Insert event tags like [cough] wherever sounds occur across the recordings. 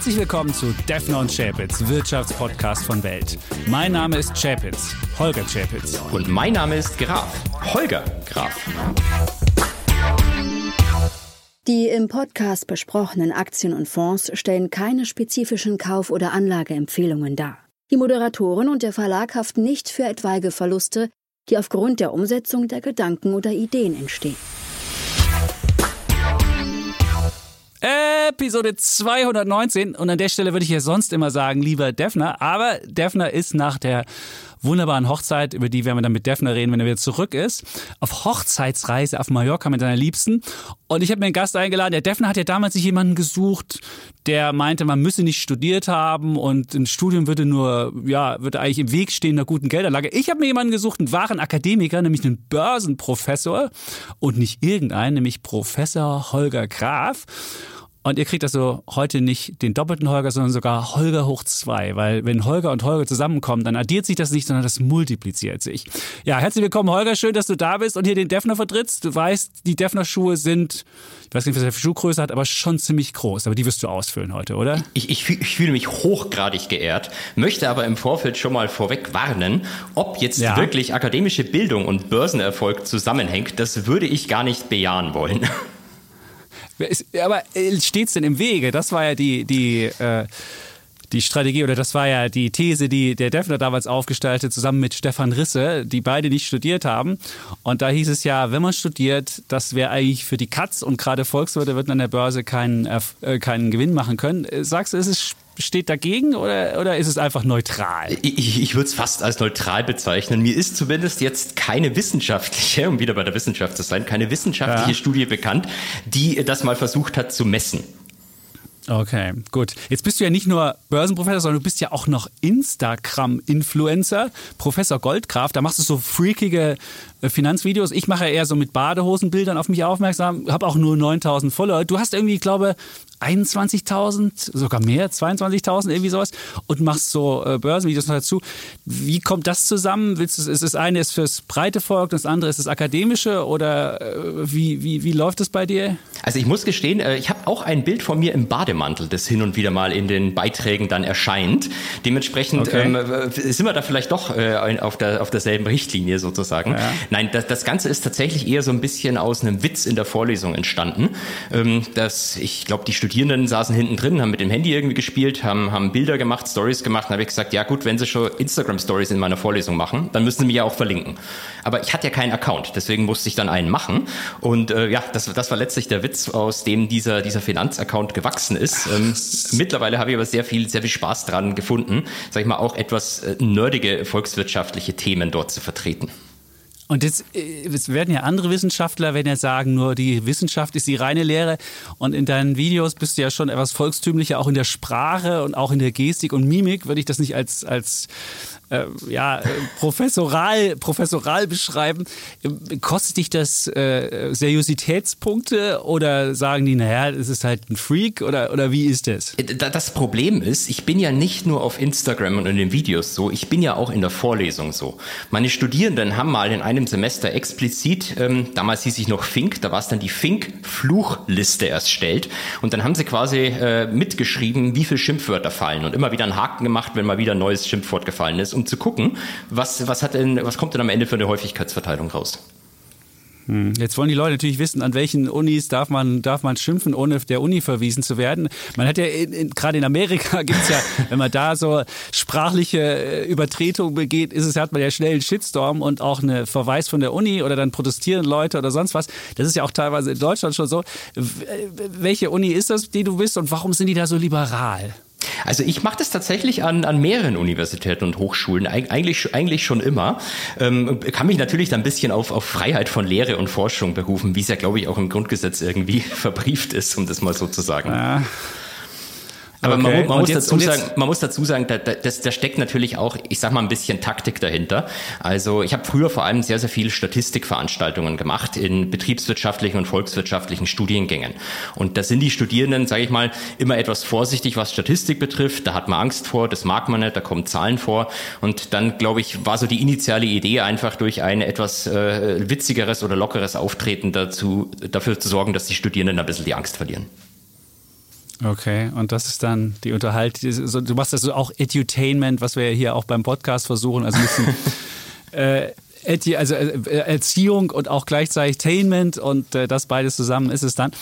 Herzlich willkommen zu Defner und Chapitz, Wirtschaftspodcast von Welt. Mein Name ist Chapitz, Holger Chapitz. Und mein Name ist Graf, Holger Graf. Die im Podcast besprochenen Aktien und Fonds stellen keine spezifischen Kauf- oder Anlageempfehlungen dar. Die Moderatoren und der Verlag haften nicht für etwaige Verluste, die aufgrund der Umsetzung der Gedanken oder Ideen entstehen. Episode 219 und an der Stelle würde ich ja sonst immer sagen, lieber Defner, aber Defner ist nach der wunderbaren Hochzeit, über die werden wir dann mit Defner reden, wenn er wieder zurück ist, auf Hochzeitsreise auf Mallorca mit seiner Liebsten. Und ich habe mir einen Gast eingeladen. Der Defner hat ja damals sich jemanden gesucht, der meinte, man müsse nicht studiert haben und ein Studium würde nur, ja, würde eigentlich im Weg stehen einer guten Geldanlage. Ich habe mir jemanden gesucht, einen wahren Akademiker, nämlich einen Börsenprofessor und nicht irgendeinen, nämlich Professor Holger Graf. Und ihr kriegt also heute nicht den doppelten Holger, sondern sogar Holger hoch zwei, weil wenn Holger und Holger zusammenkommen, dann addiert sich das nicht, sondern das multipliziert sich. Ja, herzlich willkommen, Holger. Schön, dass du da bist und hier den Defner vertrittst. Du weißt, die Defner-Schuhe sind, ich weiß nicht, was er für Schuhgröße hat, aber schon ziemlich groß. Aber die wirst du ausfüllen heute, oder? Ich, ich, ich fühle mich hochgradig geehrt, möchte aber im Vorfeld schon mal vorweg warnen, ob jetzt ja. wirklich akademische Bildung und Börsenerfolg zusammenhängt, das würde ich gar nicht bejahen wollen. Aber äh, steht's denn im Wege? Das war ja die, die, äh, die Strategie oder das war ja die These, die der Defner damals aufgestellt hat, zusammen mit Stefan Risse, die beide nicht studiert haben. Und da hieß es ja, wenn man studiert, das wäre eigentlich für die Katz und gerade Volkswirte würden an der Börse keinen, äh, keinen Gewinn machen können. Sagst du, ist es steht dagegen oder, oder ist es einfach neutral? Ich, ich würde es fast als neutral bezeichnen. Mir ist zumindest jetzt keine wissenschaftliche, [laughs] um wieder bei der Wissenschaft zu sein, keine wissenschaftliche ja. Studie bekannt, die das mal versucht hat zu messen. Okay, gut. Jetzt bist du ja nicht nur Börsenprofessor, sondern du bist ja auch noch Instagram-Influencer, Professor Goldkraft. Da machst du so freakige äh, Finanzvideos. Ich mache eher so mit Badehosenbildern auf mich aufmerksam, habe auch nur 9000 Follower. Du hast irgendwie, ich glaube 21.000, sogar mehr, 22.000, irgendwie sowas und machst so äh, Börsenvideos noch dazu. Wie kommt das zusammen? Willst du, ist das eine ist fürs breite Volk, das andere ist das akademische oder äh, wie, wie, wie läuft das bei dir? Also ich muss gestehen, äh, ich habe auch ein Bild von mir im Bademantel, das hin und wieder mal in den Beiträgen dann erscheint. Dementsprechend okay. ähm, äh, sind wir da vielleicht doch äh, auf, der, auf derselben Richtlinie sozusagen. Ja. Nein, das, das Ganze ist tatsächlich eher so ein bisschen aus einem Witz in der Vorlesung entstanden. Ähm, dass ich glaube, die Studenten Studierenden saßen hinten drin, haben mit dem Handy irgendwie gespielt, haben, haben Bilder gemacht, Stories gemacht. Dann habe ich gesagt, ja gut, wenn sie schon Instagram-Stories in meiner Vorlesung machen, dann müssen sie mich ja auch verlinken. Aber ich hatte ja keinen Account, deswegen musste ich dann einen machen. Und äh, ja, das, das war letztlich der Witz, aus dem dieser, dieser Finanzaccount gewachsen ist. Ähm, mittlerweile habe ich aber sehr viel, sehr viel Spaß dran gefunden, sag ich mal, auch etwas äh, nerdige volkswirtschaftliche Themen dort zu vertreten. Und jetzt, äh, jetzt werden ja andere Wissenschaftler, wenn ja sagen, nur die Wissenschaft ist die reine Lehre. Und in deinen Videos bist du ja schon etwas volkstümlicher, auch in der Sprache und auch in der Gestik und Mimik. Würde ich das nicht als, als äh, ja, professoral, professoral beschreiben. Kostet dich das äh, Seriositätspunkte oder sagen die, naja, das ist halt ein Freak oder, oder wie ist das? Das Problem ist, ich bin ja nicht nur auf Instagram und in den Videos so, ich bin ja auch in der Vorlesung so. Meine Studierenden haben mal in einem Semester explizit, ähm, damals hieß ich noch Fink, da war es dann die Fink-Fluchliste erstellt und dann haben sie quasi äh, mitgeschrieben, wie viele Schimpfwörter fallen und immer wieder einen Haken gemacht, wenn mal wieder ein neues Schimpfwort gefallen ist um zu gucken, was, was, hat denn, was kommt denn am Ende für eine Häufigkeitsverteilung raus? Hm, jetzt wollen die Leute natürlich wissen, an welchen Unis darf man, darf man schimpfen, ohne der Uni verwiesen zu werden. Man hat ja gerade in Amerika [laughs] gibt es ja, wenn man da so sprachliche äh, Übertretung begeht, ist es, hat man ja schnell einen Shitstorm und auch einen Verweis von der Uni oder dann protestieren Leute oder sonst was. Das ist ja auch teilweise in Deutschland schon so. Welche Uni ist das, die du bist und warum sind die da so liberal? Also ich mache das tatsächlich an, an mehreren Universitäten und Hochschulen, eigentlich, eigentlich schon immer. Ähm, kann mich natürlich dann ein bisschen auf, auf Freiheit von Lehre und Forschung berufen, wie es ja, glaube ich, auch im Grundgesetz irgendwie [laughs] verbrieft ist, um das mal so zu sagen. Ja. Aber okay. man, man muss jetzt, dazu sagen, man muss dazu sagen, da, da, das, da steckt natürlich auch, ich sag mal, ein bisschen Taktik dahinter. Also ich habe früher vor allem sehr, sehr viele Statistikveranstaltungen gemacht in betriebswirtschaftlichen und volkswirtschaftlichen Studiengängen. Und da sind die Studierenden, sage ich mal, immer etwas vorsichtig, was Statistik betrifft. Da hat man Angst vor, das mag man nicht, da kommen Zahlen vor. Und dann, glaube ich, war so die initiale Idee einfach durch ein etwas äh, witzigeres oder lockeres Auftreten dazu, dafür zu sorgen, dass die Studierenden ein bisschen die Angst verlieren. Okay, und das ist dann die Unterhaltung. Du machst das so auch Edutainment, was wir hier auch beim Podcast versuchen, also ein bisschen [laughs] äh, also äh, Erziehung und auch gleichzeitig Tainment und äh, das beides zusammen ist es dann.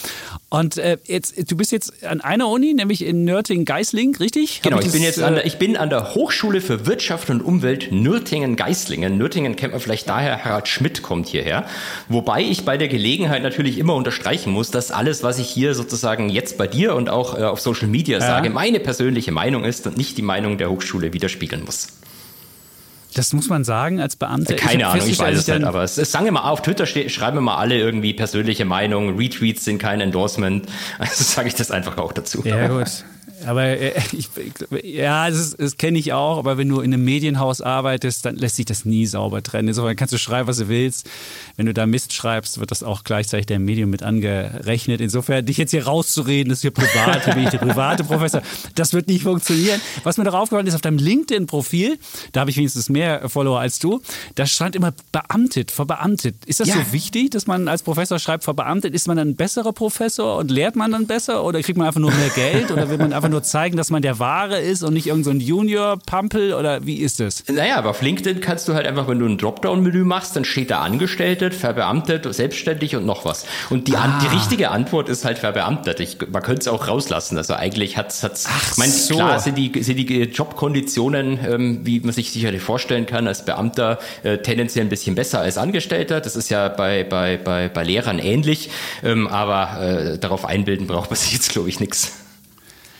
Und äh, jetzt, du bist jetzt an einer Uni, nämlich in Nürtingen-Geisling, richtig? Genau, ich, ich bin jetzt an der, ich bin an der Hochschule für Wirtschaft und Umwelt Nürtingen-Geislingen. Nürtingen kennt man vielleicht daher, Harald Schmidt kommt hierher. Wobei ich bei der Gelegenheit natürlich immer unterstreichen muss, dass alles, was ich hier sozusagen jetzt bei dir und auch äh, auf Social Media ja. sage, meine persönliche Meinung ist und nicht die Meinung der Hochschule widerspiegeln muss. Das muss man sagen als Beamter. Keine ich Ahnung, ich weiß es nicht, aber es, es sagen immer auf Twitter schreiben immer alle irgendwie persönliche Meinungen, Retweets sind kein Endorsement. [laughs] Also sage ich das einfach auch dazu. Ja, gut. Aber äh, [laughs] ich, ja, das, das kenne ich auch, aber wenn du in einem Medienhaus arbeitest, dann lässt sich das nie sauber trennen. Insofern kannst du schreiben, was du willst. Wenn du da Mist schreibst, wird das auch gleichzeitig dem Medium mit angerechnet. Insofern, dich jetzt hier rauszureden, das ist hier privat, hier bin ich der private Professor, das wird nicht funktionieren. Was mir noch aufgefallen ist, auf deinem LinkedIn-Profil, da habe ich wenigstens mehr Follower als du, da stand immer beamtet, verbeamtet. Ist das ja. so wichtig, dass man als Professor schreibt, verbeamtet? Ist man dann ein besserer Professor und lehrt man dann besser oder kriegt man einfach nur mehr Geld oder will man einfach einfach nur zeigen, dass man der Wahre ist und nicht irgendein so Junior-Pampel oder wie ist es? Naja, aber auf LinkedIn kannst du halt einfach, wenn du ein Dropdown-Menü machst, dann steht da Angestellte, Verbeamtet, Selbstständig und noch was. Und die, ah. die richtige Antwort ist halt Verbeamtet. Ich, man könnte es auch rauslassen. Also eigentlich hat es, ich meine, so. klar sind die, sind die Jobkonditionen, ähm, wie man sich sicherlich vorstellen kann, als Beamter äh, tendenziell ein bisschen besser als Angestellter. Das ist ja bei, bei, bei, bei Lehrern ähnlich. Ähm, aber äh, darauf einbilden braucht man sich jetzt, glaube ich, nichts.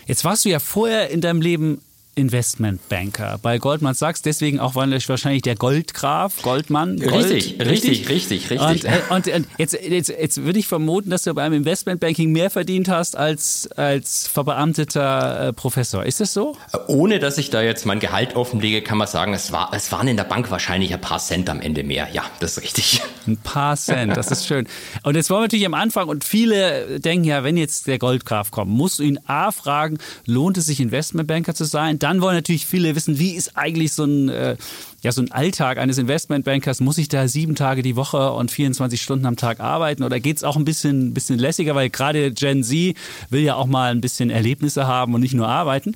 Jetzt warst du ja vorher in deinem Leben Investmentbanker bei Goldman Sachs, deswegen auch wahrscheinlich der Goldgraf, Goldmann. Gold, richtig, richtig, richtig, richtig. Und, äh, und, und jetzt, jetzt, jetzt, würde ich vermuten, dass du beim Investmentbanking mehr verdient hast als, als verbeamteter äh, Professor. Ist das so? Ohne dass ich da jetzt mein Gehalt offenlege, kann man sagen, es, war, es waren in der Bank wahrscheinlich ein paar Cent am Ende mehr. Ja, das ist richtig. Ein paar Cent, das ist schön. Und jetzt wollen wir natürlich am Anfang, und viele denken ja, wenn jetzt der Goldgraf kommt, musst du ihn A fragen, lohnt es sich Investmentbanker zu sein? Dann dann wollen natürlich viele wissen, wie ist eigentlich so ein, äh, ja, so ein Alltag eines Investmentbankers? Muss ich da sieben Tage die Woche und 24 Stunden am Tag arbeiten? Oder geht es auch ein bisschen, bisschen lässiger? Weil gerade Gen Z will ja auch mal ein bisschen Erlebnisse haben und nicht nur arbeiten.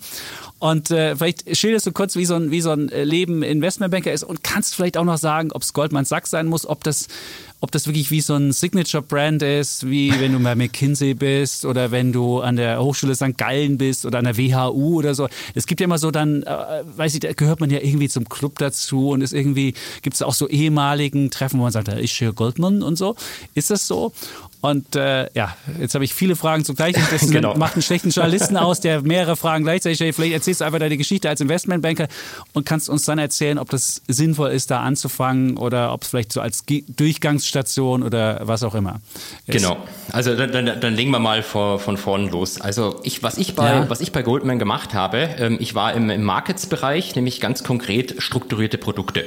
Und äh, vielleicht schilderst du kurz, wie so ein, wie so ein Leben Investmentbanker ist und kannst vielleicht auch noch sagen, ob es Goldman Sachs sein muss, ob das, ob das wirklich wie so ein Signature-Brand ist, wie wenn du bei McKinsey bist oder wenn du an der Hochschule St. Gallen bist oder an der WHU oder so. Es gibt ja immer so dann, äh, weiß ich, da gehört man ja irgendwie zum Club dazu und ist irgendwie, gibt es auch so ehemaligen Treffen, wo man sagt, da ist hier Goldman und so. Ist das so? Und äh, ja, jetzt habe ich viele Fragen zugleich. Das [laughs] genau. macht einen schlechten Journalisten aus, der mehrere Fragen gleichzeitig stellt. Vielleicht erzählst du einfach deine Geschichte als Investmentbanker und kannst uns dann erzählen, ob das sinnvoll ist, da anzufangen oder ob es vielleicht so als Durchgangsstation oder was auch immer. Ist. Genau. Also dann, dann, dann legen wir mal vor, von vorn los. Also ich, was ich bei, ja. was ich bei Goldman gemacht habe, ähm, ich war im, im Markets-Bereich, nämlich ganz konkret strukturierte Produkte.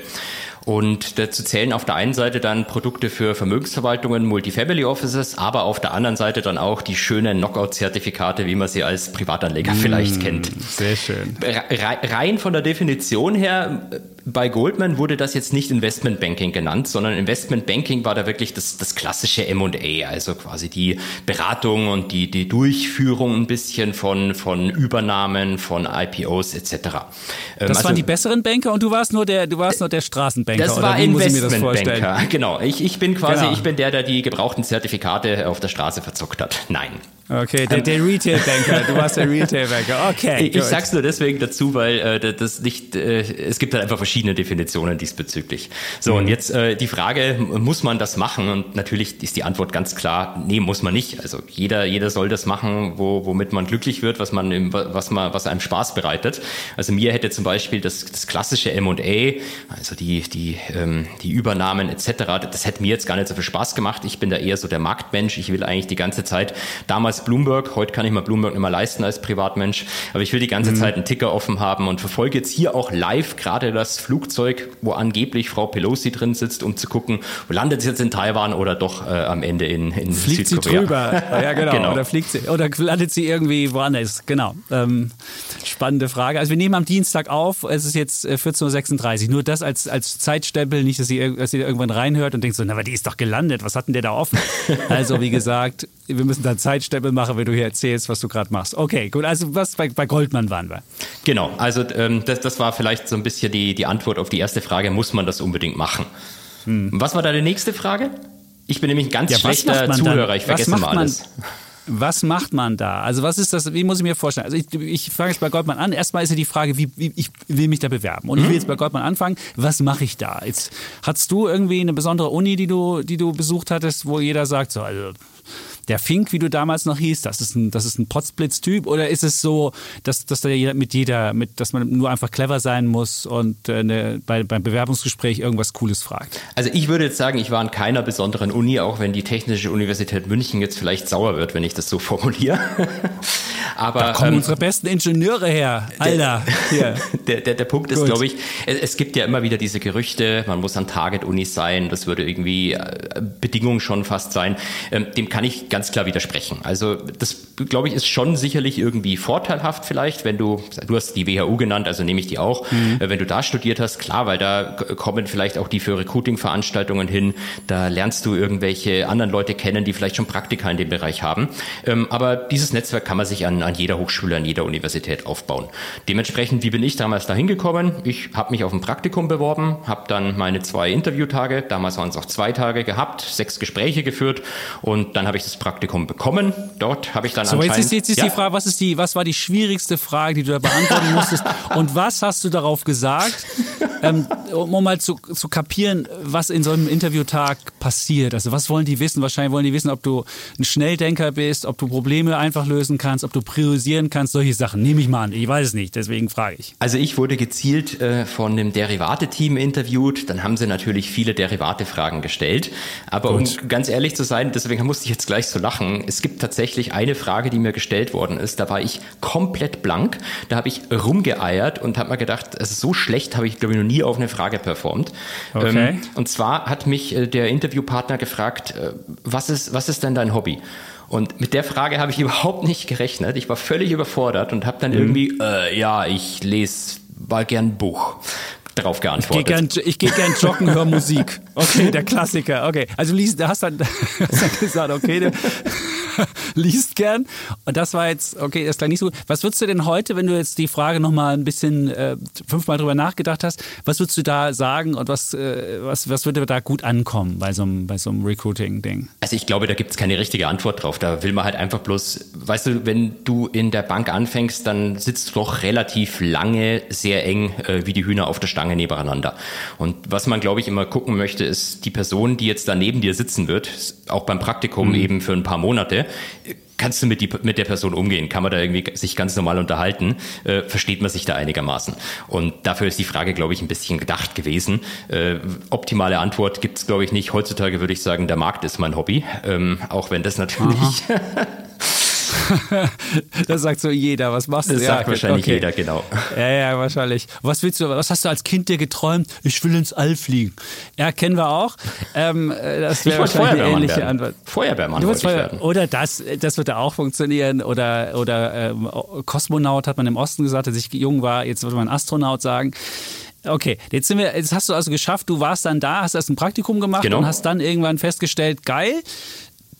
Und dazu zählen auf der einen Seite dann Produkte für Vermögensverwaltungen, Multifamily Offices, aber auf der anderen Seite dann auch die schönen Knockout-Zertifikate, wie man sie als Privatanleger mmh, vielleicht kennt. Sehr schön. Rein von der Definition her, bei Goldman wurde das jetzt nicht Investment Banking genannt, sondern Investment Banking war da wirklich das, das klassische M&A, also quasi die Beratung und die, die Durchführung ein bisschen von, von Übernahmen, von IPOs etc. Das also, waren die besseren Banker und du warst nur der, du warst nur der Straßenbanker. Banker. Das war Investmentbanker. Genau. Ich, ich bin quasi, genau. ich bin der, der die gebrauchten Zertifikate auf der Straße verzockt hat. Nein. Okay, der, der Retail-Banker. Du warst der Retail-Banker. Okay. Ich, ich sag's nur deswegen dazu, weil äh, das nicht, äh, es gibt halt einfach verschiedene Definitionen diesbezüglich. So, mhm. und jetzt äh, die Frage, muss man das machen? Und natürlich ist die Antwort ganz klar, nee, muss man nicht. Also jeder, jeder soll das machen, wo, womit man glücklich wird, was man, im, was man, was einem Spaß bereitet. Also mir hätte zum Beispiel das, das klassische M&A, also die, die, ähm, die Übernahmen etc., das hätte mir jetzt gar nicht so viel Spaß gemacht. Ich bin da eher so der Marktmensch. Ich will eigentlich die ganze Zeit damals damals Bloomberg. Heute kann ich mir Bloomberg nicht mehr leisten als Privatmensch. Aber ich will die ganze mhm. Zeit einen Ticker offen haben und verfolge jetzt hier auch live gerade das Flugzeug, wo angeblich Frau Pelosi drin sitzt, um zu gucken, landet sie jetzt in Taiwan oder doch äh, am Ende in, in fliegt Südkorea. sie drüber. ja, genau. [laughs] genau. Oder fliegt sie, oder landet sie irgendwie woanders. Genau. Ähm, spannende Frage. Also wir nehmen am Dienstag auf. Es ist jetzt 14.36 äh, Uhr. Nur das als, als Zeitstempel, nicht, dass sie, dass sie irgendwann reinhört und denkt so, na, aber die ist doch gelandet. Was hat denn der da offen? [laughs] also wie gesagt, wir müssen dann Zeitstempel machen, wenn du hier erzählst, was du gerade machst. Okay, gut. Also was bei, bei Goldman waren wir. Genau, also ähm, das, das war vielleicht so ein bisschen die, die Antwort auf die erste Frage, muss man das unbedingt machen? Hm. Was war deine nächste Frage? Ich bin nämlich ein ganz ja, schlechter Zuhörer, ich vergesse mal alles. Was macht man da? Also was ist das, wie muss ich mir vorstellen? Also ich, ich fange jetzt bei Goldman an. Erstmal ist ja die Frage, wie, wie ich will mich da bewerben. Und ich will jetzt bei Goldman anfangen. Was mache ich da? Jetzt hast du irgendwie eine besondere Uni, die du, die du besucht hattest, wo jeder sagt, so, also der Fink, wie du damals noch hieß, das ist ein, das ist ein Potzblitz-Typ? Oder ist es so, dass, dass da mit jeder, mit, dass man nur einfach clever sein muss und äh, ne, bei, beim Bewerbungsgespräch irgendwas Cooles fragt? Also ich würde jetzt sagen, ich war an keiner besonderen Uni, auch wenn die Technische Universität München jetzt vielleicht sauer wird, wenn ich das so formuliere. [laughs] Aber, da kommen ähm, unsere besten Ingenieure her, Alter. [laughs] Der, der, der, der Punkt ist, glaube ich, es, es, gibt ja immer wieder diese Gerüchte, man muss an Target-Unis sein, das würde irgendwie äh, Bedingung schon fast sein. Ähm, dem kann ich ganz klar widersprechen. Also das, glaube ich, ist schon sicherlich irgendwie vorteilhaft vielleicht, wenn du, du hast die WHU genannt, also nehme ich die auch, mhm. Äh, wenn du da studiert hast, klar, weil da kommen vielleicht auch die für Recruiting-Veranstaltungen hin, da lernst du irgendwelche anderen Leute kennen, die vielleicht schon Praktika in dem Bereich haben. Ähm, aber dieses Netzwerk kann man sich an, an jeder Hochschule, an jeder Universität aufbauen. Dementsprechend, wie bin ich damals da hingekommen? Ich habe mich auf ein Praktikum beworben, habe dann meine zwei Interviewtage, damals waren es auch zwei Tage gehabt, sechs Gespräche geführt und dann habe ich das Praktikum bekommen. Dort habe ich dann so, jetzt ist, jetzt ist ja. die Frage, was ist die, was war die schwierigste Frage, die du da beantworten musstest? und was hast du darauf gesagt, ähm, um mal zu, zu kapieren, was in so einem Interviewtag passiert? Also was wollen die wissen? Wahrscheinlich wollen die wissen, ob du ein Schnelldenker bist, ob du Probleme einfach lösen kannst, ob du priorisieren kannst, solche Sachen. Nehme ich mal an. Ich weiß es nicht, deswegen frage ich. Also ich wurde gezielt äh, von einem Derivate-Team interviewt. Dann haben sie natürlich viele Derivate-Fragen gestellt. Aber Gut. um ganz ehrlich zu sein, deswegen musste ich jetzt gleich so zu lachen. Es gibt tatsächlich eine Frage, die mir gestellt worden ist. Da war ich komplett blank. Da habe ich rumgeeiert und habe mir gedacht, also so schlecht habe ich, glaube ich, noch nie auf eine Frage performt. Okay. Ähm, und zwar hat mich äh, der Interviewpartner gefragt, äh, was, ist, was ist denn dein Hobby? Und mit der Frage habe ich [laughs] überhaupt nicht gerechnet. Ich war völlig überfordert und habe dann mhm. irgendwie, äh, ja, ich lese mal gern ein Buch darauf geantwortet. Ich gehe gern, gern joggen, höre Musik. Okay, der Klassiker. Okay, also liest, hast dann, [laughs] hast dann gesagt, okay, [laughs] liest gern. Und das war jetzt, okay, das klang nicht so gut. Was würdest du denn heute, wenn du jetzt die Frage nochmal ein bisschen äh, fünfmal drüber nachgedacht hast, was würdest du da sagen und was, äh, was, was würde da gut ankommen bei so einem, bei so einem Recruiting-Ding? Also ich glaube, da gibt es keine richtige Antwort drauf. Da will man halt einfach bloß, weißt du, wenn du in der Bank anfängst, dann sitzt du doch relativ lange sehr eng äh, wie die Hühner auf der Stange nebeneinander. Und was man, glaube ich, immer gucken möchte, ist die Person, die jetzt da neben dir sitzen wird, auch beim Praktikum mhm. eben für ein paar Monate, kannst du mit, die, mit der Person umgehen? Kann man da irgendwie sich ganz normal unterhalten? Äh, versteht man sich da einigermaßen? Und dafür ist die Frage, glaube ich, ein bisschen gedacht gewesen. Äh, optimale Antwort gibt es, glaube ich, nicht. Heutzutage würde ich sagen, der Markt ist mein Hobby, ähm, auch wenn das natürlich [laughs] [laughs] das sagt so jeder. Was machst du? Das ja, sagt wahrscheinlich okay. jeder, genau. [laughs] Ja, ja, wahrscheinlich. Was willst du, was hast du als Kind dir geträumt? Ich will ins All fliegen. Ja, kennen wir auch. Ähm, das wäre wahrscheinlich eine ähnliche werden. Antwort. Feuerwehrmann du Feuer werden. Oder das, das wird auch funktionieren. Oder, oder ähm, Kosmonaut hat man im Osten gesagt, als ich jung war. Jetzt würde man Astronaut sagen. Okay, jetzt sind wir, jetzt hast du also geschafft, du warst dann da, hast erst ein Praktikum gemacht genau. und hast dann irgendwann festgestellt, geil,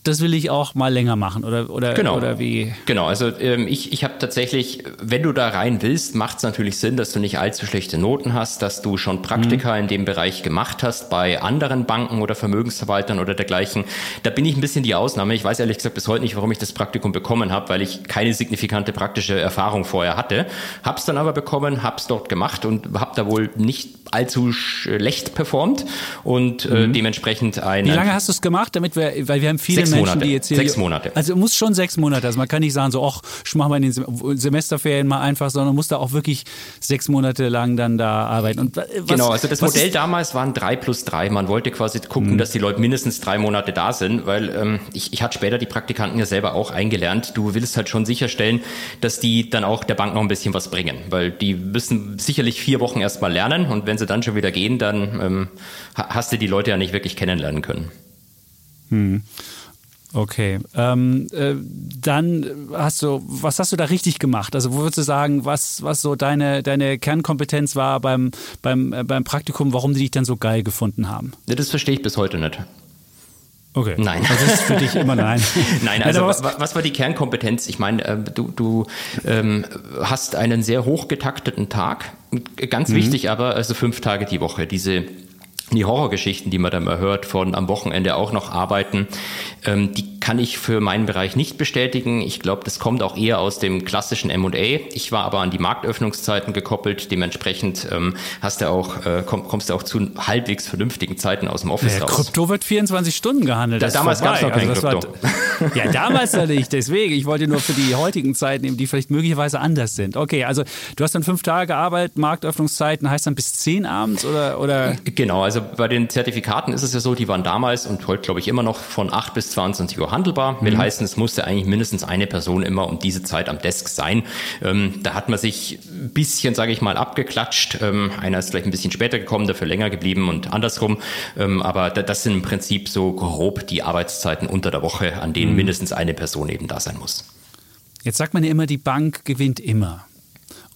das will ich auch mal länger machen oder, oder, genau. oder wie? Genau, also ähm, ich, ich habe tatsächlich, wenn du da rein willst, macht es natürlich Sinn, dass du nicht allzu schlechte Noten hast, dass du schon Praktika mhm. in dem Bereich gemacht hast bei anderen Banken oder Vermögensverwaltern oder dergleichen. Da bin ich ein bisschen die Ausnahme. Ich weiß ehrlich gesagt bis heute nicht, warum ich das Praktikum bekommen habe, weil ich keine signifikante praktische Erfahrung vorher hatte. Hab's dann aber bekommen, hab's dort gemacht und habe da wohl nicht allzu schlecht performt und äh, mhm. dementsprechend ein. Wie lange hast du es gemacht, damit wir, weil wir haben viele Menschen, Monate. die jetzt hier. Sechs Monate. Also muss schon sechs Monate. Also man kann nicht sagen, so, ach, ich mache mal in den Semesterferien mal einfach, sondern muss da auch wirklich sechs Monate lang dann da arbeiten. Und was, genau, also das Modell damals waren drei plus drei. Man wollte quasi gucken, mhm. dass die Leute mindestens drei Monate da sind, weil ähm, ich, ich hatte später die Praktikanten ja selber auch eingelernt. Du willst halt schon sicherstellen, dass die dann auch der Bank noch ein bisschen was bringen, weil die müssen sicherlich vier Wochen erstmal lernen und wenn sie dann schon wieder gehen, dann ähm, hast du die Leute ja nicht wirklich kennenlernen können. Hm. Okay, ähm, äh, dann hast du, was hast du da richtig gemacht? Also wo würdest du sagen, was, was so deine, deine Kernkompetenz war beim, beim, äh, beim Praktikum, warum die dich dann so geil gefunden haben? Das verstehe ich bis heute nicht. Okay. Nein. Also das ist für dich immer nein. [laughs] nein, also was, was, war die Kernkompetenz? Ich meine, äh, du, du ähm, hast einen sehr hochgetakteten Tag. Ganz mhm. wichtig aber, also fünf Tage die Woche. Diese die Horrorgeschichten, die man dann mal hört, von am Wochenende auch noch arbeiten, ähm, die kann ich für meinen Bereich nicht bestätigen. Ich glaube, das kommt auch eher aus dem klassischen M&A. Ich war aber an die Marktöffnungszeiten gekoppelt. Dementsprechend ähm, hast du auch, äh, komm, kommst du auch zu halbwegs vernünftigen Zeiten aus dem Office ja, raus. Krypto wird 24 Stunden gehandelt. Da, damals gab es noch kein also Krypto. War, [laughs] ja, damals ja nicht. Deswegen, ich wollte nur für die heutigen Zeiten nehmen, die vielleicht möglicherweise anders sind. Okay, also du hast dann fünf Tage gearbeitet, Marktöffnungszeiten heißt dann bis zehn abends oder? oder? Genau, also bei den Zertifikaten ist es ja so, die waren damals und heute glaube ich immer noch von 8 bis 22 Uhr handelbar. Will mhm. heißen, es musste eigentlich mindestens eine Person immer um diese Zeit am Desk sein. Ähm, da hat man sich ein bisschen, sage ich mal, abgeklatscht. Ähm, einer ist vielleicht ein bisschen später gekommen, dafür länger geblieben und andersrum. Ähm, aber das sind im Prinzip so grob die Arbeitszeiten unter der Woche, an denen mhm. mindestens eine Person eben da sein muss. Jetzt sagt man ja immer, die Bank gewinnt immer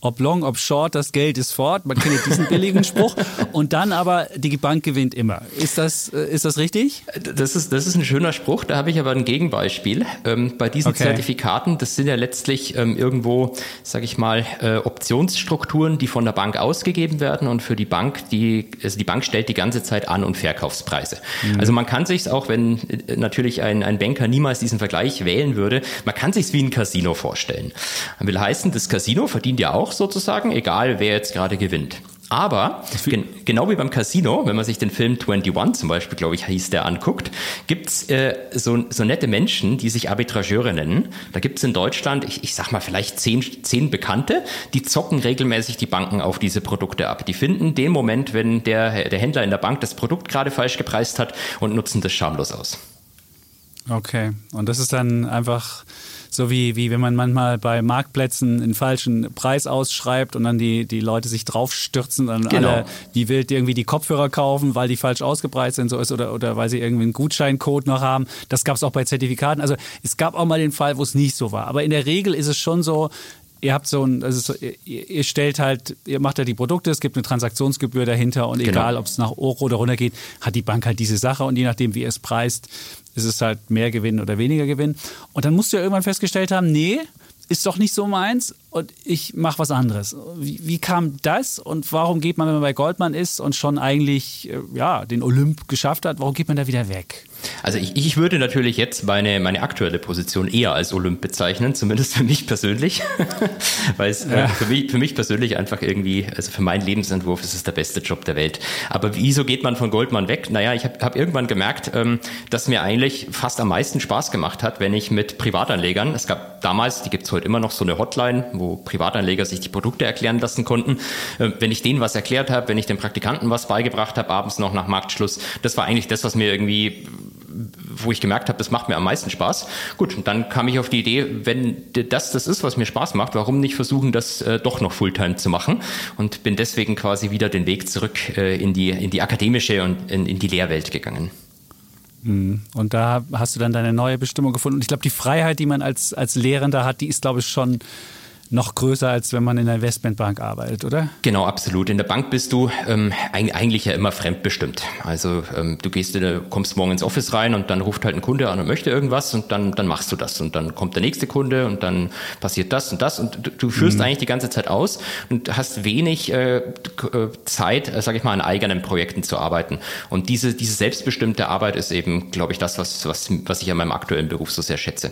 ob long, ob short, das Geld ist fort. Man kennt diesen billigen Spruch. Und dann aber, die Bank gewinnt immer. Ist das, äh, ist das richtig? Das ist, das ist ein schöner Spruch. Da habe ich aber ein Gegenbeispiel. Ähm, bei diesen okay. Zertifikaten, das sind ja letztlich ähm, irgendwo, sage ich mal, äh, Optionsstrukturen, die von der Bank ausgegeben werden und für die Bank, die, also die Bank stellt die ganze Zeit An- und Verkaufspreise. Mhm. Also man kann sich auch wenn äh, natürlich ein, ein Banker niemals diesen Vergleich wählen würde, man kann sich wie ein Casino vorstellen. Will heißen, das Casino verdient ja auch sozusagen, egal wer jetzt gerade gewinnt. Aber gen genau wie beim Casino, wenn man sich den Film 21 zum Beispiel, glaube ich, hieß der, anguckt, gibt's äh, so, so nette Menschen, die sich Arbitrageure nennen. Da gibt's in Deutschland, ich, ich sag mal, vielleicht zehn, zehn Bekannte, die zocken regelmäßig die Banken auf diese Produkte ab. Die finden den Moment, wenn der, der Händler in der Bank das Produkt gerade falsch gepreist hat und nutzen das schamlos aus. Okay, und das ist dann einfach so wie, wie wenn man manchmal bei Marktplätzen einen falschen Preis ausschreibt und dann die, die Leute sich draufstürzen und genau. alle wie wild irgendwie die Kopfhörer kaufen, weil die falsch ausgepreist sind so ist, oder, oder weil sie irgendwie einen Gutscheincode noch haben. Das gab es auch bei Zertifikaten. Also es gab auch mal den Fall, wo es nicht so war. Aber in der Regel ist es schon so, ihr habt so ein, also so, ihr, ihr, stellt halt, ihr macht ja die Produkte, es gibt eine Transaktionsgebühr dahinter und genau. egal, ob es nach hoch oder runter geht, hat die Bank halt diese Sache und je nachdem, wie ihr es preist, ist es halt mehr Gewinn oder weniger Gewinn. Und dann musst du ja irgendwann festgestellt haben, nee, ist doch nicht so meins und ich mache was anderes. Wie, wie, kam das und warum geht man, wenn man bei Goldman ist und schon eigentlich äh, ja, den Olymp geschafft hat, warum geht man da wieder weg? Also ich, ich würde natürlich jetzt meine, meine aktuelle Position eher als Olymp bezeichnen, zumindest für mich persönlich, [laughs] weil es äh, ja. äh, für, mich, für mich persönlich einfach irgendwie, also für meinen Lebensentwurf ist es der beste Job der Welt. Aber wieso geht man von Goldman weg? Naja, ich habe hab irgendwann gemerkt, ähm, dass mir eigentlich fast am meisten Spaß gemacht hat, wenn ich mit Privatanlegern, es gab damals, die gibt es heute immer noch, so eine Hotline, wo Privatanleger sich die Produkte erklären lassen konnten. Äh, wenn ich denen was erklärt habe, wenn ich den Praktikanten was beigebracht habe, abends noch nach Marktschluss, das war eigentlich das, was mir irgendwie wo ich gemerkt habe, das macht mir am meisten Spaß. Gut, und dann kam ich auf die Idee, wenn das das ist, was mir Spaß macht, warum nicht versuchen, das äh, doch noch Fulltime zu machen? Und bin deswegen quasi wieder den Weg zurück äh, in, die, in die akademische und in, in die Lehrwelt gegangen. Mhm. Und da hast du dann deine neue Bestimmung gefunden. Und ich glaube, die Freiheit, die man als, als Lehrender hat, die ist, glaube ich, schon noch größer, als wenn man in der Investmentbank arbeitet, oder? Genau, absolut. In der Bank bist du ähm, eigentlich ja immer fremdbestimmt. Also ähm, du gehst, in, kommst morgen ins Office rein und dann ruft halt ein Kunde an und möchte irgendwas und dann, dann machst du das. Und dann kommt der nächste Kunde und dann passiert das und das. Und du, du führst mhm. eigentlich die ganze Zeit aus und hast wenig äh, äh Zeit, äh, sage ich mal, an eigenen Projekten zu arbeiten. Und diese, diese selbstbestimmte Arbeit ist eben, glaube ich, das, was, was, was ich an meinem aktuellen Beruf so sehr schätze.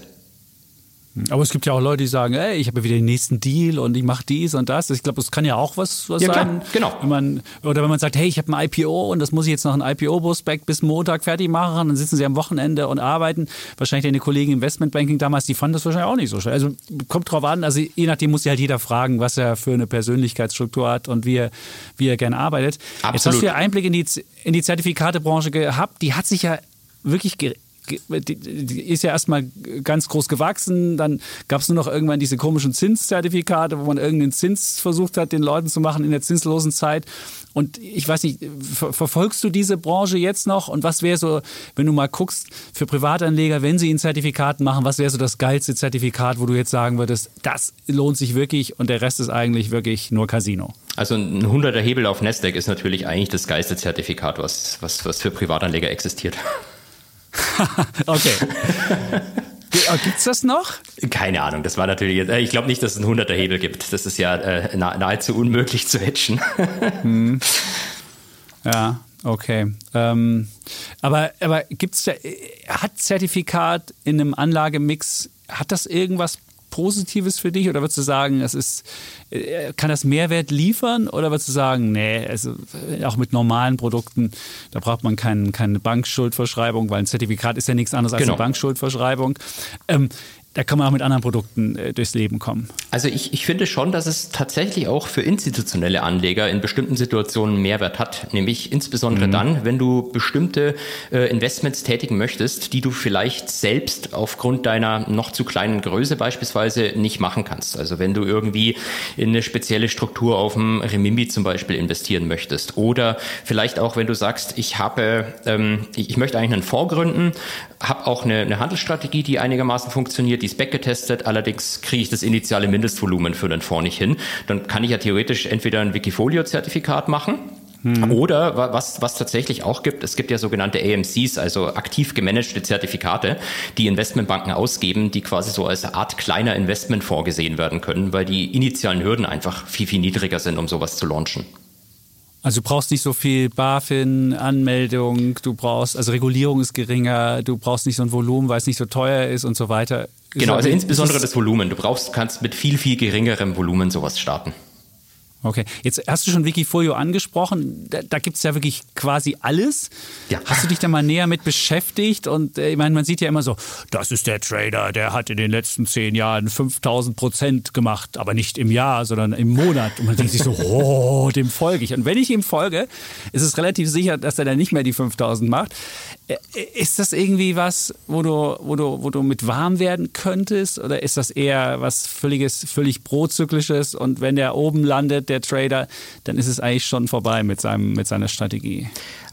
Aber es gibt ja auch Leute, die sagen, ey, ich habe wieder den nächsten Deal und ich mache dies und das. Ich glaube, das kann ja auch was, was ja, sein. Klar, genau. Wenn man, oder wenn man sagt, hey, ich habe ein IPO und das muss ich jetzt noch ein IPO-Prospekt bis Montag fertig machen, dann sitzen sie am Wochenende und arbeiten. Wahrscheinlich deine Kollegen im Investmentbanking damals, die fanden das wahrscheinlich auch nicht so schön. Also kommt drauf an, also je nachdem muss ja halt jeder fragen, was er für eine Persönlichkeitsstruktur hat und wie er, wie er gerne arbeitet. Absolut. Jetzt hast du ja Einblick in die, in die Zertifikatebranche gehabt, die hat sich ja wirklich die ist ja erstmal ganz groß gewachsen. Dann gab es nur noch irgendwann diese komischen Zinszertifikate, wo man irgendeinen Zins versucht hat, den Leuten zu machen in der zinslosen Zeit. Und ich weiß nicht, ver verfolgst du diese Branche jetzt noch? Und was wäre so, wenn du mal guckst, für Privatanleger, wenn sie ein Zertifikat machen, was wäre so das geilste Zertifikat, wo du jetzt sagen würdest, das lohnt sich wirklich und der Rest ist eigentlich wirklich nur Casino? Also ein 100er Hebel auf Nasdaq ist natürlich eigentlich das geilste Zertifikat, was, was, was für Privatanleger existiert. [laughs] okay. Gibt es das noch? Keine Ahnung, das war natürlich jetzt, ich glaube nicht, dass es einen 100er Hebel gibt. Das ist ja äh, nahezu unmöglich zu hatchen. [laughs] hm. Ja, okay. Ähm, aber aber gibt's da, hat Zertifikat in einem Anlagemix, hat das irgendwas Positives für dich oder würdest du sagen, es ist, äh, kann das Mehrwert liefern oder würdest du sagen, nee, also äh, auch mit normalen Produkten, da braucht man kein, keine Bankschuldverschreibung, weil ein Zertifikat ist ja nichts anderes als genau. eine Bankschuldverschreibung. Ähm, da kann man auch mit anderen Produkten äh, durchs Leben kommen. Also ich, ich finde schon, dass es tatsächlich auch für institutionelle Anleger in bestimmten Situationen Mehrwert hat. Nämlich insbesondere mhm. dann, wenn du bestimmte äh, Investments tätigen möchtest, die du vielleicht selbst aufgrund deiner noch zu kleinen Größe beispielsweise nicht machen kannst. Also wenn du irgendwie in eine spezielle Struktur auf dem Remimbi zum Beispiel investieren möchtest. Oder vielleicht auch, wenn du sagst, ich habe, ähm, ich, ich möchte eigentlich einen Fonds gründen, habe auch eine, eine Handelsstrategie, die einigermaßen funktioniert, die ist backgetestet, allerdings kriege ich das initiale Mindestvolumen für den Fonds nicht hin. Dann kann ich ja theoretisch entweder ein Wikifolio-Zertifikat machen, hm. Oder was, was tatsächlich auch gibt, es gibt ja sogenannte AMCs, also aktiv gemanagte Zertifikate, die Investmentbanken ausgeben, die quasi so als eine Art kleiner Investment vorgesehen werden können, weil die initialen Hürden einfach viel, viel niedriger sind, um sowas zu launchen. Also du brauchst nicht so viel BaFin, Anmeldung, du brauchst, also Regulierung ist geringer, du brauchst nicht so ein Volumen, weil es nicht so teuer ist und so weiter. Genau, also insbesondere das Volumen. Du brauchst, kannst mit viel, viel geringerem Volumen sowas starten. Okay, jetzt hast du schon Wikifolio angesprochen. Da, da gibt es ja wirklich quasi alles. Ja. Hast du dich da mal näher mit beschäftigt? Und äh, ich meine, man sieht ja immer so, das ist der Trader, der hat in den letzten zehn Jahren 5000 Prozent gemacht, aber nicht im Jahr, sondern im Monat. Und man denkt sich so, [laughs] oh, dem folge ich. Und wenn ich ihm folge, ist es relativ sicher, dass er dann nicht mehr die 5000 macht. Äh, ist das irgendwie was, wo du, wo du, wo du mit warm werden könntest? Oder ist das eher was völliges, völlig prozyklisches? Und wenn der oben landet, der Trader, dann ist es eigentlich schon vorbei mit, seinem, mit seiner Strategie.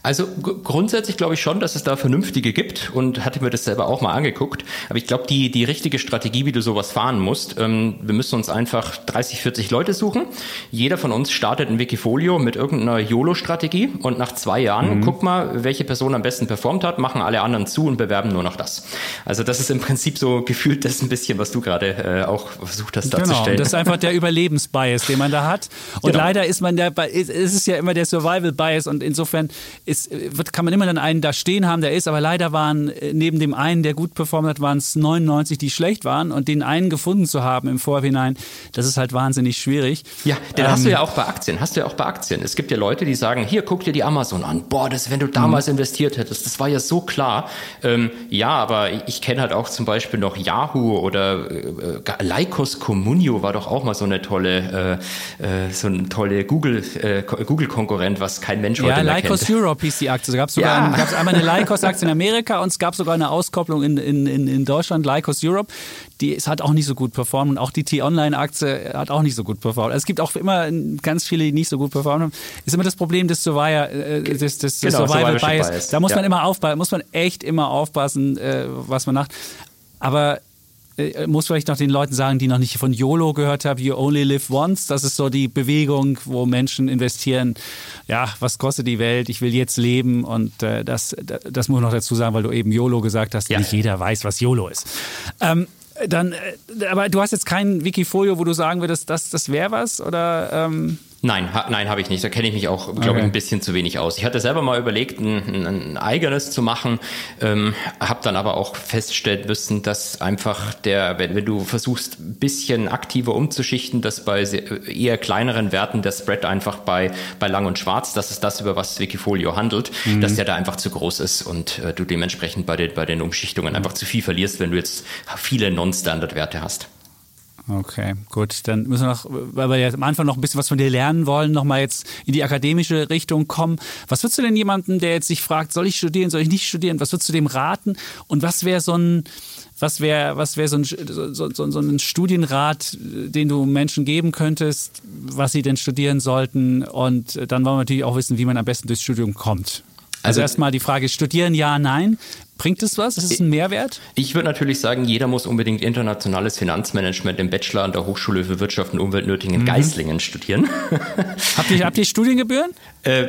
Also grundsätzlich glaube ich schon, dass es da vernünftige gibt und hatte mir das selber auch mal angeguckt. Aber ich glaube, die, die richtige Strategie, wie du sowas fahren musst, ähm, wir müssen uns einfach 30, 40 Leute suchen. Jeder von uns startet ein Wikifolio mit irgendeiner YOLO-Strategie und nach zwei Jahren, mhm. guck mal, welche Person am besten performt hat, machen alle anderen zu und bewerben nur noch das. Also das ist im Prinzip so gefühlt das ein bisschen, was du gerade äh, auch versucht hast genau, darzustellen. Das ist einfach der [laughs] Überlebensbias, den man da hat. Und genau. leider ist man der, es ist ja immer der Survival-Bias und insofern ist ist, wird, kann man immer dann einen da stehen haben, der ist, aber leider waren äh, neben dem einen, der gut performt hat, waren es 99, die schlecht waren und den einen gefunden zu haben im Vorhinein, das ist halt wahnsinnig schwierig. Ja, den ähm, hast du ja auch bei Aktien, hast du ja auch bei Aktien. Es gibt ja Leute, die sagen, hier, guck dir die Amazon an. Boah, das, wenn du damals mhm. investiert hättest, das war ja so klar. Ähm, ja, aber ich kenne halt auch zum Beispiel noch Yahoo oder äh, Lycos Communio war doch auch mal so eine tolle, äh, äh so eine tolle Google, äh, Google-Konkurrent, was kein Mensch heute ja, mehr Lycos kennt. Europe hieß die Aktie. Es gab sogar ja. ein, einmal eine Lycos-Aktie in Amerika und es gab sogar eine Auskopplung in, in, in Deutschland, Lycos Europe. Die ist, hat auch nicht so gut performt und auch die T-Online-Aktie hat auch nicht so gut performt. Es gibt auch immer ganz viele, die nicht so gut performt haben. Ist immer das Problem des Survivor, äh, des, des, genau, Survival Bias. Bias. Da muss ja. man immer aufpassen, muss man echt immer aufpassen, äh, was man macht. Aber äh, muss vielleicht noch den Leuten sagen, die noch nicht von YOLO gehört haben, You Only Live Once. Das ist so die Bewegung, wo Menschen investieren. Ja, was kostet die Welt? Ich will jetzt leben. Und äh, das, das muss ich noch dazu sagen, weil du eben YOLO gesagt hast. Ja. Nicht jeder weiß, was YOLO ist. Ähm, dann, äh, aber du hast jetzt kein Wikifolio, wo du sagen würdest, das, das wäre was? Oder ähm Nein, ha, nein, habe ich nicht. Da kenne ich mich auch, glaube okay. ich, ein bisschen zu wenig aus. Ich hatte selber mal überlegt, ein, ein eigenes zu machen, ähm, habe dann aber auch feststellen müssen, dass einfach der, wenn, wenn du versuchst, ein bisschen aktiver umzuschichten, dass bei eher kleineren Werten der Spread einfach bei, bei Lang und Schwarz, das ist das, über was Wikifolio handelt, mhm. dass der da einfach zu groß ist und äh, du dementsprechend bei den, bei den Umschichtungen einfach zu viel verlierst, wenn du jetzt viele Non-Standard-Werte hast. Okay, gut. Dann müssen wir noch, weil wir ja am Anfang noch ein bisschen was von dir lernen wollen, nochmal jetzt in die akademische Richtung kommen. Was würdest du denn jemandem, der jetzt sich fragt, soll ich studieren, soll ich nicht studieren, was würdest du dem raten? Und was wäre so ein, was wäre was wär so, ein, so, so, so ein Studienrat, den du Menschen geben könntest, was sie denn studieren sollten? Und dann wollen wir natürlich auch wissen, wie man am besten durchs Studium kommt. Also, also erstmal die Frage, studieren ja, nein. Bringt es was? Ist es ein Mehrwert? Ich würde natürlich sagen, jeder muss unbedingt internationales Finanzmanagement im Bachelor an der Hochschule für Wirtschaft und Umwelt Nördlingen mhm. Geislingen studieren. [laughs] habt, ihr, habt ihr Studiengebühren? Äh,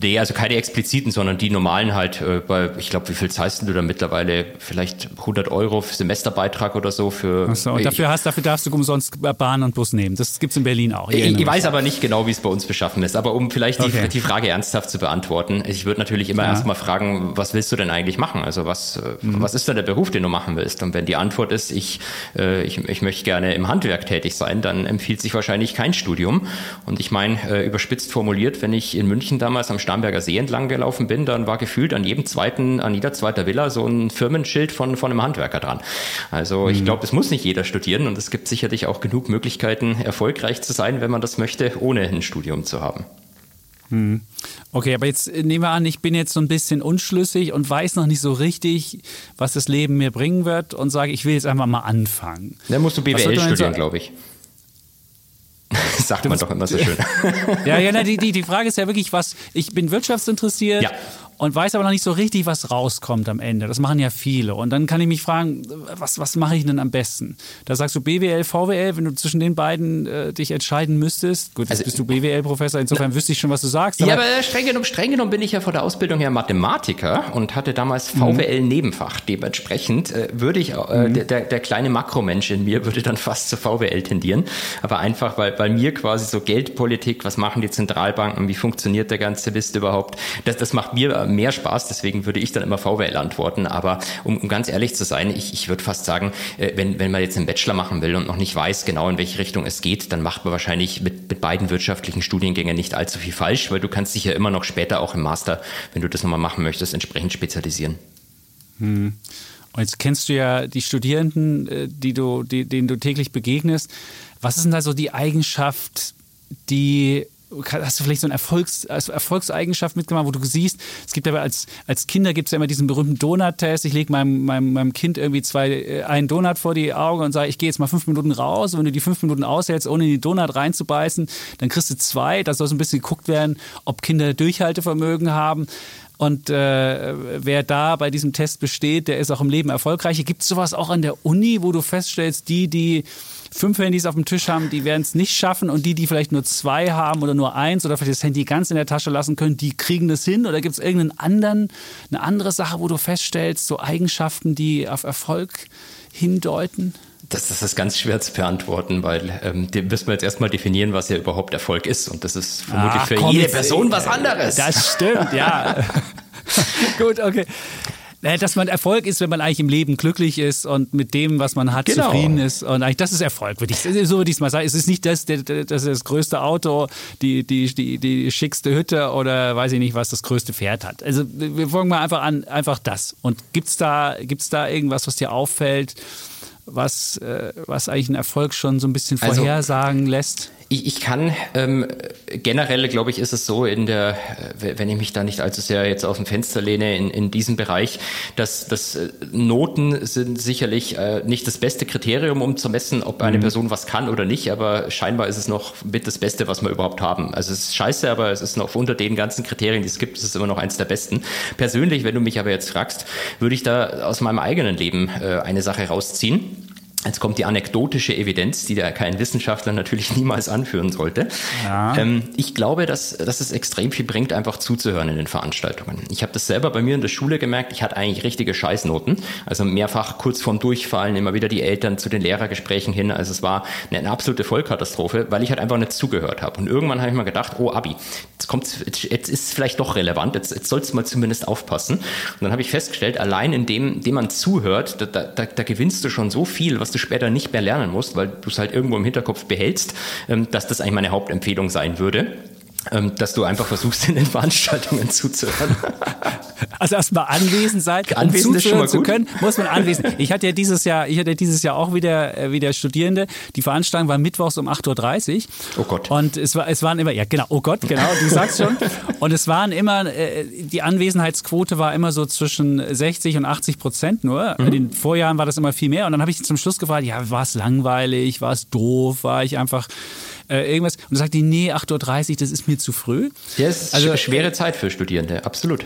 nee, also keine expliziten, sondern die normalen halt. Äh, bei, ich glaube, wie viel zahlst du da mittlerweile? Vielleicht 100 Euro für Semesterbeitrag oder so. Für, Achso, und dafür, hast, dafür darfst du umsonst Bahn und Bus nehmen. Das gibt es in Berlin auch. Ich, ich weiß aber nicht genau, wie es bei uns beschaffen ist. Aber um vielleicht okay. die, die Frage ernsthaft zu beantworten, ich würde natürlich immer ja. erstmal fragen, was willst du denn eigentlich machen? Also was, äh, mhm. was ist denn der Beruf, den du machen willst? Und wenn die Antwort ist, ich, äh, ich, ich möchte gerne im Handwerk tätig sein, dann empfiehlt sich wahrscheinlich kein Studium. Und ich meine, äh, überspitzt formuliert, wenn ich in München damals am Starnberger See entlang gelaufen bin, dann war gefühlt an jedem zweiten, an jeder zweiter Villa so ein Firmenschild von, von einem Handwerker dran. Also mhm. ich glaube, es muss nicht jeder studieren und es gibt sicherlich auch genug Möglichkeiten, erfolgreich zu sein, wenn man das möchte, ohne ein Studium zu haben. Hm. Okay, aber jetzt äh, nehmen wir an, ich bin jetzt so ein bisschen unschlüssig und weiß noch nicht so richtig, was das Leben mir bringen wird und sage, ich will jetzt einfach mal anfangen. Dann musst du BWL studieren, glaube ich. [laughs] Sagt man doch immer so schön. [laughs] ja, ja, die, die, die Frage ist ja wirklich, was, ich bin wirtschaftsinteressiert ja und weiß aber noch nicht so richtig, was rauskommt am Ende. Das machen ja viele. Und dann kann ich mich fragen, was, was mache ich denn am besten? Da sagst du BWL, VWL, wenn du zwischen den beiden äh, dich entscheiden müsstest. Gut, jetzt also, bist du BWL-Professor, insofern na, wüsste ich schon, was du sagst. Aber ja, aber streng genommen, streng genommen bin ich ja vor der Ausbildung her Mathematiker und hatte damals VWL-Nebenfach. Dementsprechend äh, würde ich, äh, mhm. der, der kleine Makromensch in mir [laughs] würde dann fast zur VWL tendieren. Aber einfach, weil bei mir quasi so Geldpolitik, was machen die Zentralbanken, wie funktioniert der ganze Mist überhaupt, das, das macht mir mehr Spaß, deswegen würde ich dann immer VWL antworten. Aber um, um ganz ehrlich zu sein, ich, ich würde fast sagen, äh, wenn, wenn man jetzt einen Bachelor machen will und noch nicht weiß genau, in welche Richtung es geht, dann macht man wahrscheinlich mit, mit beiden wirtschaftlichen Studiengängen nicht allzu viel falsch, weil du kannst dich ja immer noch später auch im Master, wenn du das nochmal machen möchtest, entsprechend spezialisieren. Hm. Und jetzt kennst du ja die Studierenden, äh, die du, die, denen du täglich begegnest. Was ist denn da so die Eigenschaft, die hast du vielleicht so eine Erfolgs, also Erfolgseigenschaft mitgemacht, wo du siehst, es gibt aber als, als Kinder gibt es ja immer diesen berühmten Donut-Test. Ich lege meinem, meinem, meinem Kind irgendwie zwei, äh, einen Donut vor die Augen und sage, ich gehe jetzt mal fünf Minuten raus. Und wenn du die fünf Minuten aushältst, ohne in die Donut reinzubeißen, dann kriegst du zwei. Da soll so ein bisschen geguckt werden, ob Kinder Durchhaltevermögen haben. Und äh, wer da bei diesem Test besteht, der ist auch im Leben erfolgreich. Gibt es sowas auch an der Uni, wo du feststellst, die, die fünf Handys auf dem Tisch haben, die werden es nicht schaffen und die, die vielleicht nur zwei haben oder nur eins oder vielleicht das Handy ganz in der Tasche lassen können, die kriegen das hin? Oder gibt es irgendeinen anderen, eine andere Sache, wo du feststellst, so Eigenschaften, die auf Erfolg hindeuten? Das, das ist ganz schwer zu beantworten, weil ähm, müssen wir jetzt erstmal definieren, was ja überhaupt Erfolg ist. Und das ist vermutlich Ach, für komm, jede Person was anderes. Das stimmt, ja. [laughs] Gut, okay. Dass man Erfolg ist, wenn man eigentlich im Leben glücklich ist und mit dem, was man hat, genau. zufrieden ist. Und eigentlich, das ist Erfolg, würde ich, so würde ich es mal sagen. Es ist nicht das, das, das, größte Auto, die, die, die, die schickste Hütte oder weiß ich nicht, was das größte Pferd hat. Also wir fangen mal einfach an, einfach das. Und gibt's da, gibt's da irgendwas, was dir auffällt? was, äh, was eigentlich einen Erfolg schon so ein bisschen also vorhersagen also, lässt? Ich, ich kann ähm, generell, glaube ich, ist es so in der, äh, wenn ich mich da nicht allzu sehr jetzt aus dem Fenster lehne in, in diesem Bereich, dass, dass äh, Noten sind sicherlich äh, nicht das beste Kriterium, um zu messen, ob eine mhm. Person was kann oder nicht, aber scheinbar ist es noch mit das Beste, was wir überhaupt haben. Also es ist scheiße, aber es ist noch unter den ganzen Kriterien, die es gibt, es ist immer noch eins der besten. Persönlich, wenn du mich aber jetzt fragst, würde ich da aus meinem eigenen Leben äh, eine Sache rausziehen. Jetzt kommt die anekdotische Evidenz, die der kein Wissenschaftler natürlich [laughs] niemals anführen sollte. Ja. Ähm, ich glaube, dass, dass es extrem viel bringt, einfach zuzuhören in den Veranstaltungen. Ich habe das selber bei mir in der Schule gemerkt, ich hatte eigentlich richtige Scheißnoten. Also mehrfach kurz vorm Durchfallen, immer wieder die Eltern zu den Lehrergesprächen hin. Also es war eine, eine absolute Vollkatastrophe, weil ich halt einfach nicht zugehört habe. Und irgendwann habe ich mal gedacht, oh Abi, jetzt kommt jetzt ist es vielleicht doch relevant, jetzt, jetzt sollst du mal zumindest aufpassen. Und dann habe ich festgestellt, allein indem, indem man zuhört, da, da, da gewinnst du schon so viel, was was du später nicht mehr lernen musst, weil du es halt irgendwo im Hinterkopf behältst, ähm, dass das eigentlich meine Hauptempfehlung sein würde dass du einfach versuchst, in den Veranstaltungen zuzuhören. [laughs] Also erstmal anwesend sein, anwesend um zu können, muss man anwesend. Ich hatte ja dieses Jahr, ich hatte dieses Jahr auch wieder, äh, wieder Studierende. Die Veranstaltung war mittwochs um 8.30 Uhr. Oh Gott. Und es, war, es waren immer, ja genau, oh Gott, genau, du sagst schon. [laughs] Und es waren immer, äh, die Anwesenheitsquote war immer so zwischen 60 und 80 Prozent nur. Mhm. In den Vorjahren war das immer viel mehr. Und dann habe ich zum Schluss gefragt, ja, war es langweilig, war es doof, war ich einfach äh, irgendwas. Und dann sagt die, nee, 8.30 Uhr, das ist mir zu früh. Ja, es ist also, schwere Zeit für Studierende, absolut.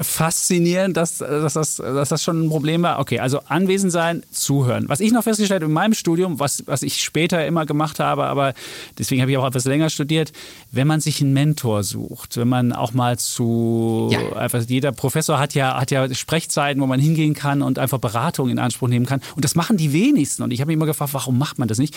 faszinierend, dass, dass, das, dass das schon ein Problem war. Okay, also anwesend sein, zuhören. Was ich noch festgestellt habe in meinem Studium, was, was ich später immer gemacht habe, aber deswegen habe ich auch etwas länger studiert, wenn man sich einen Mentor sucht, wenn man auch mal zu, ja. einfach jeder Professor hat ja, hat ja Sprechzeiten, wo man hingehen kann und einfach Beratung in Anspruch nehmen kann. Und das machen die wenigsten. Und ich habe mich immer gefragt, warum macht man das nicht?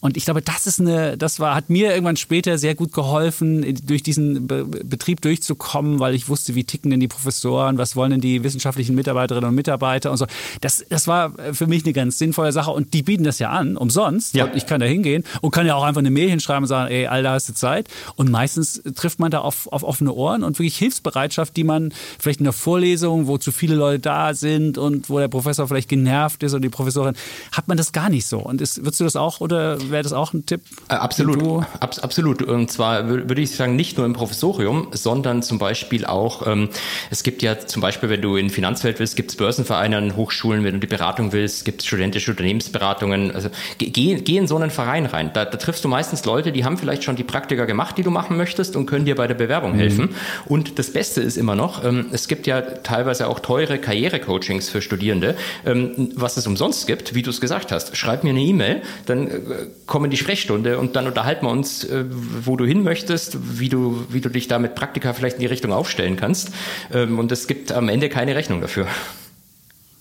Und ich glaube, das ist eine, das war, hat mir irgendwann später sehr gut geholfen, durch diesen Be Betrieb durchzukommen, weil ich wusste, wie ticken denn die Professoren, was wollen denn die wissenschaftlichen Mitarbeiterinnen und Mitarbeiter und so. Das, das war für mich eine ganz sinnvolle Sache und die bieten das ja an, umsonst. Ja. Und ich kann da hingehen und kann ja auch einfach eine Mail hinschreiben und sagen, ey, Alter, hast du Zeit? Und meistens trifft man da auf, auf offene Ohren und wirklich Hilfsbereitschaft, die man vielleicht in der Vorlesung, wo zu viele Leute da sind und wo der Professor vielleicht genervt ist oder die Professorin, hat man das gar nicht so. Und ist, würdest du das auch oder wäre das auch ein Tipp? Äh, absolut, Abs absolut. Und zwar würde ich sagen, nicht nur im Professorium, sondern zum Beispiel auch, ähm, es gibt ja zum Beispiel, wenn du in Finanzwelt willst, gibt es Börsenvereine an Hochschulen, wenn du die Beratung willst, gibt es studentische Unternehmensberatungen. Also geh, geh in so einen Verein rein. Da, da, triffst du meistens Leute, die haben vielleicht schon die Praktika gemacht, die du machen möchtest und können dir bei der Bewerbung mhm. helfen. Und das Beste ist immer noch, ähm, es gibt ja teilweise auch teure Karrierecoachings für Studierende, ähm, was es umsonst gibt, wie du es gesagt hast. Schreib mir eine E-Mail, dann äh, komm in die Sprechstunde und dann unterhalten wir uns, äh, wo du hin möchtest, wie du, wie du dich da mit Praktika vielleicht in die Richtung aufstellen kannst. Ähm, und es gibt am Ende keine Rechnung dafür.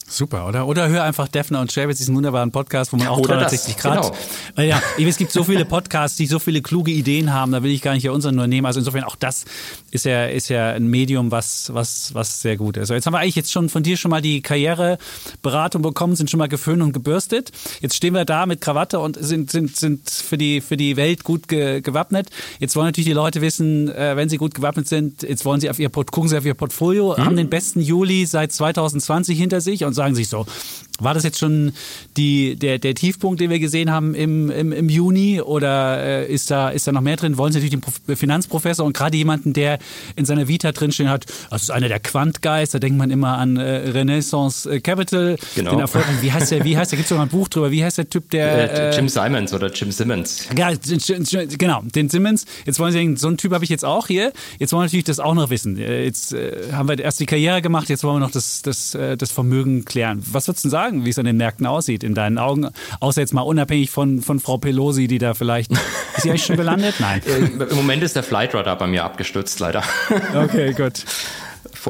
Super, oder? Oder hör einfach Defner und Shabitz, diesen wunderbaren Podcast, wo man auch oder 360 das, Grad. Genau. Ja, es gibt so viele Podcasts, die so viele kluge Ideen haben, da will ich gar nicht ja unseren nur nehmen. Also insofern auch das ist ja, ist ja ein Medium, was, was, was sehr gut ist. So, jetzt haben wir eigentlich jetzt schon von dir schon mal die Karriereberatung bekommen, sind schon mal geföhnt und gebürstet. Jetzt stehen wir da mit Krawatte und sind, sind, sind für die, für die Welt gut ge, gewappnet. Jetzt wollen natürlich die Leute wissen, äh, wenn sie gut gewappnet sind, jetzt wollen sie auf ihr, gucken sie auf ihr Portfolio, mhm. haben den besten Juli seit 2020 hinter sich und sagen sich so, war das jetzt schon die, der, der Tiefpunkt, den wir gesehen haben im, im, im Juni oder äh, ist, da, ist da noch mehr drin? Wollen Sie natürlich den Finanzprofessor und gerade jemanden, der in seiner Vita drinstehen hat, das ist einer der Quant-Guys, da denkt man immer an äh, Renaissance äh, Capital, genau. den Erfolg. Wie heißt der, wie heißt der, gibt es sogar ein Buch drüber, wie heißt der Typ, der... Äh, Jim Simons oder Jim Simmons. Ja, genau, den Simmons. Jetzt wollen Sie denken, so einen Typ habe ich jetzt auch hier. Jetzt wollen wir natürlich das auch noch wissen. Äh, jetzt äh, haben wir erst die Karriere gemacht, jetzt wollen wir noch das, das, äh, das Vermögen klären. Was würdest du sagen? Sagen, wie es an den Märkten aussieht in deinen Augen? Außer jetzt mal unabhängig von, von Frau Pelosi, die da vielleicht. Ist sie eigentlich schon gelandet? Nein. Äh, Im Moment ist der Flightradar bei mir abgestürzt, leider. Okay, gut.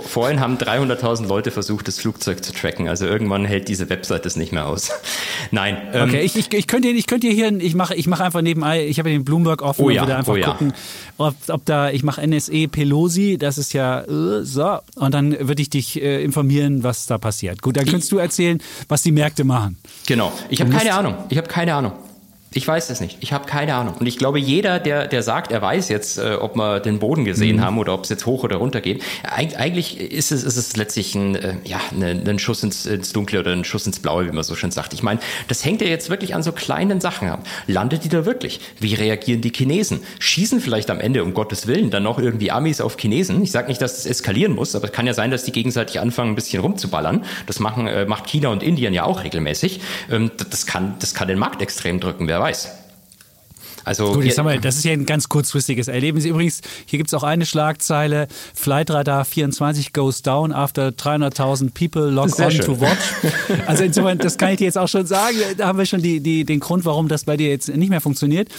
Vorhin haben 300.000 Leute versucht, das Flugzeug zu tracken. Also irgendwann hält diese Website das nicht mehr aus. [laughs] Nein. Ähm, okay, ich, ich, ich könnte ich könnte hier, ich mache ich mache einfach nebenbei, ich habe den Bloomberg offen oh ja, und würde einfach oh ja. gucken, ob, ob da, ich mache NSE Pelosi, das ist ja äh, so, und dann würde ich dich äh, informieren, was da passiert. Gut, dann könntest du erzählen, was die Märkte machen. Genau. Ich habe keine Ahnung. Ich habe keine Ahnung. Ich weiß es nicht. Ich habe keine Ahnung. Und ich glaube, jeder, der, der sagt, er weiß jetzt, äh, ob wir den Boden gesehen mhm. haben oder ob es jetzt hoch oder runter geht, eigentlich ist es, ist es letztlich ein, äh, ja, ein, ein Schuss ins, ins Dunkle oder ein Schuss ins Blaue, wie man so schön sagt. Ich meine, das hängt ja jetzt wirklich an so kleinen Sachen ab. Landet die da wirklich? Wie reagieren die Chinesen? Schießen vielleicht am Ende, um Gottes Willen, dann noch irgendwie Amis auf Chinesen? Ich sage nicht, dass es eskalieren muss, aber es kann ja sein, dass die gegenseitig anfangen, ein bisschen rumzuballern. Das machen, äh, macht China und Indien ja auch regelmäßig. Ähm, das, kann, das kann den Markt extrem drücken, wer weiß. Also Gut, jetzt haben wir, das ist ja ein ganz kurzfristiges Erlebnis. Übrigens, hier gibt es auch eine Schlagzeile, Flightradar 24 goes down after 300.000 people log on schön. to watch. Also insofern, das kann ich dir jetzt auch schon sagen, da haben wir schon die, die, den Grund, warum das bei dir jetzt nicht mehr funktioniert.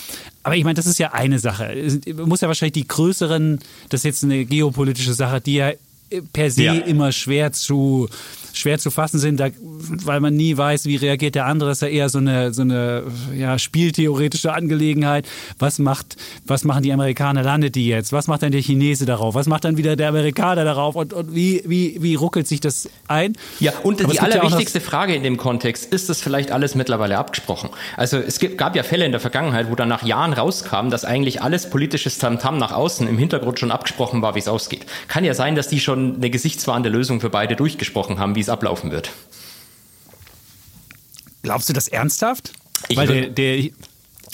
Aber ich meine, das ist ja eine Sache. Man muss ja wahrscheinlich die größeren, das ist jetzt eine geopolitische Sache, die ja per se ja. immer schwer zu schwer zu fassen sind, da, weil man nie weiß, wie reagiert der andere. Das ist ja eher so eine, so eine ja, spieltheoretische Angelegenheit. Was macht, was machen die Amerikaner, landet die jetzt? Was macht dann der Chinese darauf? Was macht dann wieder der Amerikaner darauf? Und, und wie, wie, wie ruckelt sich das ein? Ja, und Aber die allerwichtigste ja Frage in dem Kontext, ist das vielleicht alles mittlerweile abgesprochen? Also es gab ja Fälle in der Vergangenheit, wo dann nach Jahren rauskam, dass eigentlich alles politisches Tamtam nach außen im Hintergrund schon abgesprochen war, wie es ausgeht. Kann ja sein, dass die schon eine gesichtswahrende Lösung für beide durchgesprochen haben, wie es ablaufen wird. Glaubst du das ernsthaft? Ich Weil der, der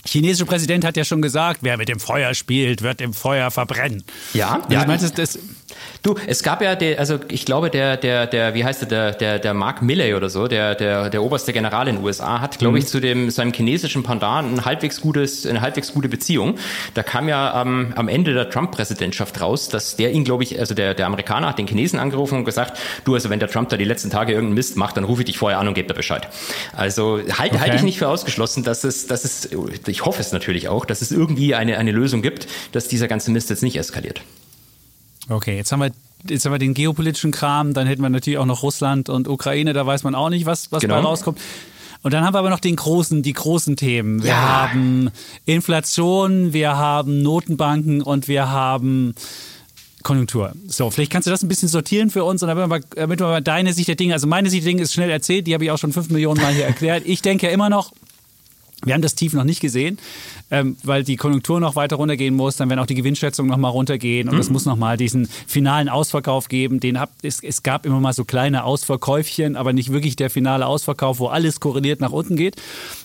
chinesische Präsident hat ja schon gesagt, wer mit dem Feuer spielt, wird im Feuer verbrennen. Ja, also ja. Ich meinte, das, Du, es gab ja, der, also ich glaube, der, der, der, wie heißt der, der, der Mark Milley oder so, der, der, der oberste General in den USA, hat, glaube mhm. ich, zu dem seinem chinesischen Pendant ein halbwegs gutes, eine halbwegs gute Beziehung. Da kam ja ähm, am Ende der Trump-Präsidentschaft raus, dass der ihn, glaube ich, also der, der Amerikaner hat den Chinesen angerufen und gesagt, du, also wenn der Trump da die letzten Tage irgendeinen Mist macht, dann rufe ich dich vorher an und gebe dir Bescheid. Also halte halte ich nicht für ausgeschlossen, dass es, dass es, ich hoffe es natürlich auch, dass es irgendwie eine, eine Lösung gibt, dass dieser ganze Mist jetzt nicht eskaliert. Okay, jetzt haben wir jetzt haben wir den geopolitischen Kram, dann hätten wir natürlich auch noch Russland und Ukraine, da weiß man auch nicht, was, was genau. rauskommt. Und dann haben wir aber noch den großen, die großen Themen. Wir ja. haben Inflation, wir haben Notenbanken und wir haben Konjunktur. So, vielleicht kannst du das ein bisschen sortieren für uns und damit wir, mal, damit wir mal deine Sicht der Dinge, also meine Sicht der Dinge ist schnell erzählt, die habe ich auch schon fünf Millionen Mal hier [laughs] erklärt. Ich denke ja immer noch, wir haben das Tief noch nicht gesehen, ähm, weil die Konjunktur noch weiter runtergehen muss. Dann werden auch die Gewinnschätzungen noch mal runtergehen und mhm. es muss noch mal diesen finalen Ausverkauf geben. Den hab, es, es gab immer mal so kleine Ausverkäufchen, aber nicht wirklich der finale Ausverkauf, wo alles korreliert nach unten geht.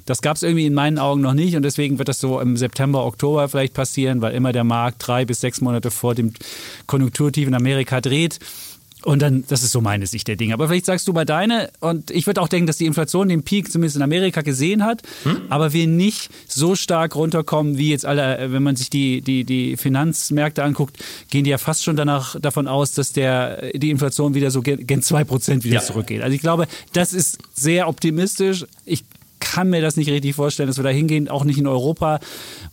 Das gab es irgendwie in meinen Augen noch nicht und deswegen wird das so im September, Oktober vielleicht passieren, weil immer der Markt drei bis sechs Monate vor dem Konjunkturtief in Amerika dreht. Und dann, das ist so meine Sicht der Dinge. Aber vielleicht sagst du mal deine. Und ich würde auch denken, dass die Inflation den Peak zumindest in Amerika gesehen hat, hm? aber wir nicht so stark runterkommen, wie jetzt alle, wenn man sich die, die, die Finanzmärkte anguckt, gehen die ja fast schon danach davon aus, dass der, die Inflation wieder so gen 2% wieder ja. zurückgeht. Also ich glaube, das ist sehr optimistisch. Ich kann mir das nicht richtig vorstellen, dass wir da hingehen, auch nicht in Europa,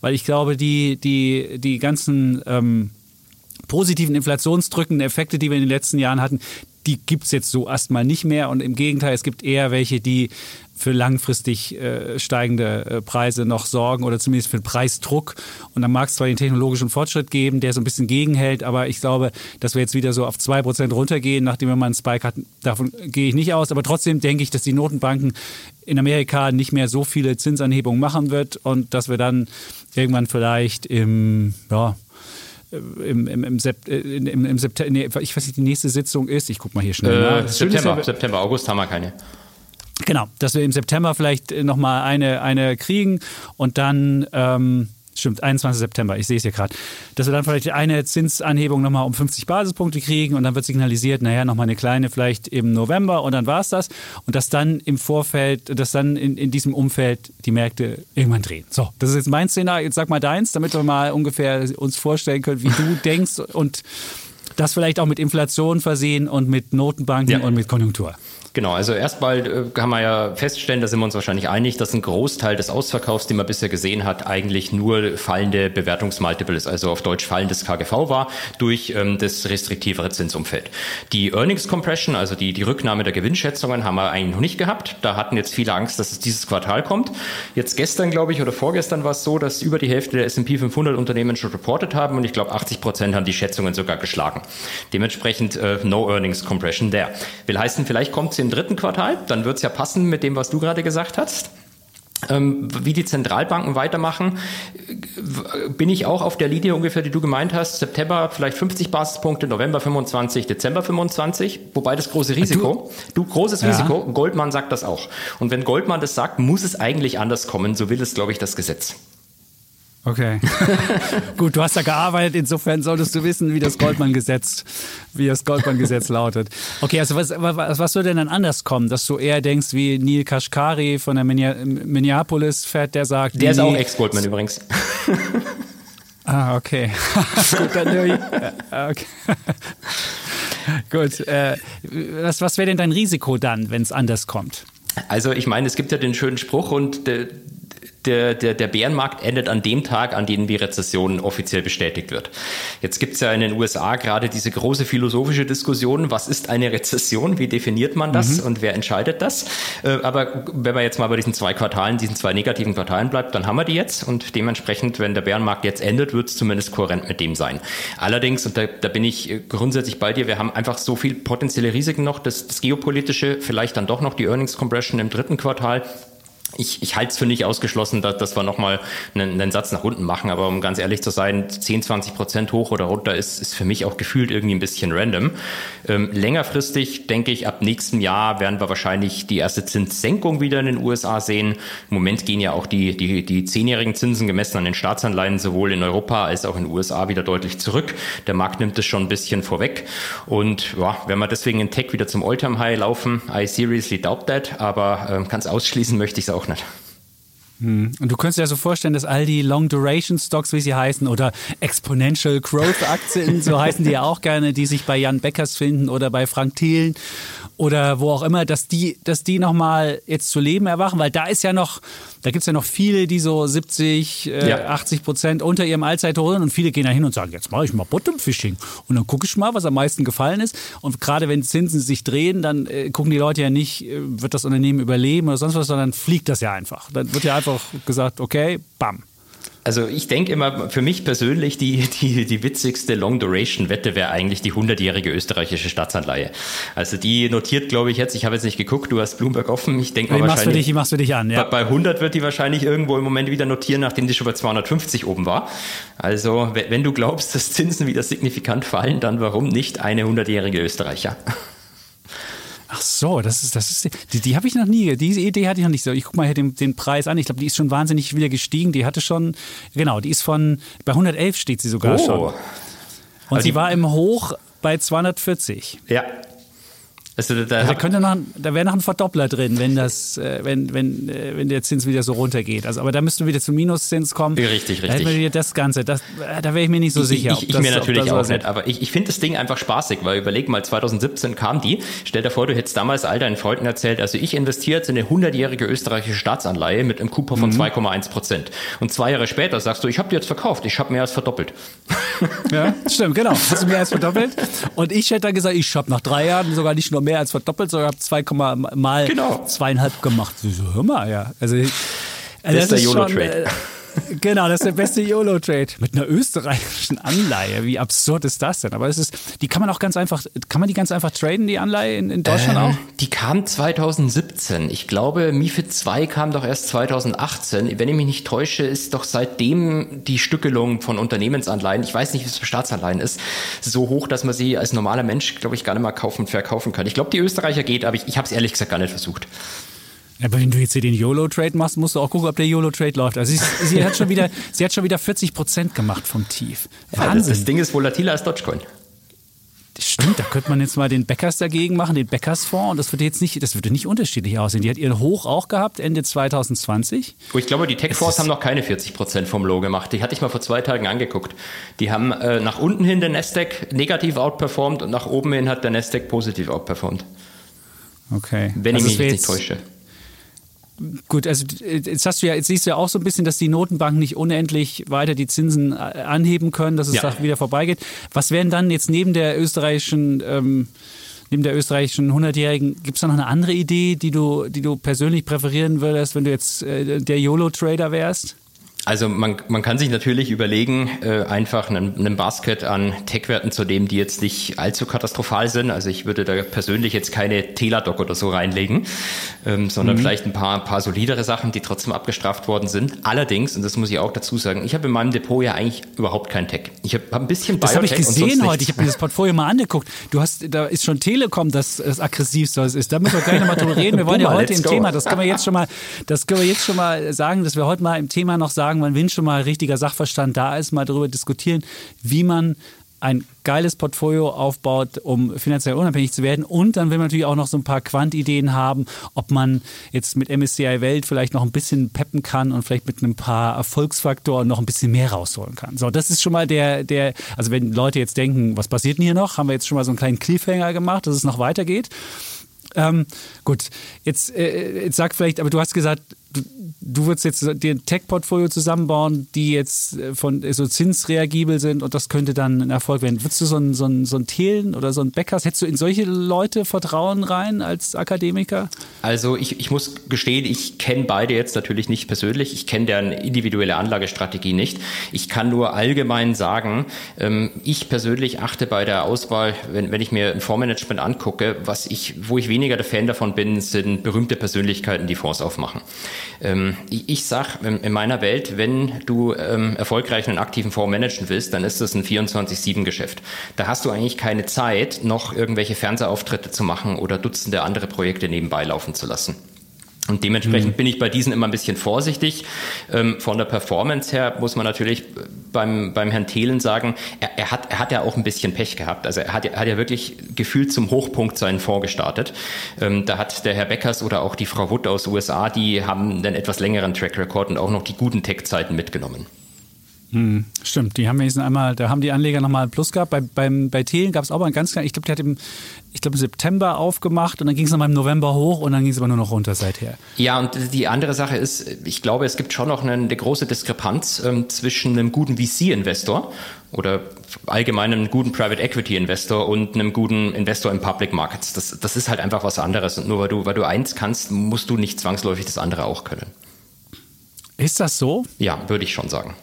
weil ich glaube, die, die, die ganzen ähm, positiven inflationsdrückenden Effekte, die wir in den letzten Jahren hatten, die gibt es jetzt so erstmal nicht mehr. Und im Gegenteil, es gibt eher welche, die für langfristig äh, steigende äh, Preise noch sorgen oder zumindest für Preisdruck. Und dann mag es zwar den technologischen Fortschritt geben, der so ein bisschen gegenhält, aber ich glaube, dass wir jetzt wieder so auf 2% runtergehen, nachdem wir mal einen Spike hatten, davon gehe ich nicht aus. Aber trotzdem denke ich, dass die Notenbanken in Amerika nicht mehr so viele Zinsanhebungen machen wird und dass wir dann irgendwann vielleicht im, ja, im, im, im, Sept, äh, im, im September, nee, ich weiß nicht, die nächste Sitzung ist. Ich gucke mal hier schnell. Äh, September, September, August haben wir keine. Genau, dass wir im September vielleicht nochmal eine, eine kriegen und dann ähm, Stimmt, 21. September, ich sehe es hier gerade. Dass wir dann vielleicht eine Zinsanhebung nochmal um 50 Basispunkte kriegen und dann wird signalisiert, naja, nochmal eine kleine vielleicht im November und dann war es das. Und dass dann im Vorfeld, dass dann in, in diesem Umfeld die Märkte irgendwann drehen. So, das ist jetzt mein Szenario. Jetzt sag mal deins, damit wir mal ungefähr uns vorstellen können, wie du [laughs] denkst und das vielleicht auch mit Inflation versehen und mit Notenbanken ja. und mit Konjunktur. Genau, also erstmal äh, kann man ja feststellen, da sind wir uns wahrscheinlich einig, dass ein Großteil des Ausverkaufs, den man bisher gesehen hat, eigentlich nur fallende Bewertungsmultiples, also auf Deutsch fallendes KGV war, durch ähm, das restriktivere Zinsumfeld. Die Earnings Compression, also die, die Rücknahme der Gewinnschätzungen, haben wir eigentlich noch nicht gehabt. Da hatten jetzt viele Angst, dass es dieses Quartal kommt. Jetzt gestern, glaube ich, oder vorgestern war es so, dass über die Hälfte der S&P 500 Unternehmen schon reported haben und ich glaube 80 Prozent haben die Schätzungen sogar geschlagen. Dementsprechend äh, no Earnings Compression there. Will heißen, vielleicht kommt es im dritten Quartal, dann wird es ja passen mit dem, was du gerade gesagt hast. Ähm, wie die Zentralbanken weitermachen, bin ich auch auf der Linie ungefähr, die du gemeint hast. September vielleicht 50 Basispunkte, November 25, Dezember 25. Wobei das große Risiko, du, du großes ja. Risiko, Goldman sagt das auch. Und wenn Goldman das sagt, muss es eigentlich anders kommen. So will es, glaube ich, das Gesetz. Okay. [laughs] Gut, du hast da gearbeitet, insofern solltest du wissen, wie das Goldman-Gesetz, wie das Goldman-Gesetz lautet. Okay, also was, was, was soll denn dann anders kommen, dass du eher denkst, wie Neil Kashkari von der Minneapolis fährt, der sagt. Der ist auch Ex-Goldman übrigens. [laughs] ah, okay. Gut, dann [laughs] okay. Gut. Äh, was was wäre denn dein Risiko dann, wenn es anders kommt? Also ich meine, es gibt ja den schönen Spruch und der, der, der, der Bärenmarkt endet an dem Tag, an dem die Rezession offiziell bestätigt wird. Jetzt gibt es ja in den USA gerade diese große philosophische Diskussion, was ist eine Rezession, wie definiert man das mhm. und wer entscheidet das? Äh, aber wenn man jetzt mal bei diesen zwei Quartalen, diesen zwei negativen Quartalen bleibt, dann haben wir die jetzt und dementsprechend, wenn der Bärenmarkt jetzt endet, wird es zumindest kohärent mit dem sein. Allerdings, und da, da bin ich äh, grundsätzlich bei dir, wir haben einfach so viel potenzielle Risiken noch, das, das geopolitische, vielleicht dann doch noch die Earnings Compression im dritten Quartal ich, ich halte es für nicht ausgeschlossen, dass, dass wir nochmal einen, einen Satz nach unten machen. Aber um ganz ehrlich zu sein, 10, 20 Prozent hoch oder runter ist, ist für mich auch gefühlt irgendwie ein bisschen random. Ähm, längerfristig denke ich, ab nächstem Jahr werden wir wahrscheinlich die erste Zinssenkung wieder in den USA sehen. Im Moment gehen ja auch die, die, die zehnjährigen Zinsen gemessen an den Staatsanleihen sowohl in Europa als auch in den USA wieder deutlich zurück. Der Markt nimmt es schon ein bisschen vorweg. Und ja, wenn wir deswegen in Tech wieder zum Alltime High laufen, I seriously doubt that, aber äh, ganz ausschließen möchte ich es auch nicht. Hm. Und du könntest dir so vorstellen, dass all die Long Duration Stocks, wie sie heißen, oder Exponential Growth Aktien, so heißen die ja auch gerne, die sich bei Jan Beckers finden oder bei Frank Thielen oder wo auch immer, dass die, dass die nochmal jetzt zu Leben erwachen, weil da ist ja noch, da gibt es ja noch viele, die so 70, äh, ja. 80 Prozent unter ihrem Allzeithoch sind und viele gehen da hin und sagen, jetzt mache ich mal Bottom-Fishing und dann gucke ich mal, was am meisten gefallen ist. Und gerade wenn Zinsen sich drehen, dann äh, gucken die Leute ja nicht, äh, wird das Unternehmen überleben oder sonst was, sondern fliegt das ja einfach. Dann wird ja einfach gesagt, okay, bam, also ich denke immer, für mich persönlich die, die, die witzigste Long-Duration-Wette wäre eigentlich die 100-jährige österreichische Staatsanleihe. Also die notiert, glaube ich, jetzt, ich habe jetzt nicht geguckt, du hast Bloomberg offen, ich denke mal wahrscheinlich... Machst du dich, machst du dich an, ja. Bei 100 wird die wahrscheinlich irgendwo im Moment wieder notieren, nachdem die schon bei 250 oben war. Also wenn du glaubst, dass Zinsen wieder signifikant fallen, dann warum nicht eine 100-jährige Österreicher? Ach so, das ist, das ist, die, die habe ich noch nie, diese Idee hatte ich noch nicht so. Ich gucke mal hier den, den Preis an. Ich glaube, die ist schon wahnsinnig wieder gestiegen. Die hatte schon, genau, die ist von, bei 111 steht sie sogar oh. schon. Und also sie war im Hoch bei 240. Ja, also da, also da könnte noch, da wäre noch ein Verdoppler drin, wenn das, äh, wenn, wenn, äh, wenn der Zins wieder so runtergeht. Also, aber da müssten wir wieder zum Minuszins kommen. Richtig, richtig. Da hätten wir wieder das Ganze. Das, äh, da wäre ich mir nicht so ich, sicher. Ich, ich, ich mir natürlich auch nicht. Aber ich, ich finde das Ding einfach spaßig, weil überleg mal, 2017 kam die. Stell dir vor, du hättest damals all deinen Freunden erzählt, also ich investiere jetzt in eine 100-jährige österreichische Staatsanleihe mit einem Coupon von mhm. 2,1 Prozent. Und zwei Jahre später sagst du, ich habe die jetzt verkauft, ich habe mehr als verdoppelt. Ja, stimmt, genau. Hast du mehr als verdoppelt? Und ich hätte dann gesagt, ich habe nach drei Jahren sogar nicht nur mehr als verdoppelt, sondern habe 2, mal genau. zweieinhalb gemacht. So, hör mal, ja. Also, also das, das ist der YOLO-Trade. Genau, das ist der beste YOLO-Trade. Mit einer österreichischen Anleihe. Wie absurd ist das denn? Aber es ist, die kann man auch ganz einfach, kann man die ganz einfach traden, die Anleihe in, in Deutschland äh, auch? Die kam 2017. Ich glaube, MIFID 2 kam doch erst 2018. Wenn ich mich nicht täusche, ist doch seitdem die Stückelung von Unternehmensanleihen, ich weiß nicht, wie es für Staatsanleihen ist, so hoch, dass man sie als normaler Mensch, glaube ich, gar nicht mal kaufen und verkaufen kann. Ich glaube, die Österreicher geht, aber ich, ich habe es ehrlich gesagt gar nicht versucht. Aber wenn du jetzt hier den YOLO-Trade machst, musst du auch gucken, ob der YOLO-Trade läuft. Also sie, sie, hat schon wieder, [laughs] sie hat schon wieder 40 Prozent gemacht vom Tief. Wahnsinn. Ja, das, das Ding ist volatiler als Dogecoin. Das stimmt, da könnte man jetzt mal den Bäckers dagegen machen, den Bäckersfonds. Und das würde jetzt nicht, das würde nicht unterschiedlich aussehen. Die hat ihren Hoch auch gehabt, Ende 2020. Oh, ich glaube, die Tech-Fonds haben noch keine 40 Prozent vom Low gemacht. Die hatte ich mal vor zwei Tagen angeguckt. Die haben äh, nach unten hin den Nasdaq negativ outperformed und nach oben hin hat der Nasdaq positiv outperformed. Okay. Wenn also ich mich nicht täusche. Gut, also jetzt hast du ja, jetzt siehst du ja auch so ein bisschen, dass die Notenbanken nicht unendlich weiter die Zinsen äh, anheben können, dass es ja. wieder vorbeigeht. Was wären dann jetzt neben der österreichischen ähm, neben der österreichischen 100-Jährigen, gibt es da noch eine andere Idee, die du, die du persönlich präferieren würdest, wenn du jetzt äh, der YOLO-Trader wärst? Also man, man kann sich natürlich überlegen, äh, einfach einen, einen Basket an Tech-Werten zu nehmen, die jetzt nicht allzu katastrophal sind. Also ich würde da persönlich jetzt keine Teladoc oder so reinlegen, ähm, sondern mhm. vielleicht ein paar, ein paar solidere Sachen, die trotzdem abgestraft worden sind. Allerdings, und das muss ich auch dazu sagen, ich habe in meinem Depot ja eigentlich überhaupt kein Tech. Ich habe hab ein bisschen Das habe ich gesehen heute. Ich habe mir das Portfolio mal angeguckt. Du hast, da ist schon Telekom das, das aggressivste, was ist. Da müssen wir gleich nochmal drüber reden. Wir [laughs] wollen ja heute im. Thema, das können wir jetzt schon mal, [laughs] das können wir jetzt schon mal sagen, dass wir heute mal im Thema noch sagen, sagen, wenn schon mal richtiger Sachverstand da ist, mal darüber diskutieren, wie man ein geiles Portfolio aufbaut, um finanziell unabhängig zu werden. Und dann will man natürlich auch noch so ein paar Quant-Ideen haben, ob man jetzt mit MSCI Welt vielleicht noch ein bisschen peppen kann und vielleicht mit ein paar Erfolgsfaktoren noch ein bisschen mehr rausholen kann. So, das ist schon mal der, der, also wenn Leute jetzt denken, was passiert denn hier noch, haben wir jetzt schon mal so einen kleinen Cliffhanger gemacht, dass es noch weitergeht. Ähm, gut, jetzt, äh, jetzt sag vielleicht, aber du hast gesagt, du, würdest jetzt dir ein Tech-Portfolio zusammenbauen, die jetzt äh, von so zinsreagibel sind und das könnte dann ein Erfolg werden. Würdest du so ein, so ein, so ein Thelen oder so ein Bäckers, hättest du in solche Leute Vertrauen rein als Akademiker? Also ich, ich muss gestehen, ich kenne beide jetzt natürlich nicht persönlich. Ich kenne deren individuelle Anlagestrategie nicht. Ich kann nur allgemein sagen, ähm, ich persönlich achte bei der Auswahl, wenn, wenn ich mir ein Fondsmanagement angucke, was ich, wo ich weniger der Fan davon bin, sind berühmte Persönlichkeiten, die Fonds aufmachen. Ähm, ich sag in meiner Welt, wenn du ähm, erfolgreich einen aktiven Fonds managen willst, dann ist das ein 24-7-Geschäft. Da hast du eigentlich keine Zeit, noch irgendwelche Fernsehauftritte zu machen oder Dutzende andere Projekte nebenbei laufen zu lassen. Und dementsprechend mhm. bin ich bei diesen immer ein bisschen vorsichtig. Ähm, von der Performance her muss man natürlich beim, beim Herrn Thelen sagen, er, er, hat, er hat ja auch ein bisschen Pech gehabt. Also er hat, er hat ja wirklich gefühlt zum Hochpunkt seinen Fonds gestartet. Ähm, da hat der Herr Beckers oder auch die Frau Wood aus USA, die haben einen etwas längeren Track Record und auch noch die guten Tech-Zeiten mitgenommen. Hm, stimmt, die haben wenigstens einmal, da haben die Anleger nochmal einen Plus gehabt. Bei, beim, bei Thelen gab es auch mal ein ganz, ich glaube, der hat im, ich glaube, im September aufgemacht und dann ging es nochmal im November hoch und dann ging es aber nur noch runter seither. Ja, und die andere Sache ist, ich glaube, es gibt schon noch eine, eine große Diskrepanz ähm, zwischen einem guten VC-Investor oder allgemein einem guten Private Equity Investor und einem guten Investor in Public Markets. Das, das ist halt einfach was anderes. Und nur weil du, weil du eins kannst, musst du nicht zwangsläufig das andere auch können. Ist das so? Ja, würde ich schon sagen.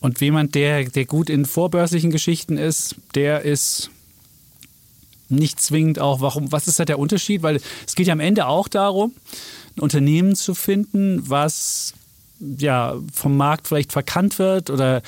Und jemand, der, der gut in vorbörslichen Geschichten ist, der ist nicht zwingend auch, warum, was ist da der Unterschied? Weil es geht ja am Ende auch darum, ein Unternehmen zu finden, was ja vom Markt vielleicht verkannt wird oder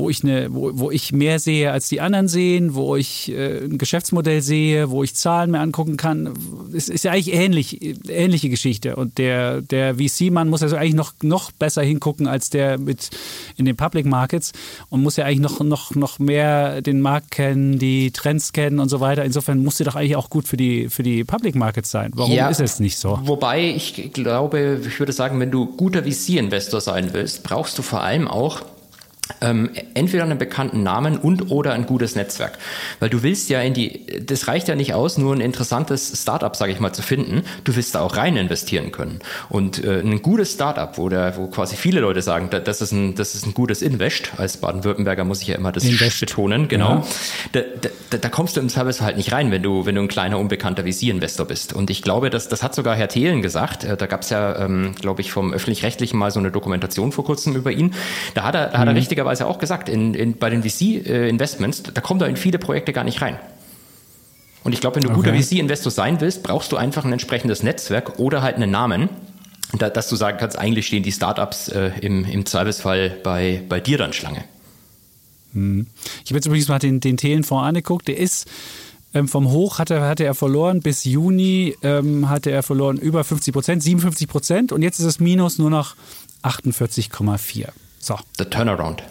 wo ich, eine, wo, wo ich mehr sehe, als die anderen sehen, wo ich äh, ein Geschäftsmodell sehe, wo ich Zahlen mir angucken kann. Es ist ja eigentlich ähnlich, ähnliche Geschichte. Und der, der VC-Mann muss also eigentlich noch, noch besser hingucken als der mit in den Public Markets und muss ja eigentlich noch, noch, noch mehr den Markt kennen, die Trends kennen und so weiter. Insofern muss sie doch eigentlich auch gut für die, für die Public Markets sein. Warum ja, ist es nicht so? Wobei ich glaube, ich würde sagen, wenn du guter VC-Investor sein willst, brauchst du vor allem auch ähm, entweder einen bekannten Namen und oder ein gutes Netzwerk. Weil du willst ja in die, das reicht ja nicht aus, nur ein interessantes Startup, sage ich mal, zu finden. Du willst da auch rein investieren können. Und äh, ein gutes Startup, wo, der, wo quasi viele Leute sagen, da, das, ist ein, das ist ein gutes Invest, als Baden-Württemberger muss ich ja immer das Invest. betonen, genau. Ja. Da, da, da, kommst du im Service halt nicht rein, wenn du, wenn du ein kleiner, unbekannter VC-Investor bist. Und ich glaube, das, das hat sogar Herr Thelen gesagt. Äh, da gab es ja, ähm, glaube ich, vom Öffentlich-Rechtlichen mal so eine Dokumentation vor kurzem über ihn. Da hat er, da hat er mhm. Richtigerweise auch gesagt, in, in, bei den VC-Investments, da kommen da in viele Projekte gar nicht rein. Und ich glaube, wenn du okay. guter VC-Investor sein willst, brauchst du einfach ein entsprechendes Netzwerk oder halt einen Namen, da, dass du sagen kannst, eigentlich stehen die Startups äh, im, im Zweifelsfall bei, bei dir dann Schlange. Hm. Ich habe jetzt übrigens mal den, den Thelenfonds angeguckt. Der ist ähm, vom Hoch hatte, hatte er verloren, bis Juni ähm, hatte er verloren über 50 Prozent, 57 Prozent und jetzt ist es minus nur noch 48,4. So. The Turnaround.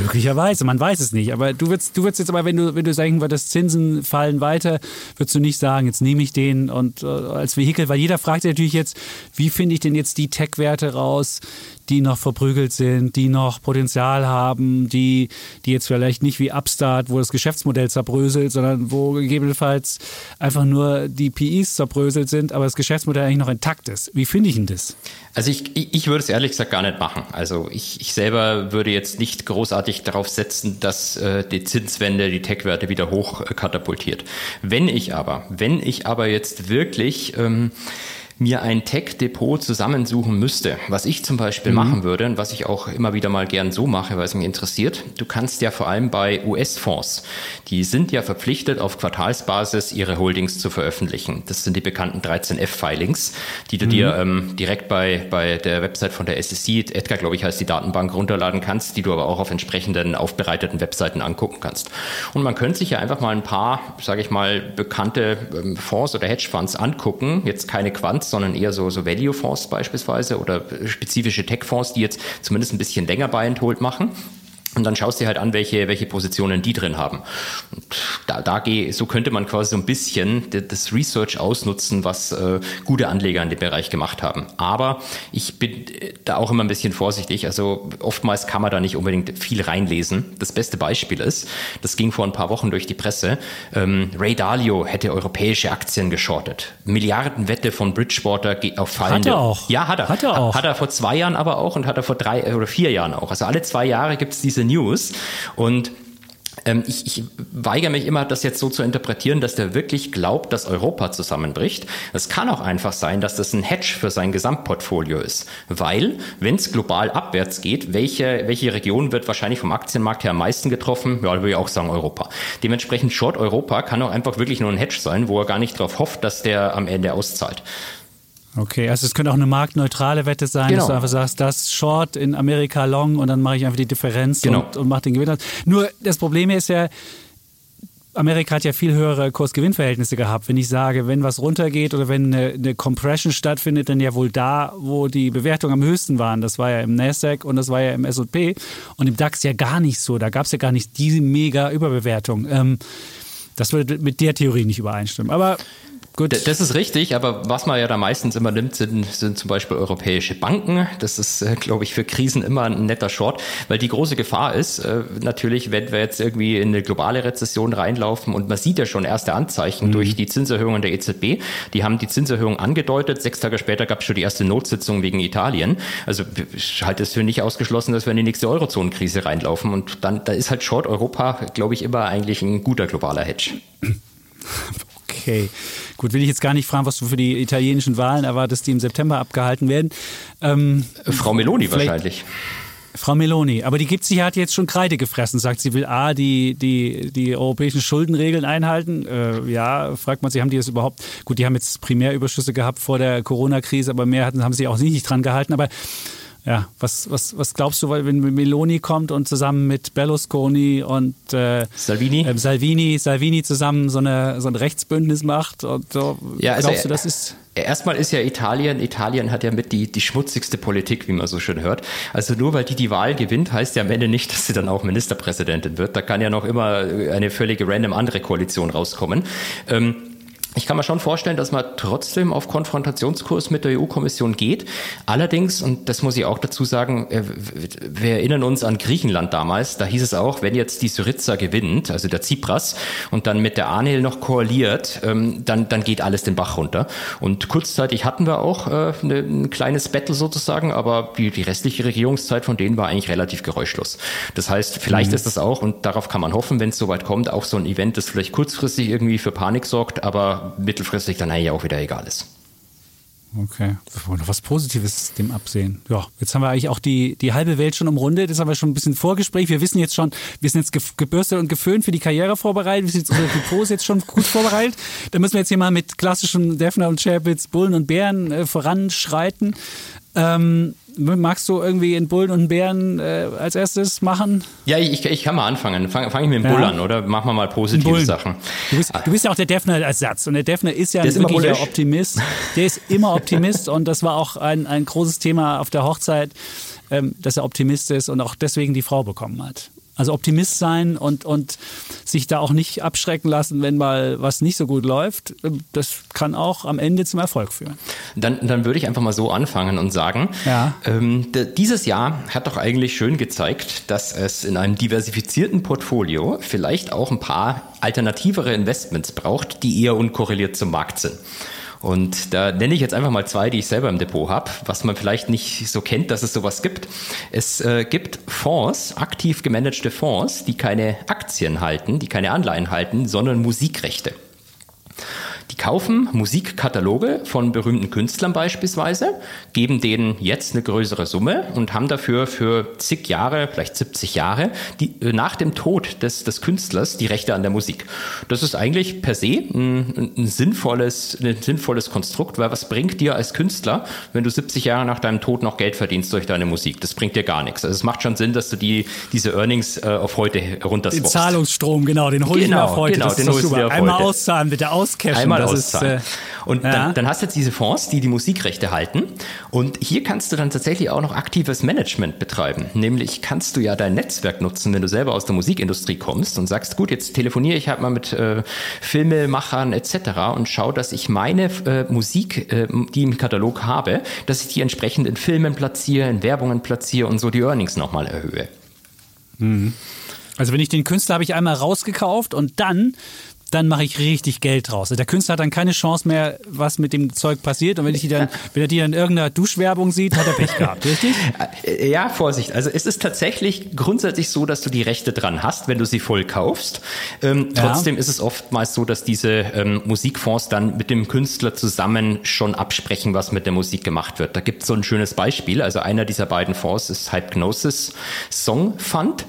möglicherweise, man weiß es nicht. Aber du würdest, du würdest jetzt aber, wenn du, wenn du sagen würdest, Zinsen fallen weiter, würdest du nicht sagen, jetzt nehme ich den und äh, als Vehikel, weil jeder fragt natürlich jetzt, wie finde ich denn jetzt die Tech-Werte raus, die noch verprügelt sind, die noch Potenzial haben, die, die jetzt vielleicht nicht wie Upstart, wo das Geschäftsmodell zerbröselt, sondern wo gegebenenfalls einfach nur die PIs zerbröselt sind, aber das Geschäftsmodell eigentlich noch intakt ist. Wie finde ich denn das? Also ich, ich, würde es ehrlich gesagt gar nicht machen. Also ich, ich selber würde jetzt nicht großartig darauf setzen, dass äh, die Zinswende die Tech-Werte wieder hoch äh, katapultiert. Wenn ich aber, wenn ich aber jetzt wirklich ähm, mir ein Tech-Depot zusammensuchen müsste, was ich zum Beispiel mhm. machen würde und was ich auch immer wieder mal gern so mache, weil es mich interessiert, du kannst ja vor allem bei US-Fonds, die sind ja verpflichtet, auf Quartalsbasis ihre Holdings zu veröffentlichen. Das sind die bekannten 13F-Filings, die du mhm. dir ähm, direkt bei, bei der Website von der SEC, Edgar, glaube ich, heißt die Datenbank, runterladen kannst, die du aber auch auf entsprechenden aufbereiteten Webseiten angucken kannst. Und man könnte sich ja einfach mal ein paar, sage ich mal, bekannte ähm, Fonds oder Hedgefonds angucken, jetzt keine Quants, sondern eher so, so Value-Fonds beispielsweise oder spezifische Tech-Fonds, die jetzt zumindest ein bisschen länger Buy and Hold machen. Und dann schaust du halt an, welche, welche Positionen die drin haben. Und da, da geh, so könnte man quasi so ein bisschen das Research ausnutzen, was äh, gute Anleger in dem Bereich gemacht haben. Aber ich bin da auch immer ein bisschen vorsichtig. Also oftmals kann man da nicht unbedingt viel reinlesen. Das beste Beispiel ist, das ging vor ein paar Wochen durch die Presse, ähm, Ray Dalio hätte europäische Aktien geschortet. Milliardenwette von Bridgewater auf fallende. Hat er auch. Ja, hat er. Hat er auch. Hat er vor zwei Jahren aber auch und hat er vor drei oder vier Jahren auch. Also alle zwei Jahre gibt es diese News. Und ähm, ich, ich weigere mich immer, das jetzt so zu interpretieren, dass der wirklich glaubt, dass Europa zusammenbricht. Es kann auch einfach sein, dass das ein Hedge für sein Gesamtportfolio ist. Weil, wenn es global abwärts geht, welche, welche Region wird wahrscheinlich vom Aktienmarkt her am meisten getroffen? Ja, würde ich auch sagen Europa. Dementsprechend Short Europa kann auch einfach wirklich nur ein Hedge sein, wo er gar nicht darauf hofft, dass der am Ende auszahlt. Okay, also es könnte auch eine marktneutrale Wette sein, genau. dass du einfach sagst, das Short in Amerika Long und dann mache ich einfach die Differenz genau. und, und mache den Gewinn. Nur das Problem ist ja, Amerika hat ja viel höhere Kurs-Gewinn-Verhältnisse gehabt. Wenn ich sage, wenn was runtergeht oder wenn eine, eine, Compression stattfindet, dann ja wohl da, wo die Bewertungen am höchsten waren. Das war ja im Nasdaq und das war ja im S&P und im DAX ja gar nicht so. Da gab es ja gar nicht diese mega Überbewertung. Ähm, das würde mit der Theorie nicht übereinstimmen. Aber Gut. Das ist richtig, aber was man ja da meistens immer nimmt, sind, sind zum Beispiel europäische Banken. Das ist, äh, glaube ich, für Krisen immer ein netter Short, weil die große Gefahr ist, äh, natürlich, wenn wir jetzt irgendwie in eine globale Rezession reinlaufen und man sieht ja schon erste Anzeichen mhm. durch die Zinserhöhungen der EZB, die haben die Zinserhöhung angedeutet, sechs Tage später gab es schon die erste Notsitzung wegen Italien. Also ich halte es für nicht ausgeschlossen, dass wir in die nächste Eurozonenkrise reinlaufen und dann da ist halt Short Europa, glaube ich, immer eigentlich ein guter globaler Hedge. [laughs] Okay. Gut, will ich jetzt gar nicht fragen, was du für die italienischen Wahlen erwartest, die im September abgehalten werden. Ähm, Frau Meloni wahrscheinlich. Frau Meloni, aber die gibt sich hat jetzt schon Kreide gefressen, sagt sie will A, die, die, die europäischen Schuldenregeln einhalten. Äh, ja, fragt man sich, haben die das überhaupt, gut, die haben jetzt Primärüberschüsse gehabt vor der Corona-Krise, aber mehr hatten, haben sie auch nicht dran gehalten. Aber ja, was, was, was glaubst du, wenn Meloni kommt und zusammen mit Berlusconi und äh, Salvini? Äh, Salvini, Salvini zusammen so, eine, so ein Rechtsbündnis macht? Und so, ja, also glaubst du, das ist. Erstmal ist ja Italien, Italien hat ja mit die, die schmutzigste Politik, wie man so schön hört. Also nur weil die die Wahl gewinnt, heißt ja am Ende nicht, [laughs] dass sie dann auch Ministerpräsidentin wird. Da kann ja noch immer eine völlige random andere Koalition rauskommen. Ähm, ich kann mir schon vorstellen, dass man trotzdem auf Konfrontationskurs mit der EU-Kommission geht. Allerdings, und das muss ich auch dazu sagen, äh, wir erinnern uns an Griechenland damals, da hieß es auch, wenn jetzt die Syriza gewinnt, also der Tsipras, und dann mit der Anil noch koaliert, ähm, dann, dann geht alles den Bach runter. Und kurzzeitig hatten wir auch äh, ne, ein kleines Battle sozusagen, aber die, die restliche Regierungszeit von denen war eigentlich relativ geräuschlos. Das heißt, vielleicht mhm. ist das auch, und darauf kann man hoffen, wenn es soweit kommt, auch so ein Event, das vielleicht kurzfristig irgendwie für Panik sorgt, aber mittelfristig dann eigentlich auch wieder egal ist. Okay, wir wollen noch was Positives dem absehen. Ja, jetzt haben wir eigentlich auch die, die halbe Welt schon umrundet. Jetzt haben wir schon ein bisschen Vorgespräch. Wir wissen jetzt schon, wir sind jetzt gebürstet und geföhnt für die Karriere vorbereitet. Wir sind unsere Depots jetzt schon gut vorbereitet. Da müssen wir jetzt hier mal mit klassischen Defner und Chapitz, Bullen und Bären äh, voranschreiten. Ähm, magst du irgendwie in Bullen und Bären äh, als erstes machen? Ja, ich, ich kann mal anfangen. Fange fang ich mit dem Bull an, oder? Machen wir mal positive Sachen. Du bist, du bist ja auch der Defner-Ersatz. Und der Defner ist ja ein wirklicher Optimist. Der ist immer Optimist. und das war auch ein, ein großes Thema auf der Hochzeit, ähm, dass er Optimist ist und auch deswegen die Frau bekommen hat. Also Optimist sein und, und sich da auch nicht abschrecken lassen, wenn mal was nicht so gut läuft. Das kann auch am Ende zum Erfolg führen. Dann, dann würde ich einfach mal so anfangen und sagen, ja. ähm, dieses Jahr hat doch eigentlich schön gezeigt, dass es in einem diversifizierten Portfolio vielleicht auch ein paar alternativere Investments braucht, die eher unkorreliert zum Markt sind. Und da nenne ich jetzt einfach mal zwei, die ich selber im Depot habe, was man vielleicht nicht so kennt, dass es sowas gibt. Es äh, gibt Fonds, aktiv gemanagte Fonds, die keine Aktien halten, die keine Anleihen halten, sondern Musikrechte. Kaufen Musikkataloge von berühmten Künstlern beispielsweise, geben denen jetzt eine größere Summe und haben dafür für zig Jahre, vielleicht 70 Jahre, die, äh, nach dem Tod des, des Künstlers die Rechte an der Musik. Das ist eigentlich per se ein, ein, sinnvolles, ein sinnvolles Konstrukt, weil was bringt dir als Künstler, wenn du 70 Jahre nach deinem Tod noch Geld verdienst durch deine Musik? Das bringt dir gar nichts. Also es macht schon Sinn, dass du die, diese Earnings äh, auf heute runterswapst. Den Zahlungsstrom, genau, den hol ich genau, mir auf heute. Genau, das den dir auf Einmal auszahlen, bitte auscashen. Einmal mal das auszahlen. Ist, äh, und ja. dann, dann, hast du jetzt diese Fonds, die die Musikrechte halten. Und hier kannst du dann tatsächlich auch noch aktives Management betreiben. Nämlich kannst du ja dein Netzwerk nutzen, wenn du selber aus der Musikindustrie kommst und sagst, gut, jetzt telefoniere ich halt mal mit äh, Filmemachern etc. und schau, dass ich meine äh, Musik, äh, die im Katalog habe, dass ich die entsprechend in Filmen platziere, in Werbungen platziere und so die Earnings nochmal erhöhe. Mhm. Also wenn ich den Künstler habe ich einmal rausgekauft und dann dann mache ich richtig Geld draus. Der Künstler hat dann keine Chance mehr, was mit dem Zeug passiert. Und wenn, ich die dann, wenn er die dann in irgendeiner Duschwerbung sieht, hat er Pech gehabt, richtig? Äh, ja, Vorsicht. Also es ist tatsächlich grundsätzlich so, dass du die Rechte dran hast, wenn du sie voll kaufst. Ähm, ja. Trotzdem ist es oftmals so, dass diese ähm, Musikfonds dann mit dem Künstler zusammen schon absprechen, was mit der Musik gemacht wird. Da gibt es so ein schönes Beispiel. Also einer dieser beiden Fonds ist Hypnosis Song Fund.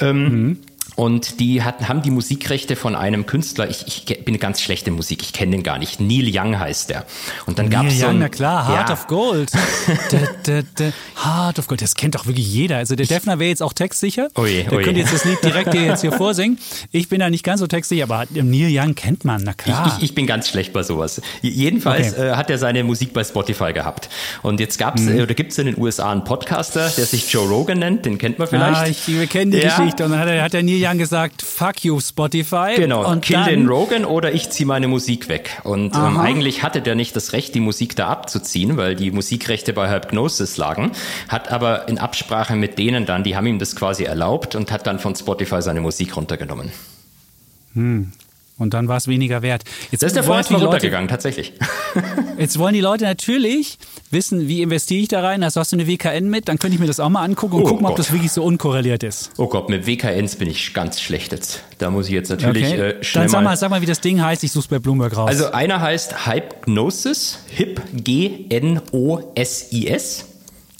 Ähm, mhm. Und die hatten, haben die Musikrechte von einem Künstler, ich, ich bin ganz schlechte Musik, ich kenne den gar nicht, Neil Young heißt der. Und dann gab es so Young, ein, na klar, Heart ja, of Gold. [laughs] da, da, da, Heart of Gold, das kennt doch wirklich jeder. Also der Defner wäre jetzt auch textsicher. Oh je, der oh je. könnte jetzt das Lied direkt hier jetzt hier [laughs] vorsingen. Ich bin da nicht ganz so textsicher, aber Neil Young kennt man, na klar. Ich, ich, ich bin ganz schlecht bei sowas. Jedenfalls Okay. äh, hat er seine Musik bei Spotify gehabt. Und jetzt gab's Mhm. äh, oder gibt's in den USA einen Podcaster, der sich Joe Rogan nennt, den kennt man vielleicht. Ah, ich, wir kennen die Ja. Geschichte. Und dann hat, er, hat der Neil Young gesagt, fuck you, Spotify. Genau, und kill dann, den Rogan oder ich ziehe meine Musik weg. Und ähm, eigentlich hatte der nicht das Recht, die Musik da abzuziehen, weil die Musikrechte bei Hypnosis lagen, hat aber in Absprache mit denen dann, die haben ihm das quasi erlaubt und hat dann von Spotify seine Musik runtergenommen. Und dann war es weniger wert. Jetzt Das ist der mal Leute- runtergegangen, tatsächlich. [laughs] Jetzt wollen die Leute natürlich wissen, wie investiere ich da rein? Also hast du eine WKN mit? Dann könnte ich mir das auch mal angucken und Oh gucken, ob Gott. das wirklich so unkorreliert ist. Oh Gott, mit WKNs bin ich ganz schlecht jetzt. Da muss ich jetzt natürlich Okay. äh, schnell Dann sag mal sag mal, wie das Ding heißt. Ich such's bei Bloomberg raus. Also einer heißt Hypnosis, Hip G-N-O-S-I-S.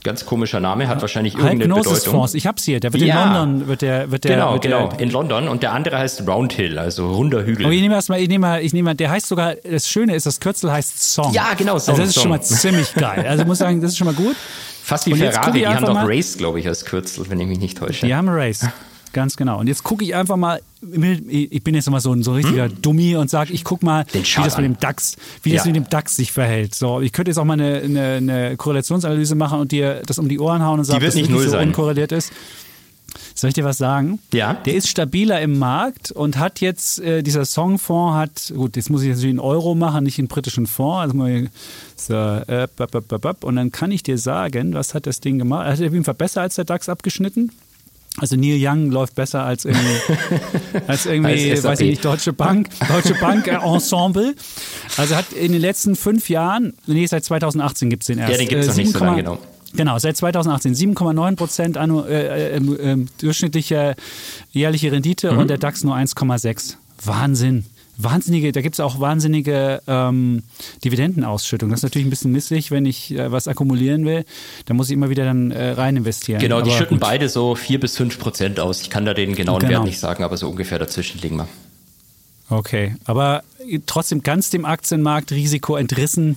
Ganz komischer Name, hat wahrscheinlich irgendeine Hypnosis Bedeutung. Fonds. Ich hab's hier. Der wird Ja. in London, wird der, wird der, Genau, wird genau, Der, in London. Und der andere heißt Roundhill, also runder Hügel. aber ich nehme erstmal, ich nehme mal, ich nehme mal, der heißt sogar, das Schöne ist, das Kürzel heißt Song. Ja, genau, Song, Also das ist Song. schon mal ziemlich geil. Also ich muss sagen, das ist schon mal gut. Fast wie Und Ferrari, die haben doch mal- Race, glaube ich, als Kürzel, wenn ich mich nicht täusche. Die haben Race. Ganz genau. Und jetzt gucke ich einfach mal, ich bin jetzt immer so ein, so richtiger Dummi und sage, ich guck mal, Hm? Wie das mit dem DAX, wie das Ja. mit dem DAX sich verhält. So, ich könnte jetzt auch mal eine, eine, eine Korrelationsanalyse machen und dir das um die Ohren hauen und sagen, dass nicht wirklich null so sein. unkorreliert ist. Soll ich dir was sagen? Ja. Der ist stabiler im Markt und hat jetzt, äh, dieser Songfonds hat, gut, jetzt muss ich natürlich einen Euro machen, nicht einen britischen Fonds. Also mal, so, äh, und dann kann ich dir sagen, was hat das Ding gemacht? Er hat auf jeden Fall besser als der DAX abgeschnitten. Also Neil Young läuft besser als irgendwie, [laughs] als irgendwie Als weiß ich nicht, Deutsche Bank, Deutsche Bank äh, Ensemble. Also hat in den letzten fünf Jahren, nee, seit 2018 gibt es den erst. Ja, den gibt's noch nicht so 7,- lange, genau. Genau, seit 2018 7,9 Prozent äh, äh, äh, durchschnittliche jährliche Rendite Mhm. und der DAX nur 1,6. Wahnsinn. Wahnsinnige, da gibt es auch wahnsinnige ähm, Dividendenausschüttung. Das ist natürlich ein bisschen misslich, wenn ich äh, was akkumulieren will. Da muss ich immer wieder dann äh, rein investieren. Genau, die Aber schütten gut. beide so vier bis fünf Prozent aus. Ich kann da den genauen Genau. Wert nicht sagen, aber so ungefähr dazwischen liegen wir. Okay, aber trotzdem ganz dem Aktienmarkt Risiko entrissen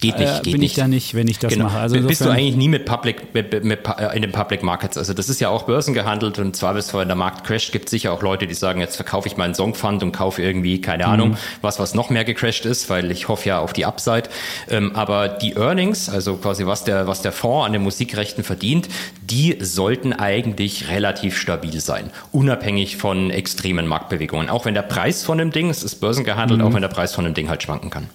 Geht nicht, äh, geht bin nicht. ich da nicht, wenn ich das Genau. mache. Also Bist du eigentlich nie mit Public, mit, mit, äh, in den Public Markets. Also das ist ja auch börsengehandelt und zwar bis wenn der Markt crasht, gibt es sicher auch Leute, die sagen, jetzt verkaufe ich meinen Songfund und kaufe irgendwie, keine Ahnung, Mhm. was, was noch mehr gecrashed ist, weil ich hoffe ja auf die Upside. Ähm, aber die Earnings, also quasi was der, was der Fonds an den Musikrechten verdient, die sollten eigentlich relativ stabil sein, unabhängig von extremen Marktbewegungen. Auch wenn der Preis von dem Ding, es ist börsengehandelt, Mhm. Auch wenn der Preis von dem Ding halt schwanken kann.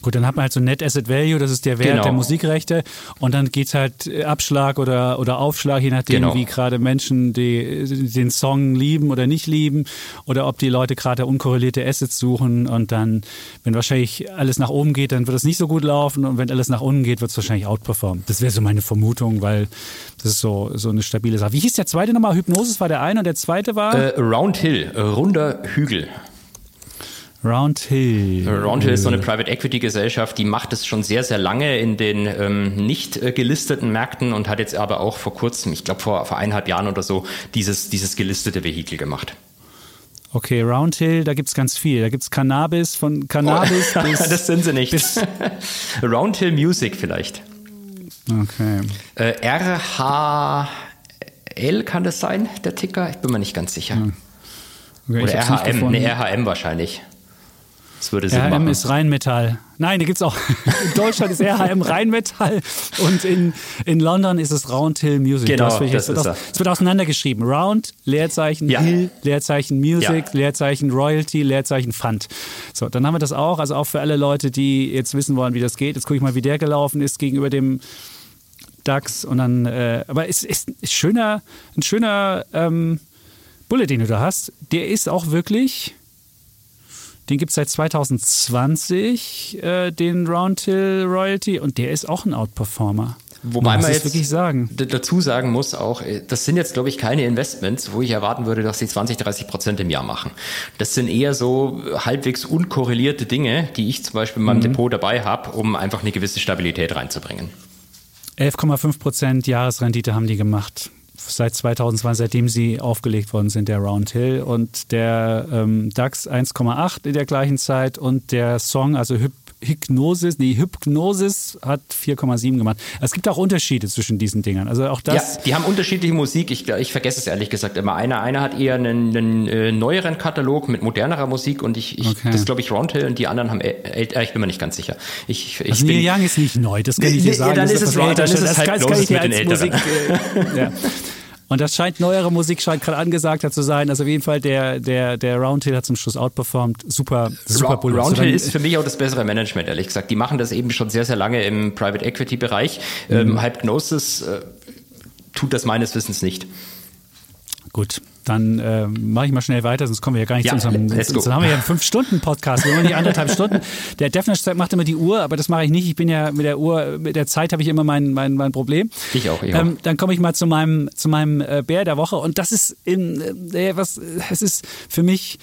Gut, dann hat man halt so Net Asset Value, das ist der Wert Genau. der Musikrechte. Und dann geht's halt äh, Abschlag oder, oder Aufschlag, je nachdem, Genau. wie gerade Menschen die, den Song lieben oder nicht lieben. Oder ob die Leute gerade unkorrelierte Assets suchen. Und dann, wenn wahrscheinlich alles nach oben geht, dann wird es nicht so gut laufen. Und wenn alles nach unten geht, wird es wahrscheinlich outperformen. Das wäre so meine Vermutung, weil das ist so, so eine stabile Sache. Wie hieß der zweite nochmal? Hypnosis war der eine und der zweite war Äh, Round Hill, äh, runder Hügel. Round Hill. Roundhill ist so eine Private Equity Gesellschaft, die macht es schon sehr, sehr lange in den ähm, nicht äh, gelisteten Märkten und hat jetzt aber auch vor kurzem, ich glaube vor, vor eineinhalb Jahren oder so, dieses, dieses gelistete Vehikel gemacht. Okay, Roundhill, da gibt's ganz viel. Da gibt's Cannabis, von Cannabis [laughs] bis. Oh. das sind sie nicht. bis- [laughs] Roundhill Music vielleicht. Okay. Äh, RHL kann das sein, der Ticker? Ich bin mir nicht ganz sicher. okay Oder RHM, ne, RHM wahrscheinlich. Das würde Sinn RHM machen. ist Rheinmetall. Nein, da gibt's auch. [laughs] In Deutschland ist RHM Rheinmetall und in, in London ist es Roundhill Music. Genau, Das, das ist aus- es wird auseinandergeschrieben. Round, Leerzeichen, Ja. Hill, Leerzeichen Music, Ja. Leerzeichen Royalty, Leerzeichen Fund. So, dann haben wir das auch. Also auch für alle Leute, die jetzt wissen wollen, wie das geht. Jetzt gucke ich mal, wie der gelaufen ist gegenüber dem DAX und dann, äh, aber es ist, ist schöner, ein schöner ähm, Bullet, den du da hast. Der ist auch wirklich, den gibt es seit 2020, äh, den Roundhill Royalty, und der ist auch ein Outperformer. Wobei man jetzt wirklich sagen. dazu sagen muss auch, äh, das sind jetzt, glaube ich, keine Investments, wo ich erwarten würde, dass sie 20, 30 Prozent im Jahr machen. Das sind eher so halbwegs unkorrelierte Dinge, die ich zum Beispiel in meinem Mhm. Depot dabei habe, um einfach eine gewisse Stabilität reinzubringen. 11,5 Prozent Jahresrendite haben die gemacht. Seit 2020, seitdem sie aufgelegt worden sind, der Roundhill. Und der ähm, DAX 1,8 in der gleichen Zeit und der Song, also Hyp Hypnosis, nee, Hypnosis hat 4,7 gemacht. Es gibt auch Unterschiede zwischen diesen Dingern. Also auch das. Ja, die haben unterschiedliche Musik. Ich, ich vergesse es ehrlich gesagt immer. Einer, einer hat eher einen, einen äh, neueren Katalog mit modernerer Musik und ich, ich okay. das glaube ich Roundhill und die anderen haben älter. Äh, ich bin mir nicht ganz sicher. Ich, ich also Neil Young ist nicht neu, das kann ich dir sagen. Ja, dann ist es, dann ist es halt das kann, kann ich dir als Musik. Äh, ja. [laughs] Und das scheint, neuere Musik scheint gerade angesagter zu sein. Also auf jeden Fall, der, der, der Roundhill hat zum Schluss outperformed. Super, super Bullet. Roundhill ist für mich auch das bessere Management, ehrlich gesagt. Die machen das eben schon sehr, sehr lange im Private Equity Bereich. Mhm. Ähm, Hypnosis äh, tut das meines Wissens nicht. Gut, dann äh, mache ich mal schnell weiter, sonst kommen wir ja gar nicht ja, zu unserem. Sonst haben wir ja einen Fünf-Stunden-Podcast, wir haben die anderthalb [laughs] Stunden. Der Defner macht immer die Uhr, aber das mache ich nicht. Ich bin ja mit der Uhr, mit der Zeit habe ich immer mein, mein, mein Problem. Ich auch, ich auch. Ähm, dann komme ich mal zu meinem, zu meinem äh, Bär der Woche und das ist in, äh, was, es ist für mich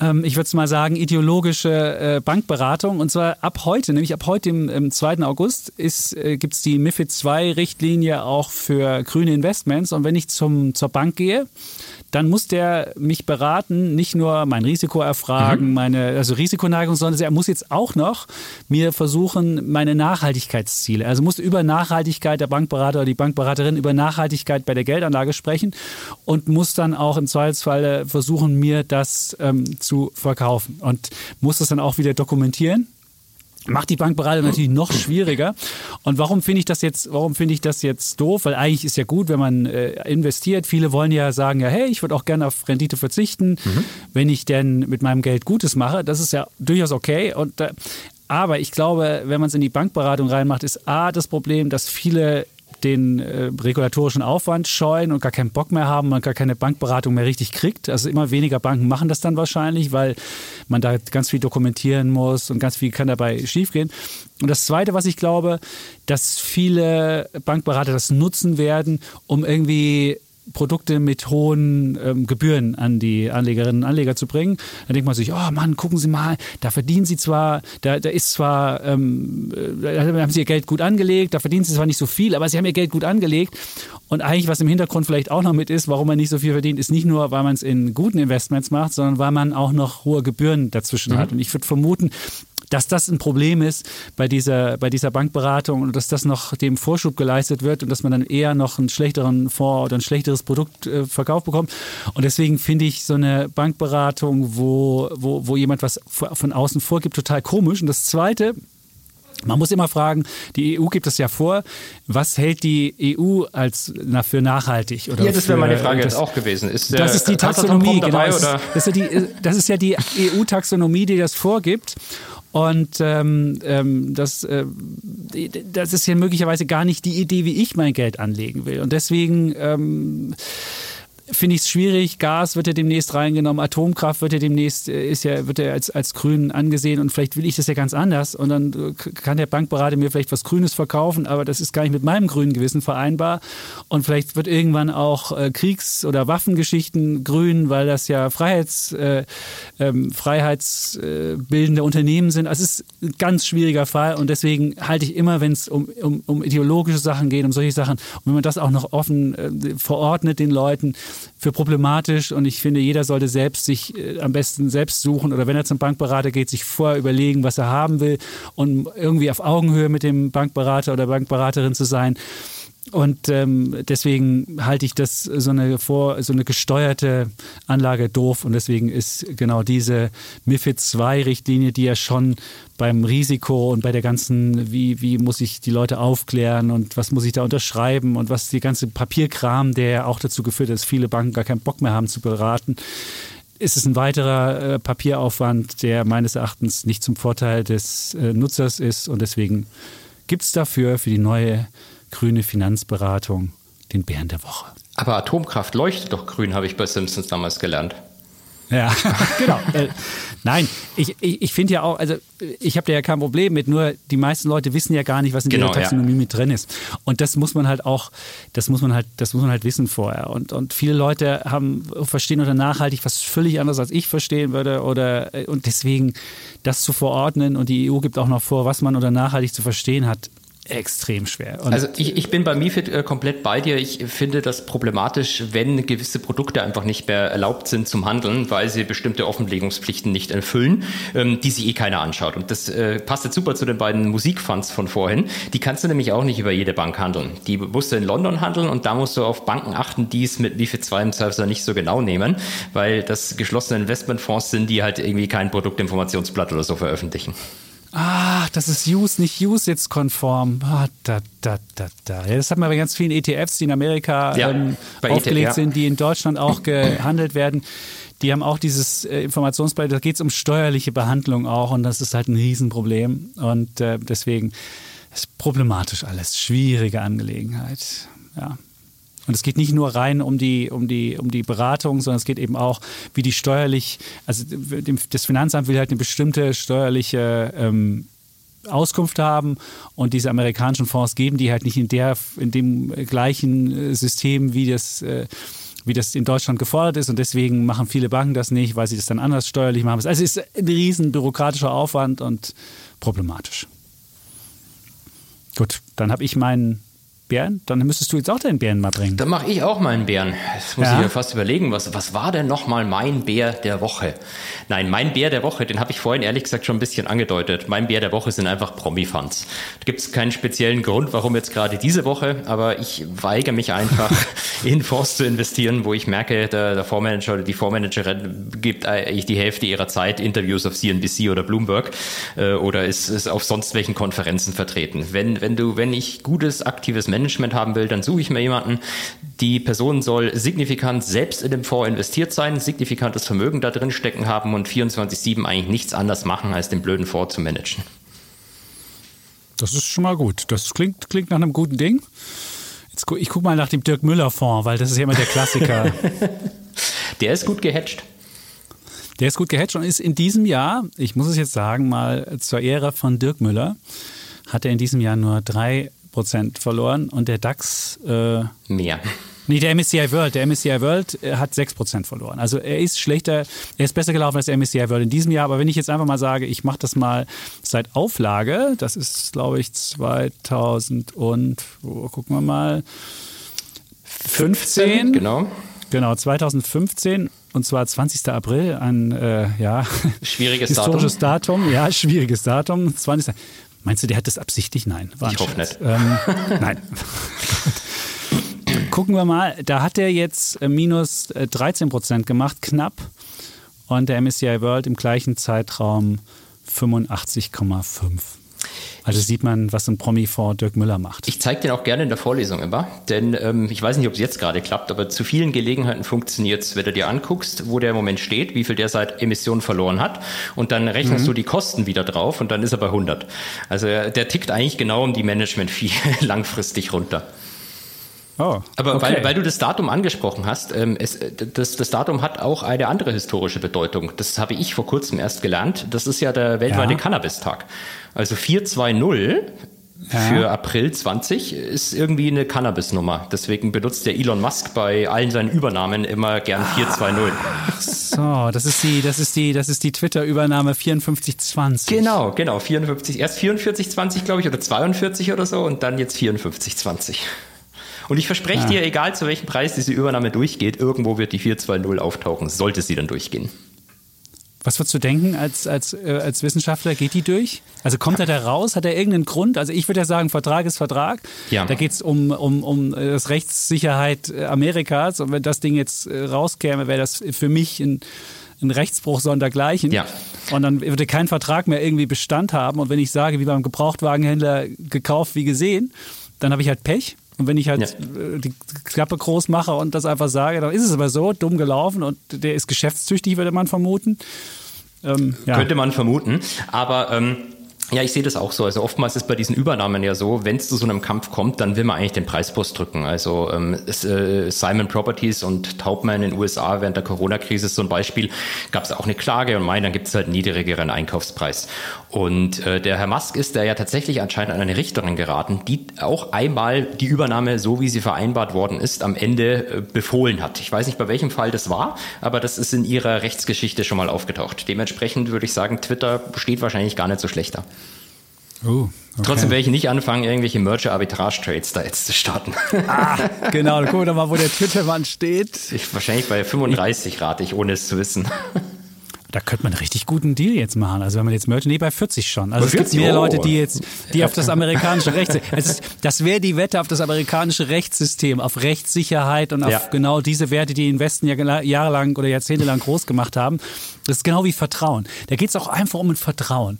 ähm, ich würde mal sagen, ideologische äh, Bankberatung. Und zwar ab heute, nämlich ab heute im, im 2. August, äh, gibt es die MIFID II-Richtlinie auch für grüne Investments. Und wenn ich zum, zur Bank gehe, dann muss der mich beraten, nicht nur mein Risiko erfragen, mhm. meine also Risikoneigung, sondern er muss jetzt auch noch mir versuchen, meine Nachhaltigkeitsziele. Also muss über Nachhaltigkeit der Bankberater oder die Bankberaterin über Nachhaltigkeit bei der Geldanlage sprechen und muss dann auch im Zweifelsfall versuchen, mir das ähm, zu verkaufen und muss das dann auch wieder dokumentieren macht die Bankberatung natürlich noch [clears throat] schwieriger. Und warum finde ich das jetzt, warum finde ich das jetzt doof? Weil eigentlich ist ja gut, wenn man äh, investiert. Viele wollen ja sagen, ja, hey, ich würde auch gerne auf Rendite verzichten, mhm. wenn ich denn mit meinem Geld Gutes mache. Das ist ja durchaus okay. Und äh, aber ich glaube, wenn man es in die Bankberatung reinmacht, ist A das Problem, dass viele den äh, regulatorischen Aufwand scheuen und gar keinen Bock mehr haben und gar keine Bankberatung mehr richtig kriegt. Also immer weniger Banken machen das dann wahrscheinlich, weil man da ganz viel dokumentieren muss und ganz viel kann dabei schiefgehen. Und das Zweite, was ich glaube, dass viele Bankberater das nutzen werden, um irgendwie Produkte mit hohen ähm, Gebühren an die Anlegerinnen und Anleger zu bringen. Da denkt man sich, oh Mann, gucken Sie mal, da verdienen Sie zwar, da, da ist zwar, ähm, äh, da haben Sie Ihr Geld gut angelegt, da verdienen Sie zwar nicht so viel, aber Sie haben Ihr Geld gut angelegt. Und eigentlich, was im Hintergrund vielleicht auch noch mit ist, warum man nicht so viel verdient, ist nicht nur, weil man es in guten Investments macht, sondern weil man auch noch hohe Gebühren dazwischen mhm. hat. Und ich würde vermuten, dass das ein Problem ist bei dieser, bei dieser Bankberatung und dass das noch dem Vorschub geleistet wird und dass man dann eher noch einen schlechteren Fonds oder ein schlechteres Produkt äh, verkauft bekommt. Und deswegen finde ich so eine Bankberatung, wo, wo, wo jemand was von außen vorgibt, total komisch. Und das Zweite, man muss immer fragen, die EU gibt es ja vor, was hält die EU als na, für nachhaltig? Oder ja, das wäre meine Frage das, jetzt auch gewesen. Ist das ist die Taxonomie, genau. Dabei, oder? Das, ist die, das ist ja die EU-Taxonomie, die das vorgibt. Und ähm, ähm, das, äh, das ist ja möglicherweise gar nicht die Idee, wie ich mein Geld anlegen will. Und deswegen ähm, finde ich es schwierig. Gas wird ja demnächst reingenommen, Atomkraft wird ja demnächst, äh, ist ja, wird ja als, als grün angesehen und vielleicht will ich das ja ganz anders und dann äh, kann der Bankberater mir vielleicht was Grünes verkaufen, aber das ist gar nicht mit meinem grünen Gewissen vereinbar. Und vielleicht wird irgendwann auch äh, Kriegs- oder Waffengeschichten grün, weil das ja Freiheits, äh, ähm, freiheitsbildende Unternehmen sind. Also es ist ein ganz schwieriger Fall und deswegen halte ich immer, wenn es um, um, um ideologische Sachen geht, um solche Sachen, und wenn man das auch noch offen äh, verordnet den Leuten, für problematisch und ich finde, jeder sollte selbst sich äh, am besten selbst suchen oder wenn er zum Bankberater geht, sich vorher überlegen, was er haben will und irgendwie auf Augenhöhe mit dem Bankberater oder Bankberaterin zu sein. Und ähm, deswegen halte ich das so eine vor, so eine gesteuerte Anlage doof. Und deswegen ist genau diese MIFID II-Richtlinie, die ja schon beim Risiko und bei der ganzen, wie, wie muss ich die Leute aufklären und was muss ich da unterschreiben und was die ganze Papierkram, der ja auch dazu geführt hat, dass viele Banken gar keinen Bock mehr haben zu beraten, ist es ein weiterer äh, Papieraufwand, der meines Erachtens nicht zum Vorteil des äh, Nutzers ist. Und deswegen gibt es dafür, für die neue grüne Finanzberatung, den Bären der Woche. Aber Atomkraft leuchtet doch grün, habe ich bei Simpsons damals gelernt. Ja, [laughs] genau. Äh, nein, ich, ich, ich finde ja auch, also ich habe da ja kein Problem mit, nur die meisten Leute wissen ja gar nicht, was in genau, der Taxonomie ja. mit drin ist. Und das muss man halt auch, das muss man halt, das muss man halt wissen vorher. Und, und viele Leute haben, verstehen unter nachhaltig was völlig anderes, als ich verstehen würde. Oder und deswegen das zu verordnen und die EU gibt auch noch vor, was man unter nachhaltig zu verstehen hat, extrem schwer. Und also ich, ich bin bei MIFID äh, komplett bei dir. Ich finde das problematisch, wenn gewisse Produkte einfach nicht mehr erlaubt sind zum Handeln, weil sie bestimmte Offenlegungspflichten nicht erfüllen, ähm, die sich eh keiner anschaut. Und das äh, passt jetzt super zu den beiden Musikfunds von vorhin. Die kannst du nämlich auch nicht über jede Bank handeln. Die musst du in London handeln und da musst du auf Banken achten, die es mit MIFID 2 im Zweifelsfall nicht so genau nehmen, weil das geschlossene Investmentfonds sind, die halt irgendwie kein Produktinformationsblatt oder so veröffentlichen. Ach, das ist Use, nicht Use jetzt konform. Ah, da, da, da, da. Ja, das hat man bei ganz vielen ETFs, die in Amerika ja, ähm, aufgelegt ETF, ja. sind, die in Deutschland auch gehandelt werden. Die haben auch dieses äh, Informationsblatt, da geht es um steuerliche Behandlung auch und das ist halt ein Riesenproblem. Und äh, deswegen ist problematisch alles. Schwierige Angelegenheit. Ja. Und es geht nicht nur rein um die, um die, um die Beratung, sondern es geht eben auch, wie die steuerlich, also das Finanzamt will halt eine bestimmte steuerliche ähm, Auskunft haben und diese amerikanischen Fonds geben die halt nicht in der, in dem gleichen äh, System, wie das, äh, wie das in Deutschland gefordert ist und deswegen machen viele Banken das nicht, weil sie das dann anders steuerlich machen. Also es ist ein riesen bürokratischer Aufwand und problematisch. Gut, dann habe ich meinen Bären? Dann müsstest du jetzt auch deinen Bären mal bringen. Dann mache ich auch meinen Bären. Jetzt muss ja. ich mir fast überlegen, was, was war denn nochmal mein Bär der Woche? Nein, mein Bär der Woche, den habe ich vorhin ehrlich gesagt schon ein bisschen angedeutet. Mein Bär der Woche sind einfach Promi-Funds. Da gibt es keinen speziellen Grund, warum jetzt gerade diese Woche, aber ich weigere mich einfach, [laughs] in Fonds zu investieren, wo ich merke, der, der Fondsmanager oder die Fondsmanagerin gibt eigentlich die Hälfte ihrer Zeit Interviews auf CNBC oder Bloomberg äh, oder ist, ist auf sonst welchen Konferenzen vertreten. Wenn, wenn du, wenn ich gutes, aktives Management Management haben will, dann suche ich mir jemanden. Die Person soll signifikant selbst in dem Fonds investiert sein, signifikantes Vermögen da drin stecken haben und 24-7 eigentlich nichts anders machen, als den blöden Fonds zu managen. Das ist schon mal gut. Das klingt, klingt nach einem guten Ding. Jetzt, ich gucke mal nach dem Dirk Müller Fonds, weil das ist ja immer der Klassiker. [laughs] der ist gut gehatcht. Der ist gut gehatcht und ist in diesem Jahr, ich muss es jetzt sagen, mal zur Ehre von Dirk Müller, hat er in diesem Jahr nur drei Prozent verloren und der DAX äh, mehr. Nee, der MSCI World. Der MSCI World äh, hat 6% verloren. Also er ist schlechter, er ist besser gelaufen als der MSCI World in diesem Jahr. Aber wenn ich jetzt einfach mal sage, ich mache das mal seit Auflage, das ist, glaube ich, 2000 und, wo, gucken wir mal, 15. 15 genau. Genau, 2015 und zwar 20. April, ein äh, ja, schwieriges [laughs] historisches Datum. Datum. Ja, schwieriges Datum. 20. Meinst du, der hat das absichtlich? Nein. War ich hoffe nicht. Ähm, [laughs] nein. Gucken wir mal. Da hat er jetzt äh, minus 13 äh, Prozent gemacht, knapp. Und der MSCI World im gleichen Zeitraum 85,5. Also sieht man, was ein Promi vor Dirk Müller macht. Ich zeige den auch gerne in der Vorlesung immer, denn ähm, ich weiß nicht, ob es jetzt gerade klappt, aber zu vielen Gelegenheiten funktioniert es, wenn du dir anguckst, wo der im Moment steht, wie viel der seit Emissionen verloren hat und dann rechnest mhm. du die Kosten wieder drauf und dann ist er bei 100. Also der tickt eigentlich genau um die Management-Fee [laughs] langfristig runter. Oh, Aber okay. weil, weil du das Datum angesprochen hast, ähm, es, das, das Datum hat auch eine andere historische Bedeutung. Das habe ich vor kurzem erst gelernt. Das ist ja der weltweite ja. Cannabis-Tag. Also 420 ja. für April 20 ist irgendwie eine Cannabis-Nummer. Deswegen benutzt der Elon Musk bei allen seinen Übernahmen immer gern 420. Ach so, das ist die, das ist die, das ist die Twitter-Übernahme 5420. Genau, genau, 54. Erst 4420, glaube ich, oder 42 oder so und dann jetzt 5420. Und ich verspreche ja. dir, egal zu welchem Preis diese Übernahme durchgeht, irgendwo wird die 420 auftauchen, sollte sie dann durchgehen. Was würdest du denken als, als, äh, als Wissenschaftler? Geht die durch? Also kommt er da raus? Hat er irgendeinen Grund? Also ich würde ja sagen, Vertrag ist Vertrag. Ja. Da geht es um, um, um das Rechtssicherheit Amerikas. Und wenn das Ding jetzt äh, rauskäme, wäre das für mich ein, ein Rechtsbruch sondergleichen. Ja. Und dann würde kein Vertrag mehr irgendwie Bestand haben. Und wenn ich sage, wie beim Gebrauchtwagenhändler gekauft wie gesehen, dann habe ich halt Pech. Und wenn ich halt ja. Äh, die Klappe groß mache und das einfach sage, dann ist es aber so, dumm gelaufen und der ist geschäftstüchtig, würde man vermuten. Ähm, ja. Könnte man vermuten. Aber ähm, ja, ich sehe das auch so. Also oftmals ist bei diesen Übernahmen ja so, wenn es zu so einem Kampf kommt, dann will man eigentlich den Preispost drücken. Also ähm, äh, Simon Properties und Taubman in den USA während der Corona-Krise so ein Beispiel, gab es auch eine Klage und mein, dann gibt es halt niedrigeren Einkaufspreis. Und äh, der Herr Musk ist da ja tatsächlich anscheinend an eine Richterin geraten, die auch einmal die Übernahme, so wie sie vereinbart worden ist, am Ende äh, befohlen hat. Ich weiß nicht, bei welchem Fall das war, aber das ist in ihrer Rechtsgeschichte schon mal aufgetaucht. Dementsprechend würde ich sagen, Twitter steht wahrscheinlich gar nicht so schlechter. Oh, okay. Trotzdem werde ich nicht anfangen, irgendwelche Merger-Arbitrage-Trades da jetzt zu starten. Ah, genau. Guck doch mal, wo der Twitter-Mann steht. Ich, wahrscheinlich bei 35 rate ich, ohne es zu wissen. Da könnte man einen richtig guten Deal jetzt machen. Also wenn man jetzt Merger, nee, bei 40 schon. Also es gibt mehr Leute, die jetzt, die auf das [laughs] amerikanische Recht, das wäre die Wette auf das amerikanische Rechtssystem, auf Rechtssicherheit und auf ja. genau diese Werte, die den Westen ja jahrelang oder jahrzehntelang groß gemacht haben. Das ist genau wie Vertrauen. Da geht es auch einfach um ein Vertrauen.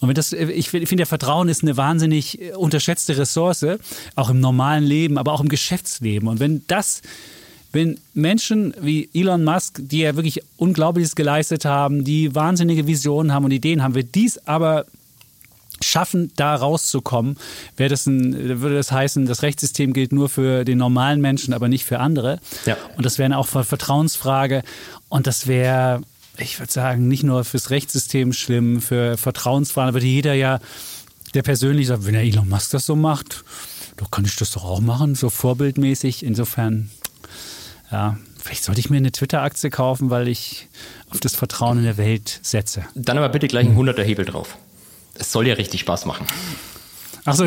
Und wenn das, ich finde, Vertrauen ist eine wahnsinnig unterschätzte Ressource, auch im normalen Leben, aber auch im Geschäftsleben. Und wenn das wenn Menschen wie Elon Musk, die ja wirklich Unglaubliches geleistet haben, die wahnsinnige Visionen haben und Ideen haben, wir dies aber schaffen, da rauszukommen, wäre das ein, würde das heißen, das Rechtssystem gilt nur für den normalen Menschen, aber nicht für andere. Ja. Und das wäre auch eine Vertrauensfrage. Und das wäre, ich würde sagen, nicht nur fürs Rechtssystem schlimm, für Vertrauensfragen, würde jeder ja, der persönlich sagt, wenn der Elon Musk das so macht, doch kann ich das doch auch machen, so vorbildmäßig. Insofern ja, vielleicht sollte ich mir eine Twitter-Aktie kaufen, weil ich auf das Vertrauen in der Welt setze. Dann aber bitte gleich ein 100er Hebel drauf. Es soll ja richtig Spaß machen. Achso,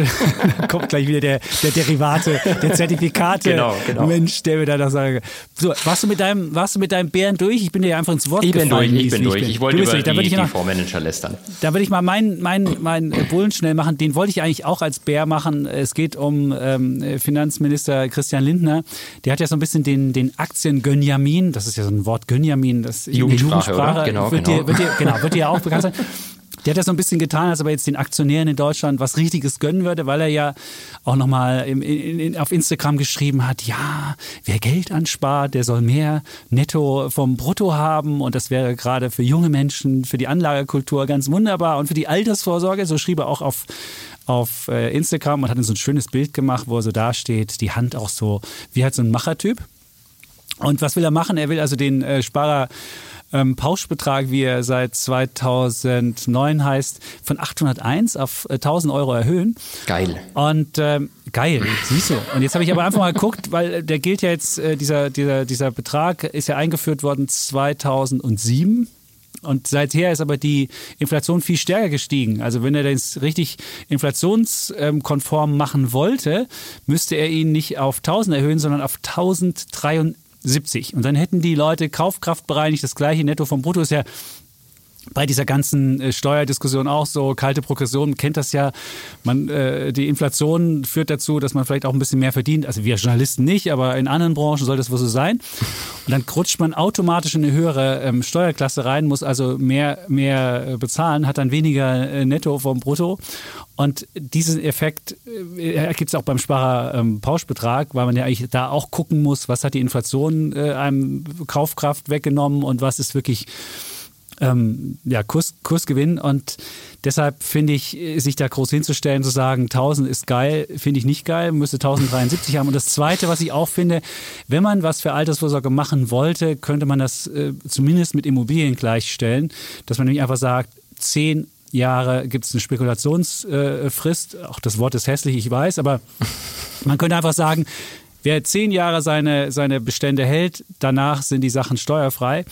da [laughs] kommt gleich wieder der, der Derivate, der Zertifikate. genau, genau. Mensch, der mir da noch sagt. So, warst du mit deinem, warst du mit deinem Bären durch? Ich bin dir einfach ins Wort ich gefallen. Bin durch, ich bin durch, ich, bin. ich wollte über durch. die, die Fondsmanager lästern. Da würde ich mal meinen mein, mein Bullen schnell machen. Den wollte ich eigentlich auch als Bär machen. Es geht um ähm, Finanzminister Christian Lindner. Der hat ja so ein bisschen den, den Aktien-Gönjamin, das ist ja so ein Wort Gönjamin, das Jugendsprache, Jugendsprache genau, wird, genau. Dir, wird dir, genau, wird dir ja auch bekannt sein. [laughs] Der hat das so ein bisschen getan, als aber jetzt den Aktionären in Deutschland was Richtiges gönnen würde, weil er ja auch nochmal auf Instagram geschrieben hat, ja, wer Geld anspart, der soll mehr netto vom Brutto haben und das wäre gerade für junge Menschen, für die Anlagekultur ganz wunderbar und für die Altersvorsorge, so schrieb er auch auf auf äh, Instagram und hat so ein schönes Bild gemacht, wo er so dasteht, die Hand auch so wie halt so ein Machertyp. Und was will er machen? Er will also den äh, Sparer ähm, Pauschbetrag, wie er seit 2009 heißt, von 801 auf 1000 äh, Euro erhöhen. Geil. Und ähm, geil, siehst du. Und jetzt habe ich aber einfach mal geguckt, weil der gilt ja jetzt, äh, dieser, dieser, dieser Betrag ist ja eingeführt worden 2007. Und seither ist aber die Inflation viel stärker gestiegen. Also wenn er das richtig inflationskonform machen wollte, müsste er ihn nicht auf 1000 erhöhen, sondern auf 1073 70. Und dann hätten die Leute kaufkraftbereinigt das gleiche Netto vom Brutto ist ja bei dieser ganzen äh, Steuerdiskussion auch so kalte Progression kennt das ja. Man, äh, die Inflation führt dazu, dass man vielleicht auch ein bisschen mehr verdient. Also wir Journalisten nicht, aber in anderen Branchen soll das wohl so sein. Und dann rutscht man automatisch in eine höhere ähm, Steuerklasse rein, muss also mehr mehr äh, bezahlen, hat dann weniger äh, Netto vom Brutto. Und diesen Effekt äh, gibt es auch beim Sparer ähm, Pauschbetrag, weil man ja eigentlich da auch gucken muss, was hat die Inflation äh, einem Kaufkraft weggenommen und was ist wirklich ähm, ja, Kurs, Kursgewinn. Und deshalb finde ich, sich da groß hinzustellen, zu sagen, 1000 ist geil, finde ich nicht geil, müsste 1073 haben. Und das Zweite, was ich auch finde, wenn man was für Altersvorsorge machen wollte, könnte man das äh, zumindest mit Immobilien gleichstellen, dass man nämlich einfach sagt, 10 Jahre gibt es eine Spekulationsfrist. Äh, auch das Wort ist hässlich, ich weiß, aber man könnte einfach sagen, Wer zehn Jahre seine, seine Bestände hält, danach sind die Sachen steuerfrei.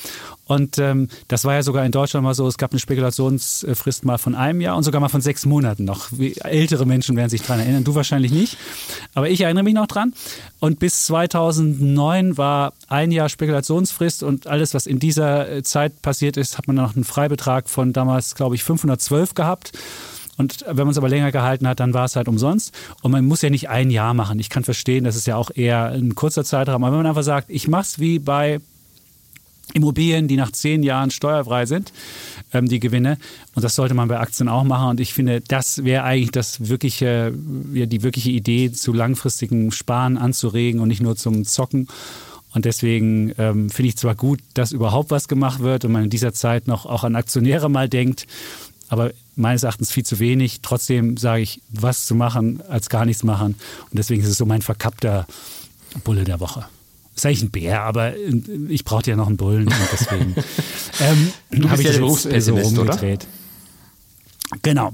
Und ähm, das war ja sogar in Deutschland mal so, es gab eine Spekulationsfrist mal von einem Jahr und sogar mal von sechs Monaten noch. Wie, ältere Menschen werden sich daran erinnern, du wahrscheinlich nicht. Aber ich erinnere mich noch dran. Und bis 2009 war ein Jahr Spekulationsfrist und alles, was in dieser äh, Zeit passiert ist, hat man noch einen Freibetrag von damals, glaube ich, 512 gehabt. Und wenn man es aber länger gehalten hat, dann war es halt umsonst. Und man muss ja nicht ein Jahr machen. Ich kann verstehen, das ist ja auch eher ein kurzer Zeitraum. Aber wenn man einfach sagt, ich mache es wie bei Immobilien, die nach zehn Jahren steuerfrei sind, ähm, die Gewinne. Und das sollte man bei Aktien auch machen. Und ich finde, das wäre eigentlich das wirkliche, ja, die wirkliche Idee, zu langfristigem Sparen anzuregen und nicht nur zum Zocken. Und deswegen ähm, finde ich zwar gut, dass überhaupt was gemacht wird und man in dieser Zeit noch auch an Aktionäre mal denkt, aber meines Erachtens viel zu wenig. Trotzdem sage ich, was zu machen, als gar nichts machen. Und deswegen ist es so mein verkappter Bulle der Woche. Ist eigentlich ein Bär, aber ich brauchte ja noch einen Bullen und deswegen [laughs] ähm, habe ich ja der Berufspessimist, so oder? Genau.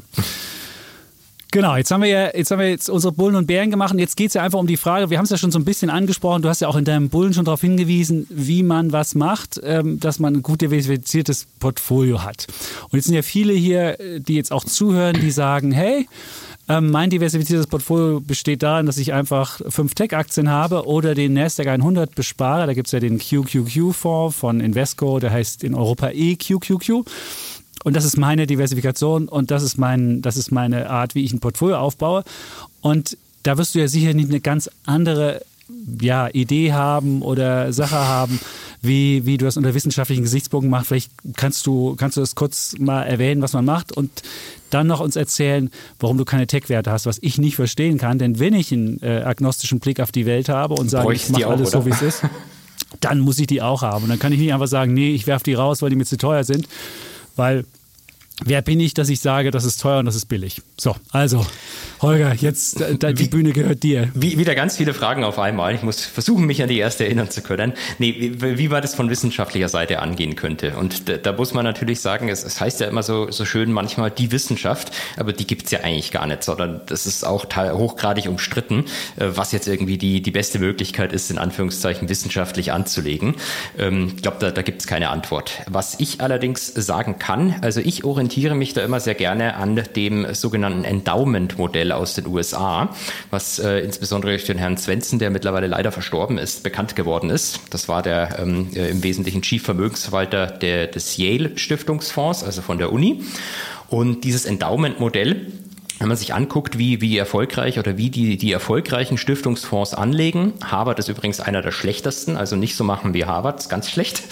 Genau, jetzt haben wir ja, jetzt haben wir jetzt unsere Bullen und Bären gemacht und jetzt geht es ja einfach um die Frage, wir haben es ja schon so ein bisschen angesprochen, du hast ja auch in deinem Bullen schon darauf hingewiesen, wie man was macht, ähm, dass man ein gut diversifiziertes Portfolio hat. Und jetzt sind ja viele hier, die jetzt auch zuhören, die sagen, hey, ähm, mein diversifiziertes Portfolio besteht darin, dass ich einfach fünf Tech-Aktien habe oder den Nasdaq 100 bespare. Da gibt es ja den QQQ-Fonds von Invesco, der heißt in Europa EQQQ. Und das ist meine Diversifikation und das ist, mein, das ist meine Art, wie ich ein Portfolio aufbaue. Und da wirst du ja sicher nicht eine ganz andere ja, Idee haben oder Sache haben, wie, wie du das unter wissenschaftlichen Gesichtspunkten machst. Vielleicht kannst du, kannst du das kurz mal erwähnen, was man macht und dann noch uns erzählen, warum du keine Tech-Werte hast, was ich nicht verstehen kann. Denn wenn ich einen äh, agnostischen Blick auf die Welt habe und sage, ich mache alles oder? so, wie es ist, dann muss ich die auch haben. Und dann kann ich nicht einfach sagen, nee, ich werfe die raus, weil die mir zu teuer sind, weil Wer bin ich, dass ich sage, das ist teuer und das ist billig? So, also, Holger, jetzt äh, die wie, Bühne gehört dir. Wie, wieder ganz viele Fragen auf einmal. Ich muss versuchen, mich an die erste erinnern zu können. Nee, wie, wie man das von wissenschaftlicher Seite angehen könnte. Und da, da muss man natürlich sagen, es, es, heißt ja immer so, so schön manchmal die Wissenschaft, aber die gibt's ja eigentlich gar nicht, sondern das ist auch hochgradig umstritten, äh, was jetzt irgendwie die, die beste Möglichkeit ist, in Anführungszeichen wissenschaftlich anzulegen. Ähm, ich glaube, da, da gibt's keine Antwort. Was ich allerdings sagen kann, also ich orientiere orientiere mich da immer sehr gerne an dem sogenannten Endowment-Modell aus den USA, was äh, insbesondere durch den Herrn Svensson, der mittlerweile leider verstorben ist, bekannt geworden ist. Das war der ähm, äh, im Wesentlichen Chief Vermögensverwalter der, des Yale Stiftungsfonds, also von der Uni. Und dieses Endowment-Modell wenn man sich anguckt, wie, wie erfolgreich oder wie die, die erfolgreichen Stiftungsfonds anlegen, Harvard ist übrigens einer der schlechtesten, also nicht so machen wie Harvard, ist ganz schlecht,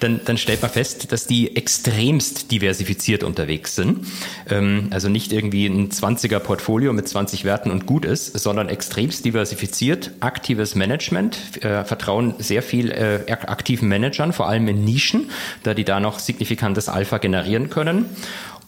dann, dann stellt man fest, dass die extremst diversifiziert unterwegs sind. Ähm, also nicht irgendwie ein 20er Portfolio mit 20 Werten und gut ist, sondern extremst diversifiziert, aktives Management, äh, vertrauen sehr viel äh, aktiven Managern, vor allem in Nischen, da die da noch signifikantes Alpha generieren können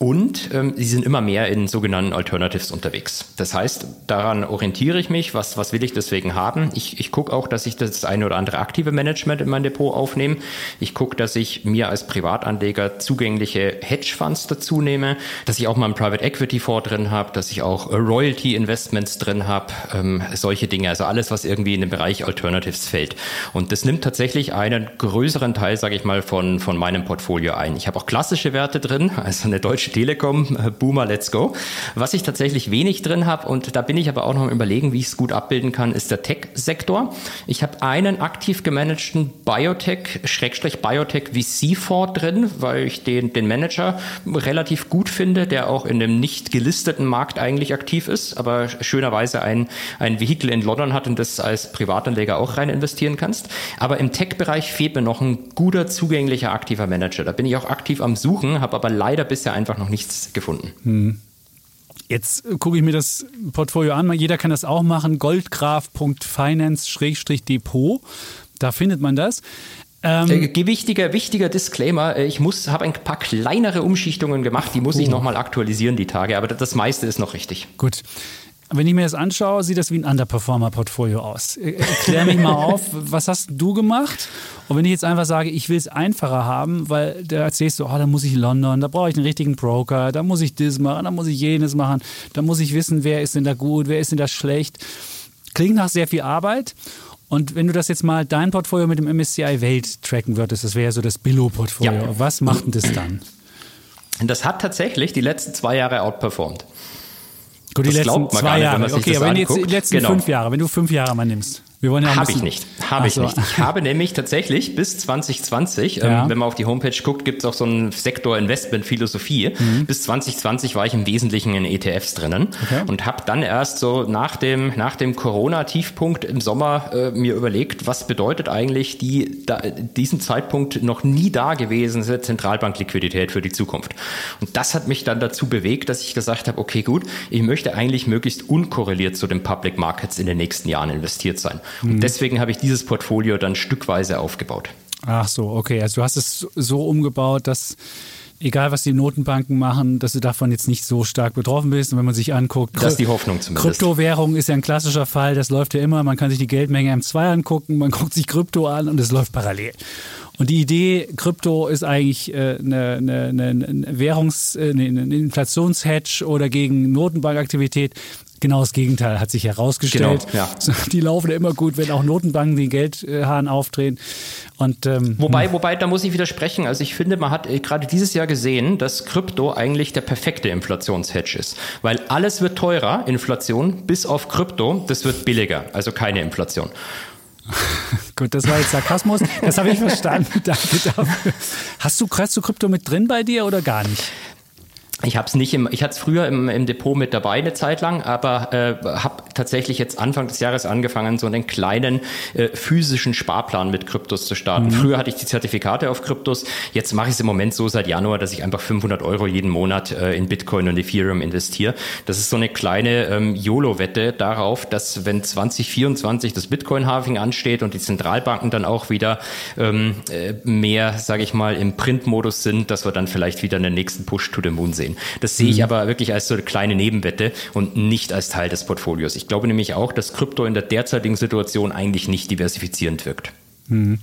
und ähm, sie sind immer mehr in sogenannten Alternatives unterwegs. Das heißt, daran orientiere ich mich, was, was will ich deswegen haben. Ich, ich gucke auch, dass ich das eine oder andere aktive Management in mein Depot aufnehme. Ich gucke, dass ich mir als Privatanleger zugängliche Hedgefonds dazu nehme, dass ich auch mal einen Private Equity Fonds drin habe, dass ich auch Royalty Investments drin habe, ähm, solche Dinge. Also alles, was irgendwie in den Bereich Alternatives fällt. Und das nimmt tatsächlich einen größeren Teil, sage ich mal, von, von meinem Portfolio ein. Ich habe auch klassische Werte drin, also eine deutsche Telekom, äh, Boomer, let's go. Was ich tatsächlich wenig drin habe, und da bin ich aber auch noch am überlegen, wie ich es gut abbilden kann, ist der Tech-Sektor. Ich habe einen aktiv gemanagten Biotech, Schrägstrich Biotech VC-Fonds drin, weil ich den, den Manager relativ gut finde, der auch in dem nicht gelisteten Markt eigentlich aktiv ist, aber schönerweise ein, ein Vehikel in London hat und das als Privatanleger auch rein investieren kannst. Aber im Tech-Bereich fehlt mir noch ein guter, zugänglicher, aktiver Manager. Da bin ich auch aktiv am Suchen, habe aber leider bisher einfach noch nichts gefunden. Hm. Jetzt gucke ich mir das Portfolio an. Jeder kann das auch machen. Goldgraf.finance-depot. Da findet man das. Ähm, äh, wichtiger, wichtiger Disclaimer, äh, ich muss, habe ein paar kleinere Umschichtungen gemacht, die muss oh. ich nochmal aktualisieren die Tage, aber das meiste ist noch richtig. Gut. Wenn ich mir das anschaue, sieht das wie ein Underperformer-Portfolio aus. Äh, erklär mich mal auf, was hast du gemacht? Und wenn ich jetzt einfach sage, ich will es einfacher haben, weil da erzählst du, oh, da muss ich London, da brauche ich einen richtigen Broker, da muss ich das machen, da muss ich jenes machen, da muss ich wissen, wer ist denn da gut, wer ist denn da schlecht. Klingt nach sehr viel Arbeit. Und wenn du das jetzt mal dein Portfolio mit dem MSCI Welt tracken würdest, das wäre ja so das Billo-Portfolio, ja. was macht denn das dann? Das hat tatsächlich die letzten zwei Jahre outperformed. Gut, die das letzten zwei Jahre. okay, aber wenn jetzt die letzten genau. fünf Jahre, wenn du fünf Jahre mal nimmst. Wir wollen ja Habe ich nicht. Habe ich so. nicht. Ich habe nämlich tatsächlich bis 2020, ja. ähm, wenn man auf die Homepage guckt, gibt es auch so einen Sektor Investment Philosophie. Mhm. Bis 2020 war ich im Wesentlichen in ETFs drinnen okay. und habe dann erst so nach dem nach dem Corona Tiefpunkt im Sommer äh, mir überlegt, was bedeutet eigentlich die da, diesen Zeitpunkt noch nie da gewesen Zentralbankliquidität für die Zukunft. Und das hat mich dann dazu bewegt, dass ich gesagt habe, okay, gut, ich möchte eigentlich möglichst unkorreliert zu den Public Markets in den nächsten Jahren investiert sein. Und mhm. deswegen habe ich dieses Portfolio dann stückweise aufgebaut. Ach so, okay. Also du hast es so umgebaut, dass egal was die Notenbanken machen, dass du davon jetzt nicht so stark betroffen bist. Und wenn man sich anguckt, das ist die Hoffnung zumindest. Kryptowährung ist ja ein klassischer Fall, das läuft ja immer. Man kann sich die Geldmenge M2 angucken, man [laughs] guckt sich Krypto an und es läuft parallel. Und die Idee, Krypto ist eigentlich äh, eine, eine, eine Währungs-, äh, eine Inflationshedge oder gegen Notenbankaktivität. Genau das Gegenteil hat sich herausgestellt. Genau, ja. [laughs] Die laufen ja immer gut, wenn auch Notenbanken den Geldhahn aufdrehen. Und, ähm, wobei, hm. wobei, da muss ich widersprechen. Also ich finde, man hat äh, gerade dieses Jahr gesehen, dass Krypto eigentlich der perfekte Inflationshedge ist. Weil alles wird teurer, Inflation, bis auf Krypto, das wird billiger. Also keine Inflation. [laughs] Gut, das war jetzt Sarkasmus. Das habe ich verstanden. [laughs] Danke dafür. Hast du, hast du Krypto mit drin bei dir oder gar nicht? Ich habe es nicht im, ich hatte es früher im, im, Depot mit dabei eine Zeit lang, aber äh, habe tatsächlich jetzt Anfang des Jahres angefangen, so einen kleinen äh, physischen Sparplan mit Kryptos zu starten. Mhm. Früher hatte ich die Zertifikate auf Kryptos, jetzt mache ich es im Moment so seit Januar, dass ich einfach 500 Euro jeden Monat äh, in Bitcoin und Ethereum investiere. Das ist so eine kleine ähm, YOLO-Wette darauf, dass wenn 2024 das Bitcoin-Halving ansteht und die Zentralbanken dann auch wieder ähm, äh, mehr, sage ich mal, im Print-Modus sind, dass wir dann vielleicht wieder einen nächsten Push to the Moon sehen sehen. Das sehe ich mhm. aber wirklich als so eine kleine Nebenwette und nicht als Teil des Portfolios. Ich glaube nämlich auch, dass Krypto in der derzeitigen Situation eigentlich nicht diversifizierend wirkt. Mhm.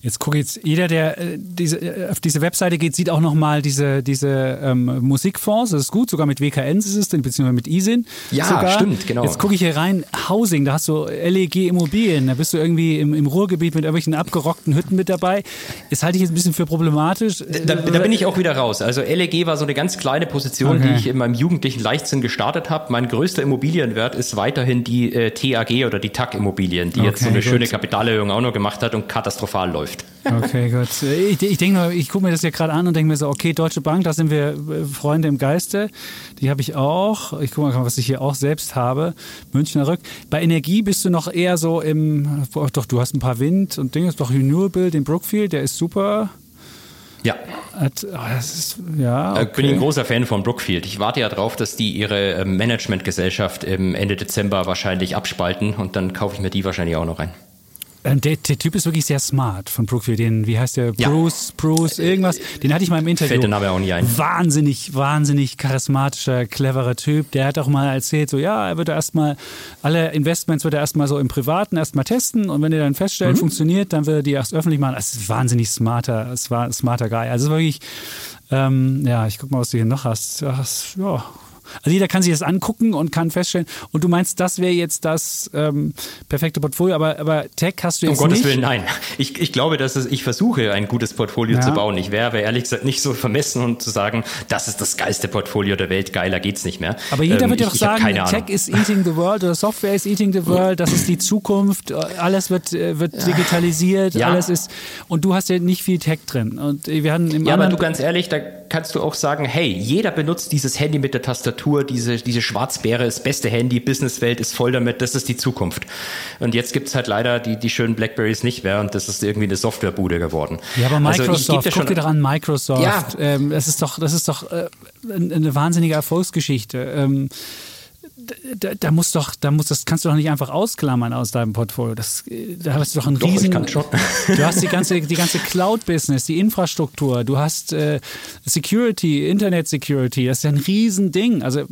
Jetzt gucke jetzt jeder, der äh, diese, äh, auf diese Webseite geht, sieht auch nochmal diese, diese ähm, Musikfonds. Das ist gut, sogar mit WKN ist es, beziehungsweise mit ISIN. Ja, sogar. stimmt, genau. Jetzt gucke ich hier rein, Housing, da hast du LEG Immobilien, da bist du irgendwie im, im Ruhrgebiet mit irgendwelchen abgerockten Hütten mit dabei. Das halte ich jetzt ein bisschen für problematisch. Da, da bin ich auch wieder raus. Also LEG war so eine ganz kleine Position, okay. die ich in meinem jugendlichen Leichtsinn gestartet habe. Mein größter Immobilienwert ist weiterhin die äh, TAG oder die TAG Immobilien, die okay, jetzt so eine gut. schöne Kapitalerhöhung auch noch gemacht hat und katastrophal läuft. Okay, [laughs] gut. Ich, ich denke ich gucke mir das ja gerade an und denke mir so, okay, Deutsche Bank, da sind wir äh, Freunde im Geiste. Die habe ich auch. Ich gucke mal, was ich hier auch selbst habe. Münchner Rück. Bei Energie bist du noch eher so im, doch, du hast ein paar Wind und Dinge, doch Renewable, den Brookfield, der ist super. Ja. Hat, oh, ist, ja okay. Ich bin ein großer Fan von Brookfield. Ich warte ja darauf, dass die ihre ähm, Managementgesellschaft im Ende Dezember wahrscheinlich abspalten und dann kaufe ich mir die wahrscheinlich auch noch rein. Ähm, der, der, Typ ist wirklich sehr smart von Brookfield. Den, wie heißt der? Bruce, ja. Bruce, irgendwas. Den hatte ich mal im Interview. Fällt der Name auch nicht ein. Wahnsinnig, wahnsinnig charismatischer, cleverer Typ. Der hat auch mal erzählt, so ja, er würde erstmal alle Investments wird er erstmal so im Privaten erstmal testen und wenn er dann feststellt, mhm. funktioniert, dann wird er die erst öffentlich machen. Das ist wahnsinnig smarter, smarter Guy. Also wirklich, ähm, ja, ich guck mal, was du hier noch hast. Ach, ja, also jeder kann sich das angucken und kann feststellen. Und du meinst, das wäre jetzt das ähm, perfekte Portfolio, aber, aber Tech hast du jetzt um nicht. Um Gottes Willen, nein. Ich, ich glaube, dass es, ich versuche, ein gutes Portfolio ja. zu bauen. Ich wäre aber ehrlich gesagt nicht so vermessen und zu sagen, das ist das geilste Portfolio der Welt, geiler geht's nicht mehr. Aber jeder ähm, wird ja doch sagen, Tech is eating the world oder Software is eating the world, das ist die Zukunft, alles wird, äh, wird digitalisiert, ja. alles ist. Und du hast ja nicht viel Tech drin. Und wir hatten im ja, aber du ganz ehrlich, da kannst du auch sagen, hey, jeder benutzt dieses Handy mit der Tastatur, diese, diese Schwarzbeere, das beste Handy, Businesswelt ist voll damit, das ist die Zukunft. Und jetzt gibt es halt leider die, die schönen Blackberries nicht mehr und das ist irgendwie eine Softwarebude geworden. Ja, aber Microsoft, also, guck dir doch an, Microsoft, ja. ähm, das ist doch, das ist doch äh, eine wahnsinnige Erfolgsgeschichte. Ähm, da, da, muss doch, da muss, das kannst du doch nicht einfach ausklammern aus deinem Portfolio. Das, da hast du doch einen doch, riesen. [laughs] Du hast die ganze, die ganze Cloud-Business, die Infrastruktur, du hast äh, Security, Internet-Security, das ist ja ein Riesending. Also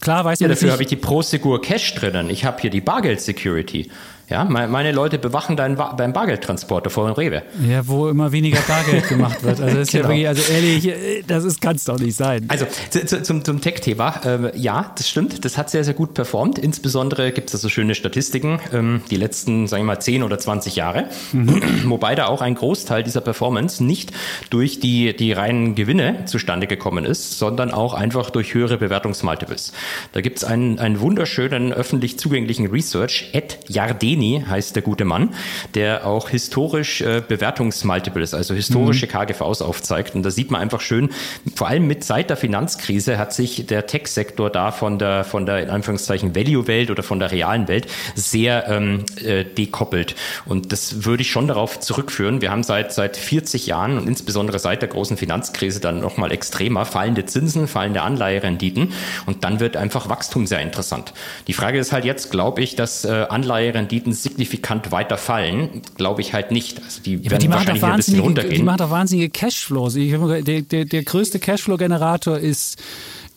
klar weiß man. Ja, dafür habe ich die Prosegur Cash drinnen. Ich habe hier die Bargeld-Security. Ja, meine Leute bewachen deinen, beim Bargeldtransporter vor dem Rewe. Ja, wo immer weniger Bargeld gemacht wird. Also, das ist genau. ja wirklich, also ehrlich, das kann es doch nicht sein. Also zu, zum, zum Tech-Thema, äh, ja, das stimmt, das hat sehr, sehr gut performt. Insbesondere gibt es so schöne Statistiken, ähm, die letzten, sagen wir mal, 10 oder 20 Jahre. Mhm. [clears throat] Wobei da auch ein Großteil dieser Performance nicht durch die, die reinen Gewinne zustande gekommen ist, sondern auch einfach durch höhere Bewertungsmultiples. Da gibt es einen, einen wunderschönen öffentlich zugänglichen Research, Ed Jardini Bellini heißt der gute Mann, der auch historisch äh, Bewertungsmultiples, also historische mhm. KGVs aufzeigt. Und da sieht man einfach schön, vor allem mit seit der Finanzkrise hat sich der Tech-Sektor da von der, von der in Anführungszeichen Value-Welt oder von der realen Welt sehr ähm, äh, dekoppelt. Und das würde ich schon darauf zurückführen. Wir haben seit, seit 40 Jahren und insbesondere seit der großen Finanzkrise dann nochmal extremer fallende Zinsen, fallende Anleiherenditen und dann wird einfach Wachstum sehr interessant. Die Frage ist halt jetzt, glaube ich, dass äh, Anleiherenditen Renditen signifikant weiter fallen, glaube ich halt nicht. Also die ja, werden die wahrscheinlich ein bisschen runtergehen. Die machen doch wahnsinnige Cashflows. Der, der, der größte Cashflow-Generator ist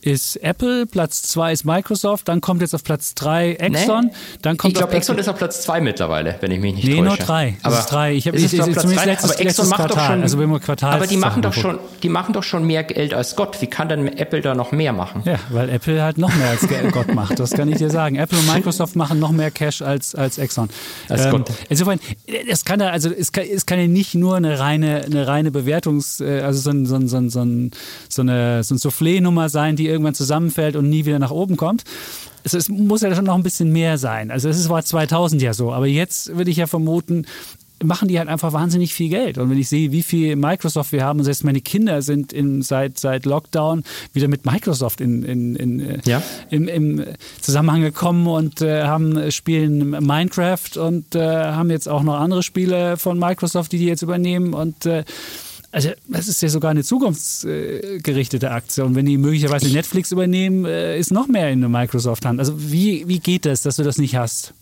ist Apple, Platz zwei ist Microsoft, dann kommt jetzt auf Platz drei Exxon, Nee. dann kommt ich glaube, Exxon ist auf Platz zwei mittlerweile, wenn ich mich nicht Nee, täusche. nur drei. Das Aber ist drei. Ich habe ich, zumindest drei? letztes, aber Exxon letztes macht doch Quartal. schon, also wenn wir Quartal aber die machen doch schon, die machen doch schon mehr Geld als Gott. Wie kann denn Apple da noch mehr machen? Ja, weil Apple halt noch mehr als [laughs] Gott macht. Das kann ich dir sagen. Apple und Microsoft machen noch mehr Cash als, als Exxon. Als Gott. Insofern, es kann ja, also es kann, es kann ja nicht nur eine reine, eine reine Bewertungs, äh, also so, ein, so, ein, so, ein, so, ein, so eine, so ein Soufflé-Nummer sein, die irgendwann zusammenfällt und nie wieder nach oben kommt. Es, es muss ja schon noch ein bisschen mehr sein. Also es war 2000 ja so, aber jetzt würde ich ja vermuten, machen die halt einfach wahnsinnig viel Geld. Und wenn ich sehe, wie viel Microsoft wir haben, und selbst meine Kinder sind in, seit, seit Lockdown wieder mit Microsoft in, in, in, äh, Ja. im, im Zusammenhang gekommen und äh, haben spielen Minecraft und äh, haben jetzt auch noch andere Spiele von Microsoft, die die jetzt übernehmen und äh, also das ist ja sogar eine zukunftsgerichtete Aktie. Und wenn die möglicherweise Netflix übernehmen, äh, ist noch mehr in der Microsoft-Hand. Also wie, wie geht das, dass du das nicht hast?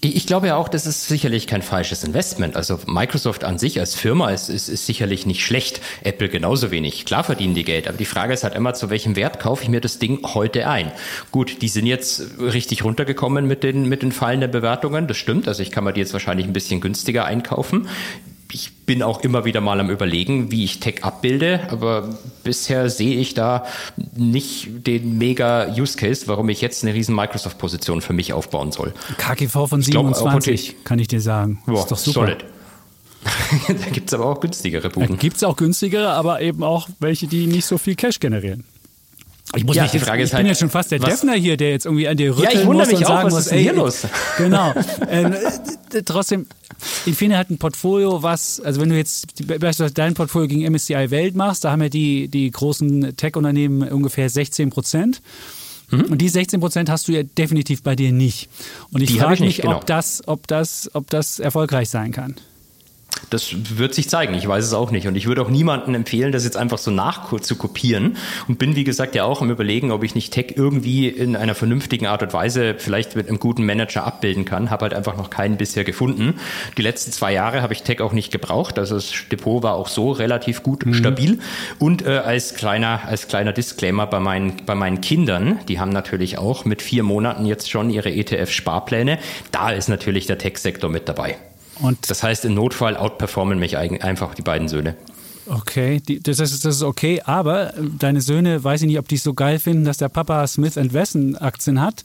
Ich ich glaube ja auch, das ist sicherlich kein falsches Investment. Also Microsoft an sich als Firma ist, ist, ist sicherlich nicht schlecht. Apple genauso wenig. Klar verdienen die Geld, aber die Frage ist halt immer, zu welchem Wert kaufe ich mir das Ding heute ein? Gut, die sind jetzt richtig runtergekommen mit den, mit den fallenden Bewertungen. Das stimmt. Also ich kann mir die jetzt wahrscheinlich ein bisschen günstiger einkaufen. Ich bin auch immer wieder mal am überlegen, wie ich Tech abbilde, aber bisher sehe ich da nicht den mega Use Case, warum ich jetzt eine riesen Microsoft-Position für mich aufbauen soll. KGV von glaub, auch 27, kann ich dir sagen. Ja, ist doch super. Solid. [laughs] da gibt's aber auch günstigere Buden. Gibt es auch günstigere, aber eben auch welche, die nicht so viel Cash generieren. Ich muss Ja, mich die Frage ich ist bin halt, jetzt schon fast der was- Defner hier, der jetzt irgendwie an dir rütteln ich wundere mich und auch, sagen was muss, ist denn hier ey, los? [laughs] Genau. ähm, äh, trotzdem, Infineon hat ein Portfolio, was, also wenn du jetzt beispielsweise dein Portfolio gegen MSCI Welt machst, da haben ja die, die großen Tech-Unternehmen ungefähr 16 Prozent. Mhm. Und die 16 Prozent hast du ja definitiv bei dir nicht. Und ich Die frage ich nicht, mich, genau. ob, das, ob, das, ob das erfolgreich sein kann. Das wird sich zeigen. Ich weiß es auch nicht. Und ich würde auch niemandem empfehlen, das jetzt einfach so nach zu kopieren. Und bin, wie gesagt, ja auch am Überlegen, ob ich nicht Tech irgendwie in einer vernünftigen Art und Weise vielleicht mit einem guten Manager abbilden kann. Habe halt einfach noch keinen bisher gefunden. Die letzten zwei Jahre habe ich Tech auch nicht gebraucht. Also das Depot war auch so relativ gut stabil. Und äh, als kleiner, als kleiner Disclaimer bei meinen, bei meinen Kindern, die haben natürlich auch mit vier Monaten jetzt schon ihre ETF-Sparpläne. Da ist natürlich der Tech-Sektor mit dabei. Und Das heißt, im Notfall outperformen mich einfach die beiden Söhne. Okay, die, das, ist, das ist okay, aber deine Söhne, weiß ich nicht, ob die es so geil finden, dass der Papa Smith Wesson Aktien hat.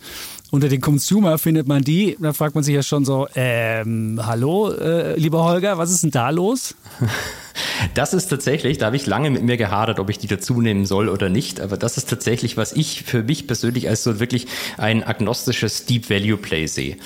Unter den Consumer findet man die. Da fragt man sich ja schon so, ähm, hallo, äh, lieber Holger, was ist denn da los? [laughs] Das ist tatsächlich, da habe ich lange mit mir gehadert, ob ich die dazu nehmen soll oder nicht, aber das ist tatsächlich, was ich für mich persönlich als so wirklich ein agnostisches Deep Value Play sehe.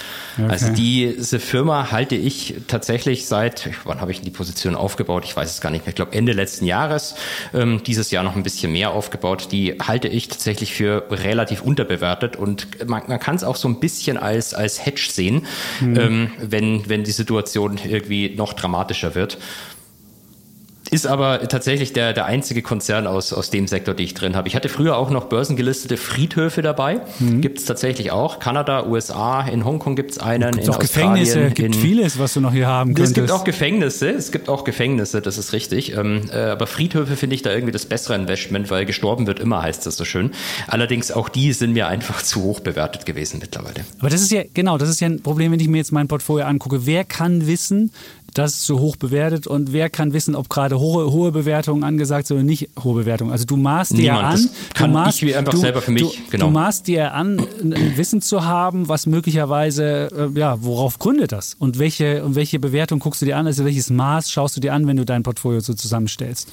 Also diese Firma halte ich tatsächlich seit, wann habe ich die Position aufgebaut? Ich weiß es gar nicht mehr. Ich glaube Ende letzten Jahres, ähm, dieses Jahr noch ein bisschen mehr aufgebaut. Die halte ich tatsächlich für relativ unterbewertet und man, man kann es auch so ein bisschen als, als Hedge sehen, ähm, wenn, wenn die Situation irgendwie noch dramatischer wird. Ist aber tatsächlich der, der einzige Konzern aus, aus dem Sektor, den ich drin habe. Ich hatte früher auch noch börsengelistete Friedhöfe dabei. Mhm. Gibt es tatsächlich auch. Kanada, USA, in Hongkong gibt es einen, Gibt in auch Gefängnisse, Australien. gibt in, vieles, was du noch hier haben es könntest. gibt auch Gefängnisse, es gibt auch Gefängnisse, das ist richtig. Ähm, äh, aber Friedhöfe finde ich da irgendwie das bessere Investment, weil gestorben wird immer, heißt das so schön. Allerdings auch die sind mir einfach zu hoch bewertet gewesen mittlerweile. Aber das ist ja, genau, das ist ja ein Problem, wenn ich mir jetzt mein Portfolio angucke. Wer kann wissen, dass es so hoch bewertet und wer kann wissen, ob gerade hohe, hohe Bewertungen angesagt sind oder nicht hohe Bewertungen? Also du maßt dir an, Das du maßt, ich einfach du, selber für mich, du, genau. du maßt dir an, ein Wissen zu haben, was möglicherweise, äh, ja, worauf gründet das? Und welche, und welche Bewertung guckst du dir an? Also welches Maß schaust du dir an, wenn du dein Portfolio so zusammenstellst?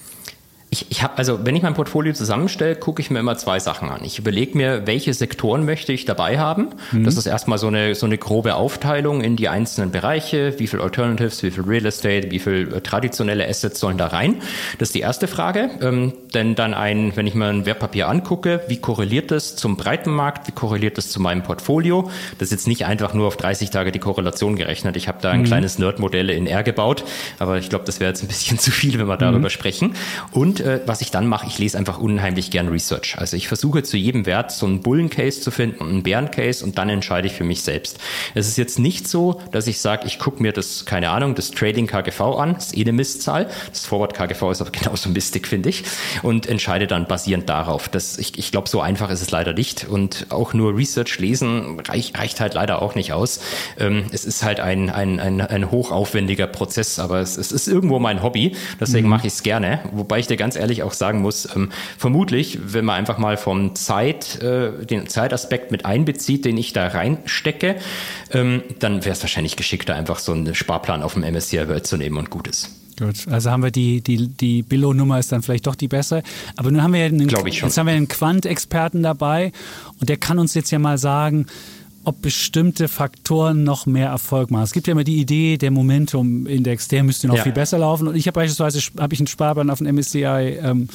Ich, ich habe also, wenn ich mein Portfolio zusammenstelle, gucke ich mir immer zwei Sachen an. Ich überlege mir, welche Sektoren möchte ich dabei haben. Das ist erstmal so eine so eine grobe Aufteilung in die einzelnen Bereiche. Wie viel Alternatives, wie viel Real Estate, wie viel äh, traditionelle Assets sollen da rein? Das ist die erste Frage. Ähm, denn dann ein, wenn ich mir ein Wertpapier angucke, wie korreliert das zum Breitenmarkt? Wie korreliert das zu meinem Portfolio? Das ist jetzt nicht einfach nur auf 30 Tage die Korrelation gerechnet. Ich habe da ein kleines Nerd-Modell in R gebaut, aber ich glaube, das wäre jetzt ein bisschen [laughs] zu viel, wenn wir darüber sprechen. Und Und äh, was ich dann mache, ich lese einfach unheimlich gern Research. Also ich versuche zu jedem Wert so einen Bullen-Case zu finden und einen Bären-Case und dann entscheide ich für mich selbst. Es ist jetzt nicht so, dass ich sage, ich gucke mir das, keine Ahnung, das Trading KGV an, das ist eh eine Mistzahl. Das Forward KGV ist aber [laughs] genauso mistig, finde ich. Und entscheide dann basierend darauf. Das, ich ich glaube, so einfach ist es leider nicht. Und auch nur Research lesen reich, reicht halt leider auch nicht aus. Ähm, es ist halt ein, ein, ein, ein hochaufwendiger Prozess, aber es, es ist irgendwo mein Hobby. Deswegen mhm. mache ich es gerne. Wobei ich dir ganz ehrlich auch sagen muss, ähm, vermutlich, wenn man einfach mal vom Zeit, äh, den Zeitaspekt mit einbezieht, den ich da reinstecke, ähm, dann wäre es wahrscheinlich geschickter, einfach so einen Sparplan auf dem MSCI World zu nehmen und gut ist. Gut, also haben wir die, die, die Billo-Nummer ist dann vielleicht doch die bessere. Aber nun haben wir ja einen, jetzt haben wir einen Quant-Experten dabei und der kann uns jetzt ja mal sagen, ob bestimmte Faktoren noch mehr Erfolg machen. Es gibt ja immer die Idee, der Momentum-Index, der müsste noch ja. viel besser laufen. Und ich habe beispielsweise hab ich einen Sparplan auf den MSCI ähm,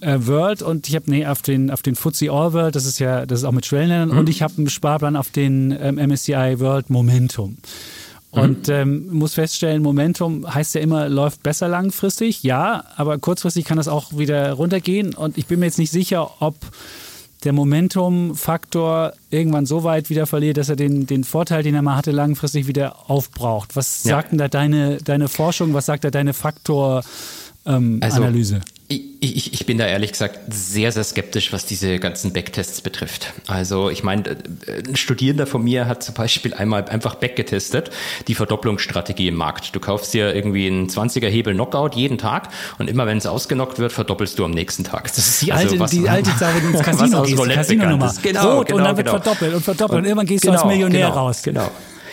äh, World und ich habe nee auf den auf den FTSE All World, das ist ja das ist auch mit Schwellenländern mhm. und ich habe einen Sparplan auf den ähm, MSCI World Momentum. Und mhm. ähm, muss feststellen, Momentum heißt ja immer, läuft besser langfristig, ja, aber kurzfristig kann das auch wieder runtergehen. Und ich bin mir jetzt nicht sicher, ob der Momentum-Faktor irgendwann so weit wieder verliert, dass er den, den Vorteil, den er mal hatte, langfristig wieder aufbraucht. Was ja. sagt denn da deine, deine Forschung, was sagt da deine Faktor-Analyse? Ähm, also, ich, ich bin da ehrlich gesagt sehr, sehr skeptisch, was diese ganzen Backtests betrifft. Also ich meine, äh, ein Studierender von mir hat zum Beispiel einmal einfach backgetestet, die Verdopplungsstrategie im Markt. Du kaufst dir irgendwie einen 20er Hebel Knockout jeden Tag und immer wenn es ausgenockt wird, verdoppelst du am nächsten Tag. Das ist die also alte, was, die alte [laughs] Sache, die ins Casino gehst, Casino-Nummer. Genau, Rot genau, und dann wird genau. verdoppelt und verdoppelt und, und irgendwann gehst genau, du als genau, Millionär genau, raus. Genau.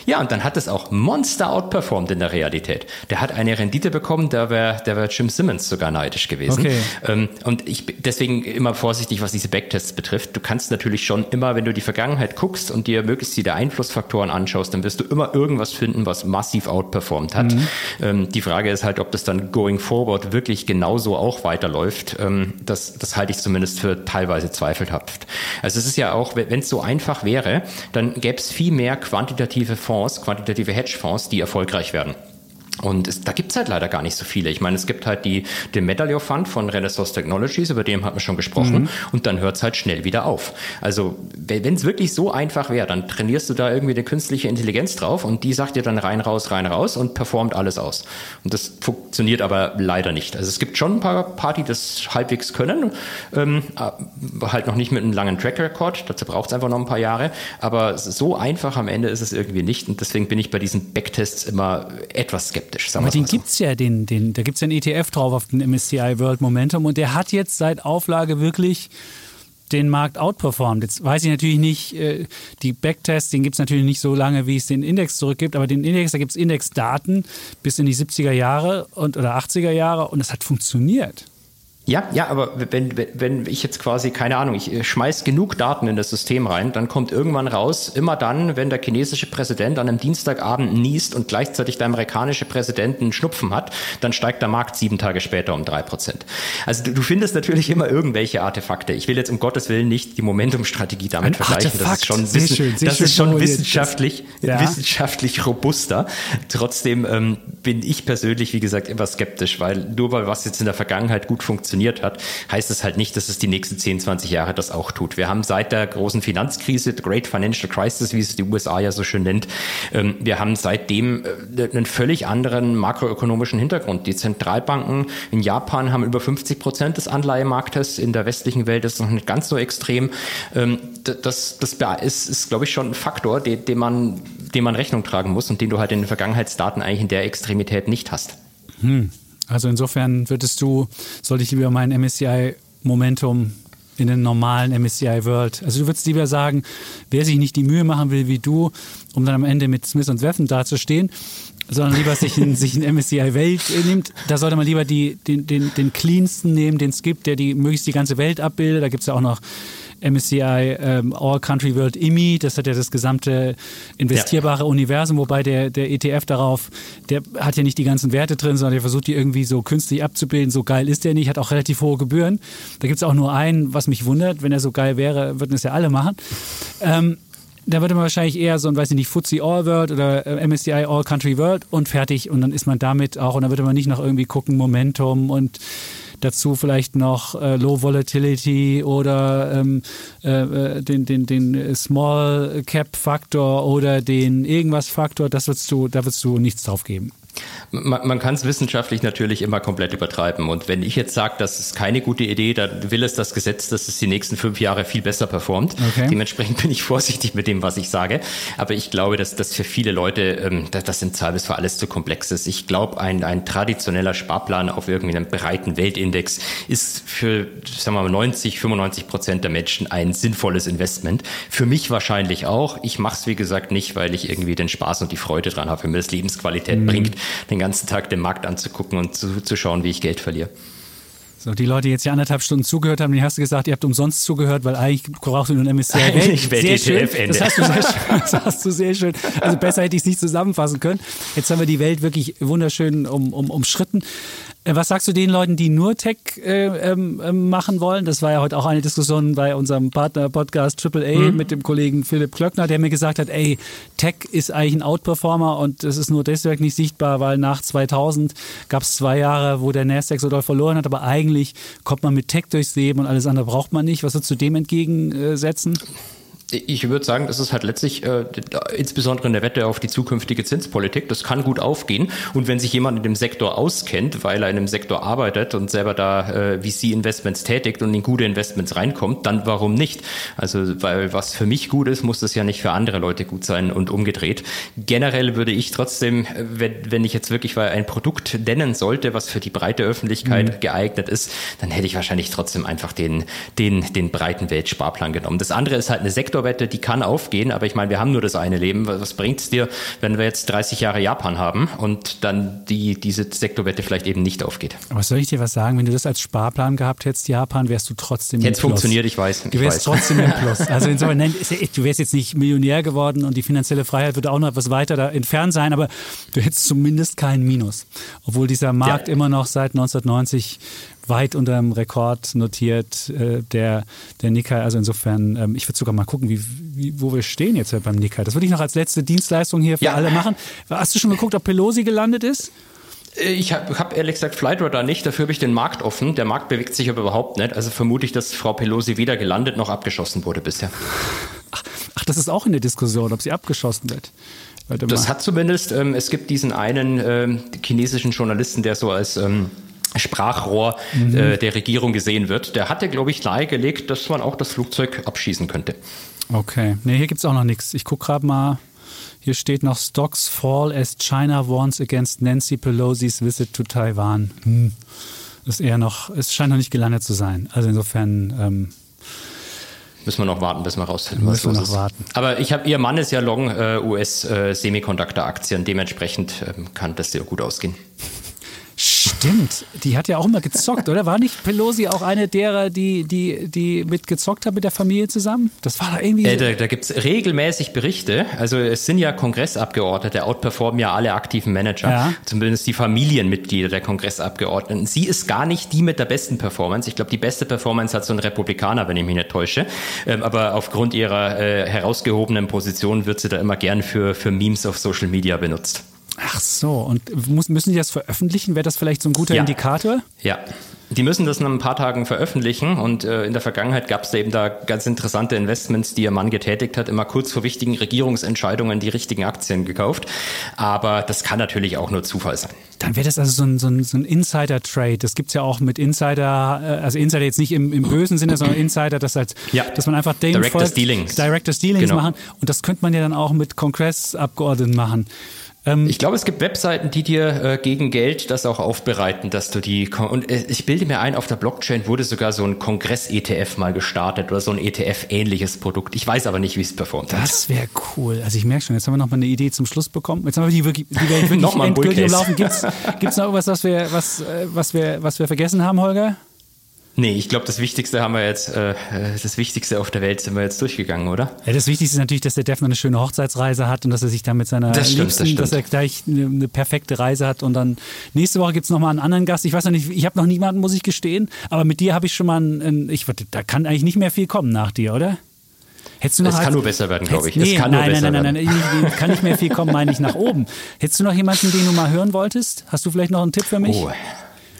Ja, und dann hat es auch Monster outperformed in der Realität. Der hat eine Rendite bekommen, da wäre der wär Jim Simmons sogar neidisch gewesen. Okay. Ähm, und ich deswegen immer vorsichtig, was diese Backtests betrifft. Du kannst natürlich schon immer, wenn du die Vergangenheit guckst und dir möglichst viele Einflussfaktoren anschaust, dann wirst du immer irgendwas finden, was massiv outperformed hat. Mhm. Ähm, die Frage ist halt, ob das dann going forward wirklich genauso auch weiterläuft. Ähm, das, das halte ich zumindest für teilweise zweifelhaft. Also es ist ja auch, wenn es so einfach wäre, dann gäbe es viel mehr quantitative Fonds Fonds, quantitative Hedgefonds, die erfolgreich werden. Und es, da gibt's halt leider gar nicht so viele. Ich meine, es gibt halt die, den Medallion Fund von Renaissance Technologies, über den hat man schon gesprochen, mhm. und dann hört's halt schnell wieder auf. Also wenn es wirklich so einfach wäre, dann trainierst du da irgendwie eine künstliche Intelligenz drauf und die sagt dir dann rein, raus, rein, raus und performt alles aus. Und das funktioniert aber leider nicht. Also es gibt schon ein paar, die das halbwegs können, ähm, halt noch nicht mit einem langen Track Record, dazu braucht's einfach noch ein paar Jahre, aber so einfach am Ende ist es irgendwie nicht und deswegen bin ich bei diesen Backtests immer etwas skeptisch skeptisch. Aber den so. gibt es ja, den, den, da gibt es ja einen ETF drauf auf den MSCI World Momentum und der hat jetzt seit Auflage wirklich den Markt outperformt. Jetzt weiß ich natürlich nicht, äh, die Backtests, den gibt es natürlich nicht so lange, wie es den Index zurückgibt, aber den Index, da gibt es Indexdaten bis in die 70er Jahre und, oder 80er Jahre und es hat funktioniert. Ja, ja, aber wenn, wenn ich jetzt quasi, keine Ahnung, ich schmeiß genug Daten in das System rein, dann kommt irgendwann raus, immer dann, wenn der chinesische Präsident an einem Dienstagabend niest und gleichzeitig der amerikanische Präsident einen Schnupfen hat, dann steigt der Markt sieben Tage später um drei Prozent. Also du, du, findest natürlich immer irgendwelche Artefakte. Ich will jetzt um Gottes Willen nicht die Momentumstrategie damit Ein vergleichen. Artefakt. Das ist schon, sehr schön, sehr das ist schon wissenschaftlich, ja. wissenschaftlich robuster. Trotzdem ähm, bin ich persönlich, wie gesagt, immer skeptisch, weil nur weil was jetzt in der Vergangenheit gut funktioniert, funktioniert hat, heißt es halt nicht, dass es die nächsten 10, 20 Jahre das auch tut. Wir haben seit der großen Finanzkrise, the Great Financial Crisis, wie es die USA ja so schön nennt, ähm, wir haben seitdem äh, einen völlig anderen makroökonomischen Hintergrund. Die Zentralbanken in Japan haben über 50 Prozent des Anleihemarktes, in der westlichen Welt ist es noch nicht ganz so extrem. Ähm, das, das ist, ist glaube ich, schon ein Faktor, den, den, man, dem man Rechnung tragen muss und den du halt in den Vergangenheitsdaten eigentlich in der Extremität nicht hast. Hm. Also insofern würdest du, sollte ich lieber mein MSCI Momentum in den normalen MSCI World. Also du würdest lieber sagen, wer sich nicht die Mühe machen will wie du, um dann am Ende mit Smith und Wesson dazustehen, sondern lieber sich ein, [laughs] sich ein MSCI Welt nimmt, da sollte man lieber die, den, den, den cleansten nehmen, den es gibt, der die möglichst die ganze Welt abbildet. Da gibt es ja auch noch MSCI ähm, All Country World IMI, das hat ja das gesamte investierbare ja. Universum, wobei der, der ETF darauf, der hat ja nicht die ganzen Werte drin, sondern der versucht die irgendwie so künstlich abzubilden. So geil ist der nicht, hat auch relativ hohe Gebühren. Da gibt es auch nur einen, was mich wundert, wenn er so geil wäre, würden es ja alle machen. Ähm, da würde man wahrscheinlich eher so ein, weiß ich nicht, FTSE All World oder äh, MSCI All Country World und fertig und dann ist man damit auch und dann würde man nicht noch irgendwie gucken, Momentum und dazu vielleicht noch äh, Low Volatility oder ähm, äh, äh den, den, den Small Cap Faktor oder den irgendwas Faktor, das würdest du, da würdest du nichts drauf geben. Man, man kann es wissenschaftlich natürlich immer komplett übertreiben. Und wenn ich jetzt sage, das ist keine gute Idee, dann will es das Gesetz, dass es die nächsten fünf Jahre viel besser performt. Okay. Dementsprechend bin ich [laughs] vorsichtig mit dem, was ich sage. Aber ich glaube, dass das für viele Leute, ähm, das im Zweifelsfall alles zu komplex ist. Ich glaube, ein, ein traditioneller Sparplan auf irgendeinem breiten Weltindex ist für, sagen wir mal, 90, 95 Prozent der Menschen ein sinnvolles Investment. Für mich wahrscheinlich auch. Ich mache es, wie gesagt, nicht, weil ich irgendwie den Spaß und die Freude dran habe, wenn mir das Lebensqualität mhm. bringt den ganzen Tag den Markt anzugucken und zu, zu schauen, wie ich Geld verliere. So, die Leute, die jetzt hier anderthalb Stunden zugehört haben, die hast du gesagt, ihr habt umsonst zugehört, weil eigentlich brauchst du nur ein MSCI [laughs] Welt. Ich werde ETF Ende. Das hast, du sehr schön, das hast du sehr schön. Also besser hätte ich es nicht zusammenfassen können. Jetzt haben wir die Welt wirklich wunderschön um, um, umschritten. Äh, was sagst du den Leuten, die nur Tech äh, ähm, ähm, machen wollen? Das war ja heute auch eine Diskussion bei unserem Partner-Podcast AAA mhm. mit dem Kollegen Philipp Klöckner, der mir gesagt hat, ey, Tech ist eigentlich ein Outperformer und es ist nur deswegen nicht sichtbar, weil nach 2000 gab es zwei Jahre, wo der Nasdaq so doll verloren hat, aber eigentlich kommt man mit Tech durchs Leben und alles andere braucht man nicht. Was würdest du dem entgegensetzen? Ich würde sagen, das ist halt letztlich äh, insbesondere in der Wette auf die zukünftige Zinspolitik. Das kann gut aufgehen. Und wenn sich jemand in dem Sektor auskennt, weil er in dem Sektor arbeitet und selber da äh, VC-Investments tätigt und in gute Investments reinkommt, dann warum nicht? Also, weil was für mich gut ist, muss das ja nicht für andere Leute gut sein und umgedreht. Generell würde ich trotzdem, wenn, wenn ich jetzt wirklich ein Produkt nennen sollte, was für die breite Öffentlichkeit mhm. geeignet ist, dann hätte ich wahrscheinlich trotzdem einfach den, den, den breiten Weltsparplan genommen. Das andere ist halt eine Sektor Sektorwette, die kann aufgehen, aber ich meine, wir haben nur das eine Leben. Was bringt es dir, wenn wir jetzt 30 Jahre Japan haben und dann die, diese Sektorwette vielleicht eben nicht aufgeht? Aber soll ich dir was sagen? Wenn du das als Sparplan gehabt hättest, Japan, wärst du trotzdem Jetzt funktioniert, ich weiß. Du wärst trotzdem im [laughs] Plus. Also insofern, nein, du wärst jetzt nicht Millionär geworden und die finanzielle Freiheit würde auch noch etwas weiter da entfernt sein, aber du hättest zumindest keinen Minus. Obwohl dieser Markt ja. immer noch seit 1990 weit unter dem Rekord notiert, äh, der, der Nikkei. Also insofern, ähm, ich würde sogar mal gucken, wie, wie, wo wir stehen jetzt beim Nikkei. Das würde ich noch als letzte Dienstleistung hier für ja. alle machen. Hast du schon geguckt, ob Pelosi gelandet ist? Äh, ich habe hab ehrlich gesagt Flightradar nicht, dafür habe ich den Markt offen. Der Markt bewegt sich aber überhaupt nicht. Also vermute ich, dass Frau Pelosi weder gelandet noch abgeschossen wurde bisher. Ach, ach das ist auch in der Diskussion, ob sie abgeschossen wird. Das hat zumindest, ähm, es gibt diesen einen ähm, chinesischen Journalisten, der so als ähm, Sprachrohr mhm. äh, der Regierung gesehen wird. Der hatte, glaube ich, nahegelegt, dass man auch das Flugzeug abschießen könnte. Okay, nee, hier gibt es auch noch nichts. Ich gucke gerade mal. Hier steht noch Stocks fall as China warns against Nancy Pelosi's visit to Taiwan. Hm. Ist eher noch, es scheint noch nicht gelandet zu sein. Also insofern ähm, Müssen wir noch warten, bis wir rausfinden, was los ist. Warten. Aber ich habe, ihr Mann ist ja Long äh, US äh, Semiconductor-Aktien, dementsprechend ähm, kann das sehr gut ausgehen. Stimmt, die hat ja auch immer gezockt, oder? War nicht Pelosi auch eine derer, die, die, die mit gezockt hat mit der Familie zusammen? Das war da irgendwie. Äh, da da gibt es regelmäßig Berichte. Also es sind ja Kongressabgeordnete, outperformen ja alle aktiven Manager, ja. zumindest die Familienmitglieder der Kongressabgeordneten. Sie ist gar nicht die mit der besten Performance. Ich glaube, die beste Performance hat so ein Republikaner, wenn ich mich nicht täusche. Ähm, aber aufgrund ihrer äh, herausgehobenen Position wird sie da immer gern für, für Memes auf Social Media benutzt. Ach so, und muss, müssen die das veröffentlichen? Wäre das vielleicht so ein guter ja. Indikator? Ja, die müssen das in ein paar Tagen veröffentlichen und äh, in der Vergangenheit gab es eben da ganz interessante Investments, die ihr Mann getätigt hat, immer kurz vor wichtigen Regierungsentscheidungen die richtigen Aktien gekauft. Aber das kann natürlich auch nur Zufall sein. Dann wäre das also so ein, so ein, so ein Insider-Trade. Das gibt es ja auch mit Insider, äh, also Insider jetzt nicht im, im bösen Sinne, sondern Insider, das halt, ja. dass man einfach dem Director folgt, Dealings. Director Dealings genau. machen. Und das könnte man ja dann auch mit Kongressabgeordneten machen. Ähm, ich glaube, es gibt Webseiten, die dir äh, gegen Geld das auch aufbereiten, dass du die und äh, ich bilde mir ein, auf der Blockchain wurde sogar so ein Kongress-ETF mal gestartet oder so ein ETF-ähnliches Produkt. Ich weiß aber nicht, wie es performt. Das wäre cool. Also ich merke schon, jetzt haben wir noch mal eine Idee zum Schluss bekommen. Jetzt haben wir die wirklich, die [laughs] wirklich noch mal endgültig umlaufen. Gibt es noch irgendwas, was wir, was, äh, was, wir, was wir vergessen haben, Holger? Nee, ich glaube, das Wichtigste haben wir jetzt, äh, das Wichtigste auf der Welt sind wir jetzt durchgegangen, oder? Ja, das Wichtigste ist natürlich, dass der Defner eine schöne Hochzeitsreise hat und dass er sich da mit seiner das stimmt, Liebsten, das dass er gleich eine, eine, perfekte Reise hat und dann nächste Woche gibt es nochmal einen anderen Gast. Ich weiß noch nicht, ich habe noch niemanden, muss ich gestehen, aber mit dir habe ich schon mal einen, ich, da kann eigentlich nicht mehr viel kommen nach dir, oder? Hättest du noch es kann nur besser werden, glaube ich. Nee, es kann nein, nur nein, nein, nein, nein, nein, nein, kann nicht mehr viel kommen, meine ich nach oben. Hättest du noch jemanden, den du mal hören wolltest? Hast du vielleicht noch einen Tipp für mich? Oh.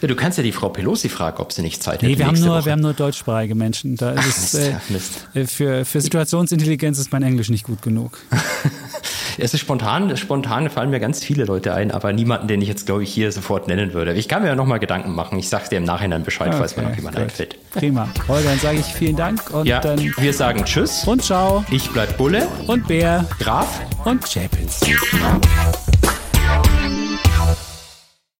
Ja, du kannst ja die Frau Pelosi fragen, ob sie nicht Zeit nee, hat. wir haben nur, wir haben nur deutschsprachige Menschen. Da ist Mist, es, äh, Mist. äh, für, für Situationsintelligenz ist mein Englisch nicht gut genug. [laughs] Es ist spontan, spontan fallen mir ganz viele Leute ein, aber niemanden, den ich jetzt, glaube ich, hier sofort nennen würde. Ich kann mir ja nochmal Gedanken machen. Ich sag dir im Nachhinein Bescheid, falls mir noch jemand gut. einfällt. Prima. Holger, dann sage ich vielen Dank und Ja, dann wir sagen Tschüss. und ciao Ich bleib Bulle, und Bär Graf und Chapitz.